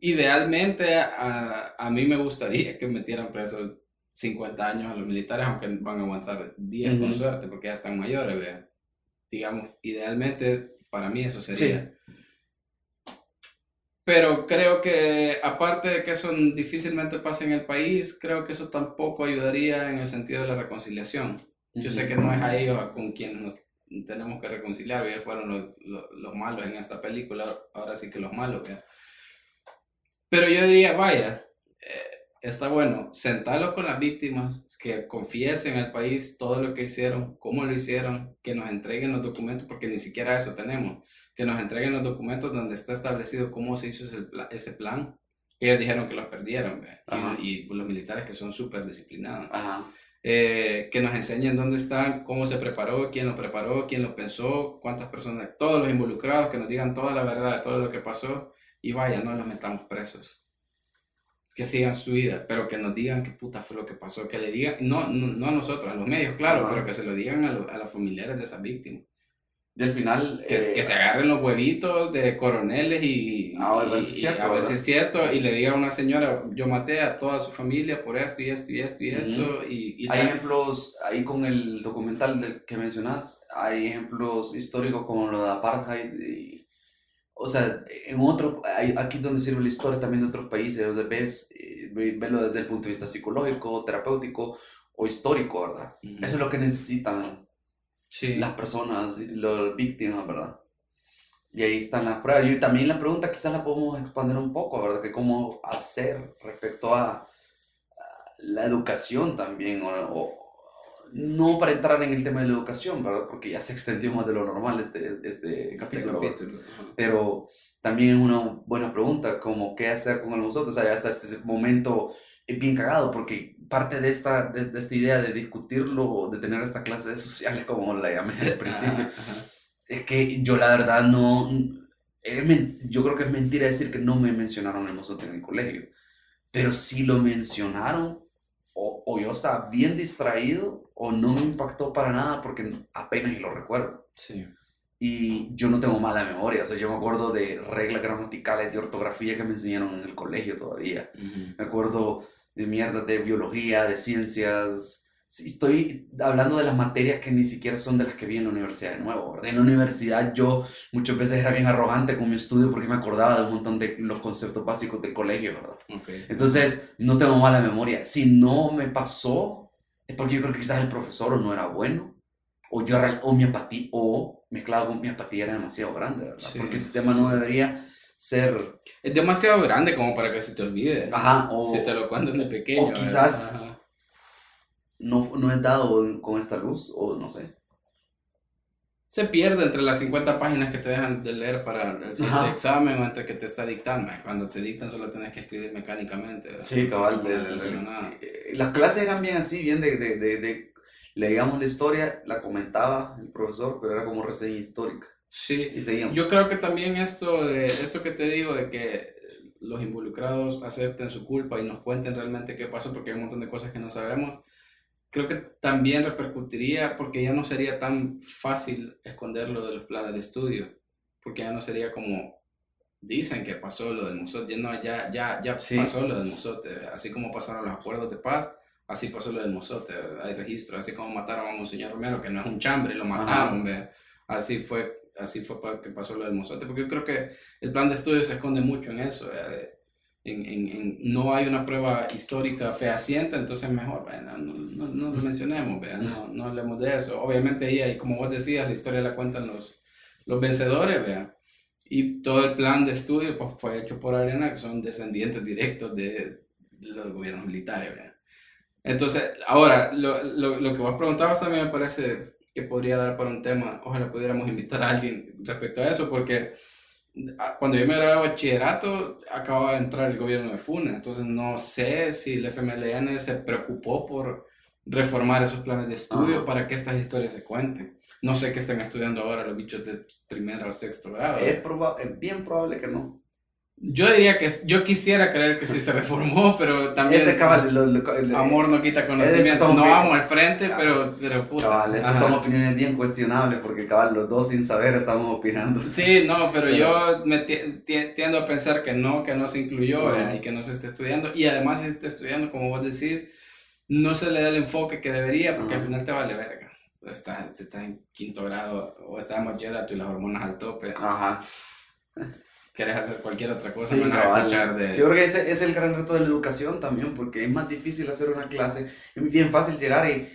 Idealmente, a, a mí me gustaría que metieran presos 50 años a los militares, aunque van a aguantar 10 con suerte, porque ya están mayores, vea. Digamos, idealmente, para mí eso sería. Pero creo que, aparte de que eso difícilmente pase en el país, creo que eso tampoco ayudaría en el sentido de la reconciliación. Yo sé que no es a ellos con quienes nos tenemos que reconciliar, ellos fueron los, los, los malos en esta película, ahora sí que los malos. ¿vea? Pero yo diría, vaya, está bueno sentarlos con las víctimas, que confiesen al país todo lo que hicieron, cómo lo hicieron, que nos entreguen los documentos, porque ni siquiera eso tenemos, que nos entreguen los documentos donde está establecido cómo se hizo ese, pla- ese plan. Ellos dijeron que los perdieron, y, y los militares que son súper disciplinados. Ajá. Eh, que nos enseñen dónde están, cómo se preparó, quién lo preparó, quién lo pensó, cuántas personas, todos los involucrados, que nos digan toda la verdad de todo lo que pasó y vaya, no los metamos presos. Que sigan su vida, pero que nos digan qué puta fue lo que pasó, que le digan, no, no, no a nosotros, a los medios, claro, Ajá. pero que se lo digan a, lo- a los familiares de esas víctimas. Y al final... Que, eh, que se agarren los huevitos de coroneles y, Ah, a ver si es cierto, a ver si es cierto, y le diga a una señora, yo maté a toda su familia por esto y esto y esto y Ujú. esto, y, y Hay ejemplos, ahí con el documental del que mencionas, hay ejemplos históricos como lo de apartheid. y- o sea, en otro, aquí donde sirve la historia también de otros países, o sea, ves, eh, ve- velo desde el punto de vista psicológico, terapéutico o histórico, ¿verdad? Eso es lo que necesitan Sí. las personas, las víctimas, ¿verdad? Y ahí están las pruebas. Y también la pregunta quizás la podemos expandir un poco, ¿verdad? Que cómo hacer respecto a, a la educación también, o, o- no para entrar en el tema de la educación, ¿verdad? Porque ya se extendió más de lo normal este, este Este capítulo. ajá. Pero también una buena pregunta, como qué hacer con el nosotros. O sea, hasta este momento es bien cagado, porque parte de esta, de, de esta idea de discutirlo, de tener esta clase de sociales, como la llamé al principio, Ajá, ajá. es que yo la verdad no, yo creo que es mentira decir que no me mencionaron el mozote en el colegio, pero sí lo mencionaron, o, o yo estaba bien distraído, o no me impactó para nada, porque apenas y lo recuerdo. Sí. Y yo no tengo mala memoria, o sea, yo me acuerdo de reglas gramaticales, de ortografía que me enseñaron en el colegio todavía. Me acuerdo de mierda de biología, de ciencias. Estoy hablando de las materias que ni siquiera son de las que vi en la universidad de nuevo. En la universidad yo muchas veces era bien arrogante con mi estudio porque me acordaba de un montón de los conceptos básicos del colegio, ¿verdad? Entonces, no tengo mala memoria. Si no me pasó, es porque yo creo que quizás el profesor no era bueno, o, yo, o mi apatía, o mezclado con mi apatía era demasiado grande, ¿verdad? Sí, porque ese sí, tema no debería ser, Es demasiado grande como para que se te olvide. ajá, o, Si te lo cuentan de pequeño. o quizás- no, no es dado con esta luz, o no sé. Se pierde entre las 50 páginas que te dejan de leer para el siguiente examen o entre que te está dictando. Cuando te dictan solo tienes que escribir mecánicamente. ¿verdad? Sí, cabal. No eh, las clases eran bien así, bien de, de, de, de- leíamos la historia, la comentaba el profesor, pero era como reseña histórica. Sí, Y seguíamos. Yo creo que también esto de esto que te digo de que los involucrados acepten su culpa y nos cuenten realmente qué pasó porque hay un montón de cosas que no sabemos. Creo que también repercutiría porque ya no sería tan fácil esconderlo de los planes de estudio, porque ya no sería como dicen que pasó lo del Mozote, ya no, ya, ya, ya Sí. pasó lo del Mozote, así como pasaron los acuerdos de paz, así pasó lo del Mozote, hay registro, así como mataron a Monseñor Romero, que no es un chambre, lo mataron, ve. así fue así fue que pasó lo del Mozote, porque yo creo que el plan de estudio se esconde mucho en eso, eh, en, en- en- no hay una prueba histórica fehaciente, entonces mejor, no, no, no lo mencionemos, no, no hablemos de eso. Obviamente ahí, hay, como vos decías, la historia la cuentan los, los vencedores, vea. Y todo el plan de estudio pues, fue hecho por Arena, que son descendientes directos de, los gobiernos militares, vea. Entonces, ahora, lo, lo, lo que vos preguntabas también me parece que podría dar para un tema. Ojalá pudiéramos invitar a alguien respecto a eso, porque cuando yo me gradué de bachillerato, acababa de entrar el gobierno de FUNA, entonces no sé si el FMLN se preocupó por reformar esos planes de estudio Ajá. para que estas historias se cuenten. No sé qué están estudiando ahora los bichos de primero o sexto grado. Es, proba- es bien probable que no. Yo diría que yo quisiera creer que sí se reformó, pero también Este cabal, lo- lo- lo- amor no quita conocimiento. son No bien- vamos al frente, pero, pero puta. Cabal, estas Ajá. son opiniones bien cuestionables porque cabal, los dos sin saber estamos opinando. Sí, no, pero Pero- yo me ti- ti- tiendo a pensar que no, que no se incluyó Ajá. ¿verdad? y que no se esté estudiando. Y además, se está estudiando, como vos decís, no se le da el enfoque que debería porque al final te vale verga. Está, está en quinto grado o está en bachillerato y las hormonas al tope, Ajá. quieres hacer cualquier otra cosa Sí, cabal. escuchar de... Yo creo que ese es el gran reto de la educación también, porque es más difícil hacer una clase. Es bien fácil llegar y eh,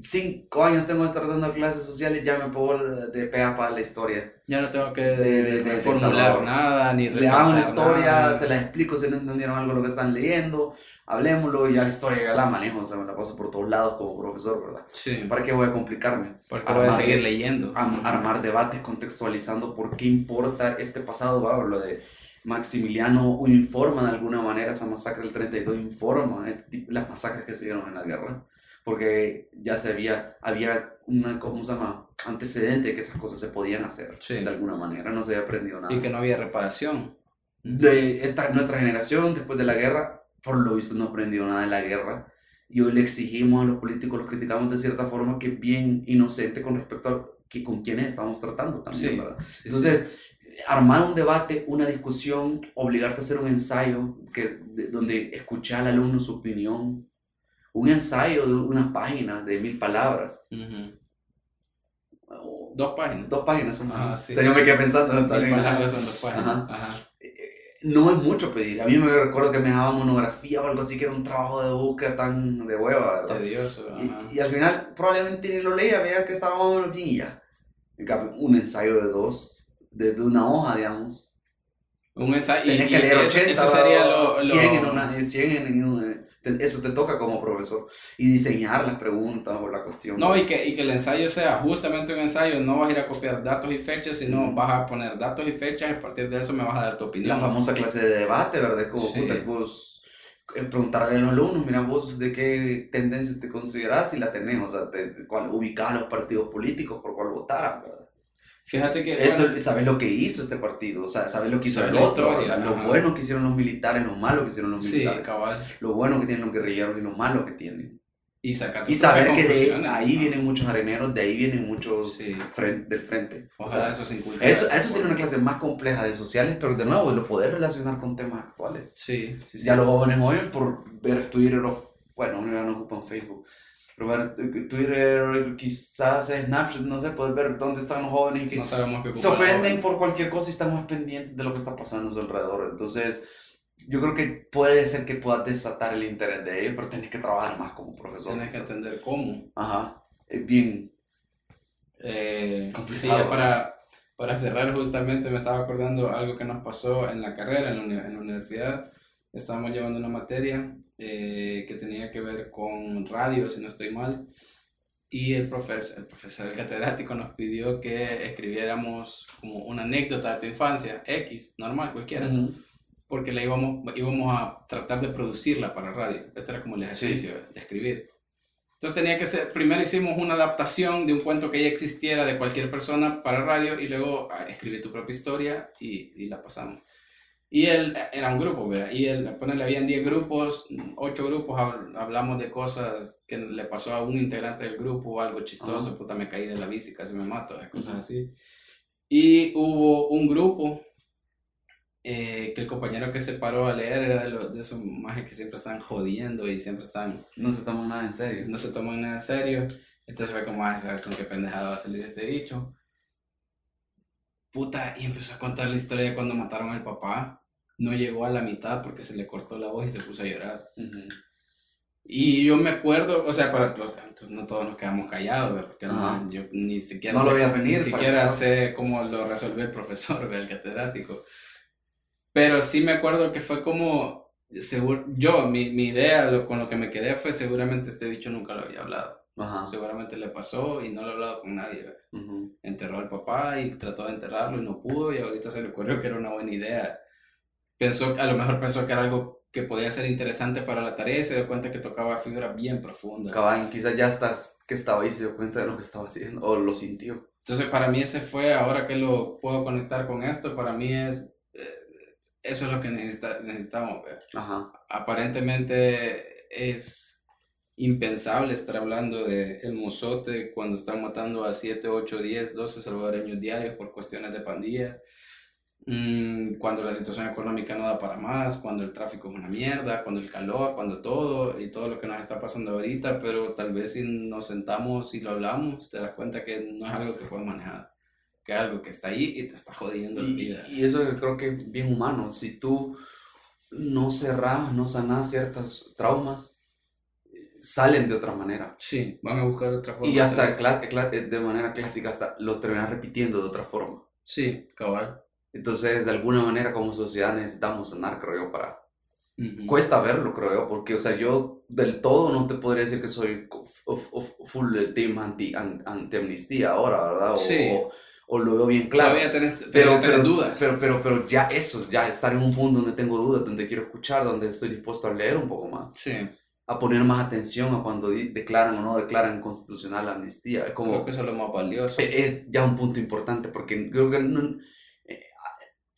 cinco años tengo que estar dando clases sociales, ya me puedo de pea para la historia. Ya no tengo que De- de- de- formular nada, ni Le hago una historia, nada. se la explico si no entendieron algo lo que están leyendo, hablemoslo y ya la historia ya la manejo, o sea, me la paso por todos lados como profesor, ¿verdad? Sí, ¿Para qué voy a complicarme? porque voy a seguir leyendo. Am- armar debates contextualizando por qué importa este pasado, ¿va? lo de Maximiliano informa de alguna manera, esa masacre del 32 informa este las masacres que se dieron en la guerra, porque ya se había, había una, ¿cómo se llama? antecedente de que esas cosas se podían hacer Sí. de alguna manera, no se había aprendido nada. Y que no había reparación. De esta, nuestra generación, después de la guerra, por lo visto no aprendió nada de la guerra. Y hoy le exigimos a los políticos, los criticamos de cierta forma, que es bien inocente con respecto a que, con quienes estamos tratando también, Sí, ¿verdad? sí, sí. Entonces, armar un debate, una discusión, obligarte a hacer un ensayo que, de- donde escuchar al alumno su opinión, un ensayo de una página de mil palabras, Ujú. o Dos páginas. dos páginas son Ah, sí. Yo me quedé pensando Mil palabras son dos páginas. Ajá. Ajá. No es mucho pedir. A mí me recuerdo que me daban monografía o algo así, que era un trabajo de búsqueda tan de hueva, ¿verdad? Tedioso. Y, y al final probablemente ni lo leía, veía que estaba más bien y ya. En cambio, un ensayo de dos, de, de una hoja, digamos. Un ensayo. Tenés y que leer eso, 80, eso sería lo. lo- 100 en una... 100 en, en una- te- eso te toca como profesor. Y diseñar las preguntas o la cuestión. No, y que, y que el ensayo sea justamente un ensayo, no vas a ir a copiar datos y fechas, sino vas a poner datos y fechas y a partir de eso me vas a dar tu opinión. La famosa clase de debate, ¿verdad? Como Sí. vos eh, preguntarle a los alumnos, mira vos de qué tendencias te considerás si la tenés, o sea, te, cuál, ubicás los partidos políticos por cuál votaras, ¿verdad? Fíjate que. Esto, bueno, sabes lo que hizo este partido, o sea, sabes lo que hizo el otro, lo ajá. bueno que hicieron los militares, lo malo que hicieron los sí, militares, cabal. lo bueno que tienen los guerrilleros y lo malo que tienen. Y Y saber que de ahí ¿no? vienen muchos areneros, de ahí vienen muchos Sí. fren- del frente. O sea, eso se eso, eso sería una clase más compleja de sociales, pero de nuevo, lo poder relacionar con temas actuales. Sí, sí, sí. Ya los jóvenes hoy por ver Twitter o, bueno, no ocupan Facebook, pero ver Twitter, quizás Snapchat, no sé, puedes ver dónde están los jóvenes que No sabemos qué se ofenden por cualquier cosa y están más pendientes de lo que está pasando a su alrededor. Entonces, yo creo que puede ser que puedas desatar el interés de ellos, pero tienes que trabajar más como profesor. Tienes que quizás. entender cómo. Ajá, es bien. Eh, sí, Complicado. ya para, para cerrar justamente me estaba acordando algo que nos pasó en la carrera, en la, en la universidad. Estábamos llevando una materia eh, que tenía que ver con radio, si no estoy mal. Y el, profesor, el profesor, el catedrático, nos pidió que escribiéramos como una anécdota de tu infancia, X, normal, cualquiera, porque le íbamos, íbamos a tratar de producirla para radio. Este era como el ejercicio de escribir. Entonces tenía que ser, primero hicimos una adaptación de un cuento que ya existiera de cualquier persona para radio y luego ah, escribí tu propia historia y, y la pasamos. Y él era un grupo, ¿verdad? Y él, ponele, habían 10 grupos, 8 grupos, hab- hablamos de cosas que le pasó a un integrante del grupo algo chistoso, Ajá. puta, me caí de la bici, casi me mato, eh, cosas Ujú. así. Y hubo un grupo eh, que el compañero que se paró a leer era de, los, de esos majes que siempre están jodiendo y siempre están No se toman nada en serio. no se tomó nada en serio. Entonces fue como, a saber con qué pendejada va a salir este bicho. Puta, y empezó a contar la historia de cuando mataron al papá. No llegó a la mitad porque se le cortó la voz y se puso a llorar. Ujú. Y yo me acuerdo, o sea, para no todos nos quedamos callados, ¿verdad? porque no, yo ni siquiera No lo sé, veía venir, ni siquiera sé cómo lo resolvió el profesor, ¿verdad? el catedrático. Pero sí me acuerdo que fue como, seguro, yo, mi, mi idea lo, con lo que me quedé fue seguramente este bicho nunca lo había hablado. Ajá. Seguramente le pasó y no lo ha hablado con nadie. ¿verdad? Ujú. Enterró al papá y trató de enterrarlo y no pudo y ahorita se le ocurrió que era una buena idea. Pensó, a lo mejor pensó que era algo que podía ser interesante para la tarea y se dio cuenta que tocaba figuras bien profundas. Cabal, quizás ya estás que estaba ahí se dio cuenta de lo que estaba haciendo o lo sintió. Entonces para mí ese fue, ahora que lo puedo conectar con esto, para mí es, eh, eso es lo que necesita, necesitamos. Ajá. Aparentemente es impensable estar hablando de el mozote cuando están matando a 7, 8, 10, 12 salvadoreños diarios por cuestiones de pandillas. Mm, cuando la situación económica no da para más, cuando el tráfico es una mierda, cuando el calor, cuando todo y todo lo que nos está pasando ahorita, pero tal vez si nos sentamos y lo hablamos, te das cuenta que no es algo que puedes manejar, que es algo que está ahí y te está jodiendo la vida. Y, eso creo que es bien humano. Si tú no cerrás, no sanás ciertos traumas, salen de otra manera. Sí, van a buscar otra forma. Y hasta de manera clásica, hasta los terminas repitiendo de otra forma. Sí, cabal. Entonces, de alguna manera, como sociedad necesitamos sanar, creo yo, para... Ujú. Cuesta verlo, creo yo, porque, o sea, yo del todo no te podría decir que soy full team anti, an- anti-amnistía ahora, ¿verdad? O, Sí. o, o lo veo bien claro. Todavía tenés, pero, pero, pero, dudas. Pero, pero, pero ya eso, ya estar en un punto donde tengo dudas, donde quiero escuchar, donde estoy dispuesto a leer un poco más, sí, a poner más atención a cuando declaran o no declaran constitucional la amnistía. Es como, creo que eso es lo más valioso. e- es ya un punto importante porque creo que no-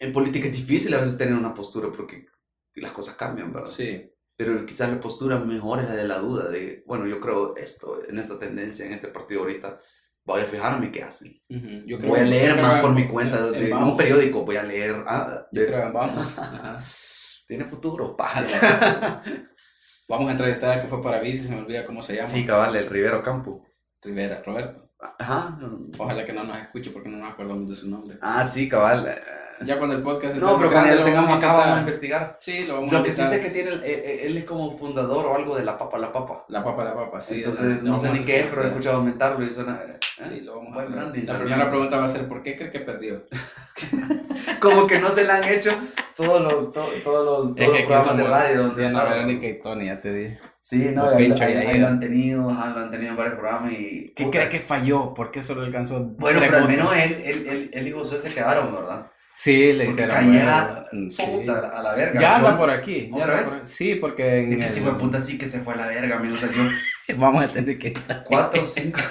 en política es difícil a veces tener una postura porque las cosas cambian, ¿verdad? Sí, Pero quizás la postura mejor es la de la duda, de, bueno, yo creo esto, en esta tendencia, en este partido ahorita, voy a fijarme qué hacen. ujú. yo voy a yo leer creo más en- por mi cuenta, en- de, en un periódico, voy a leer, ah, Yo de- creo en Vamos. Tiene futuro, pasa. Vamos a entrevistar al que fue para bici, se me olvida cómo se llama. sí, cabal, el Rivero Campo. Rivera, Roberto. Ajá. Ojalá que no nos escuche porque no nos acordamos de su nombre. Ah, sí, cabal. Eh, Ya cuando el podcast esté No, pero cuando lo tengamos a acá vamos a investigar. Sí, lo vamos a Lo que sí sé que tiene, el- eh, eh, él es como fundador o algo de La Papa La Papa. La papa, la papa, sí. Entonces, no sé ni a qué es, pero he escuchado aumentarlo y suena... eh, Sí, lo vamos a Buen hacer. branding La primera pregunta va a ser, ¿por qué cree que perdió? Como que no se le han hecho todos los, to- todos los, todos los programas de radio donde Diana. Verónica y Tony, ya te dije. Sí, no, ahí, ahí- ahí lo han tenido, ajá, lo han tenido en varios programas y... ¿Qué cree que falló? ¿Por qué solo alcanzó Bueno, pero al menos él, él, él, él y Josué se quedaron, ¿verdad? Sí, le hicieron. Bueno, sí. puta, a la verga. Ya anda por aquí. Ya ¿Otra anda vez? por- Sí, porque en que ese el- hijo de puta sí que se fue a la verga, amigo. Vamos a tener que quitar. cuatro, cinco...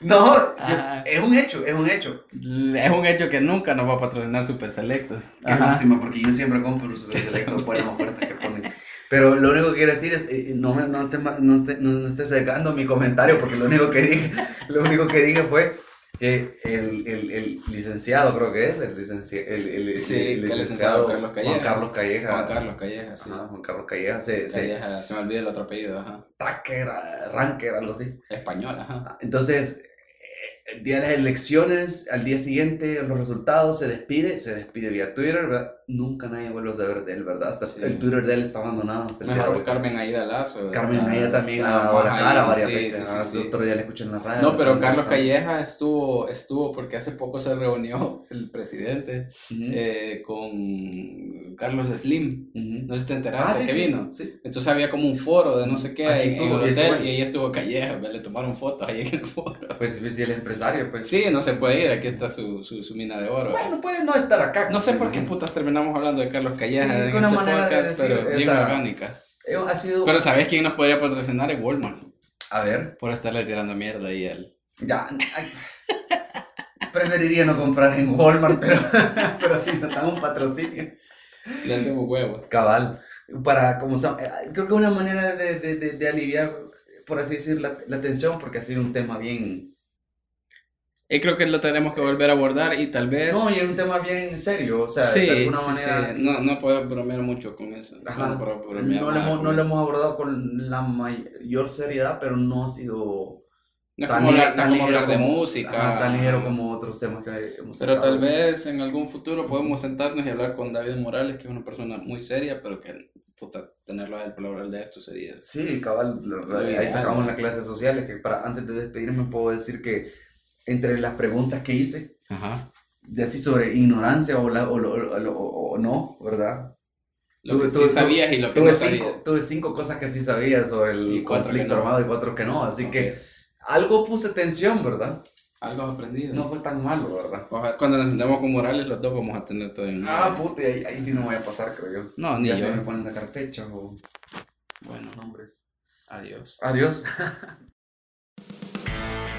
No, yo- Ajá. es un hecho, es un hecho. Es un hecho que nunca nos va a patrocinar Super Selectos. Qué lástima, porque yo siempre compro los selectos buenas ofertas que ponen. Pero lo único que quiero decir es, eh, no, me, no, esté, no, esté, no, no esté secando mi comentario, porque lo único que dije, lo único que dije fue que el, el, el licenciado, creo que es, el, licencia, el, el, Sí, licenciado Carlos Juan Callejas. Carlos Calleja, Juan Carlos Calleja, sí. ajá, Juan Carlos Calleja, se, se, Calleja, se me olvida el otro apellido, ajá. Tucker, Ranker, algo así. Español, ajá. Entonces, eh, el día de las elecciones, al día siguiente, los resultados, se despide, se despide vía Twitter, ¿verdad? Nunca nadie vuelve a saber de él, ¿verdad? Hasta Sí. el Twitter de él está abandonado hasta el Mejor que. Carmen Aida Lazo. Carmen está- Aida también a la cara varias sí, veces. sí, ah. Otro día le escuché en la radio. No, pero Carlos Calleja estuvo, estuvo porque hace poco se reunió el presidente Ujú, eh, con Carlos Slim. ujú. No sé si te enteraste Ah, que vino. Entonces había como un foro de no sé qué ahí en estuvo, el y estuvo hotel y ahí estuvo Calleja, le tomaron fotos ahí en el foro. Pues, pues, el empresario, pues. Sí, no se puede ir, aquí está su, su, su mina de oro. Bueno, puede no estar acá. no sé por qué putas terminamos hablando de Carlos Calleja Sí, en este manera de decir, pero bien esa- orgánica. Eh, Ha sido. Pero ¿sabes quién nos podría patrocinar? Es Walmart, A ver, por estarle tirando mierda ahí al... ya. Preferiría no comprar en Walmart, pero, pero sí, se dan un patrocinio. Le hacemos huevos. Cabal. Para, como eh, creo que una manera de, de, de, de aliviar, por así decir, la, la tensión, porque ha sido un tema bien. Y creo que lo tenemos que volver a abordar y tal vez... No, y es un tema bien serio, o sea, sí, de alguna sí, manera. sí. No, no puedo bromear mucho con eso. Ajá. No puedo bromear No lo, hemos, no lo hemos abordado con la mayor seriedad, pero no ha sido No tan como hablar, tan como ligero hablar de como- música. ajá, tan ligero como otros temas que hemos Pero tal vez en algún futuro podemos sentarnos y hablar con David Morales, que es una persona muy seria, pero que puta, tenerlo a él para de esto sería... Sí, cabal, ahí sacamos las clases sociales, que para antes de despedirme puedo decir que entre las preguntas que hice, Ajá. de así sobre ignorancia o, la, o, lo- o lo- o- o no, ¿verdad? Lo Tuve- que sí tuve- sabías y lo que no cinco, sabías. tuve cinco cosas que sí sabía sobre el conflicto no. armado y cuatro que no, así Ok. que algo puse tensión, ¿verdad? Algo aprendido. No fue tan malo, ¿verdad? Ojalá- Cuando nos sentemos con Morales, los dos vamos a tener todo en Ah, puta, ahí, ahí sí no voy a pasar, creo yo. No, ni ya yo. se me ponen a sacar fechas o Bueno, nombres. adiós. Adiós.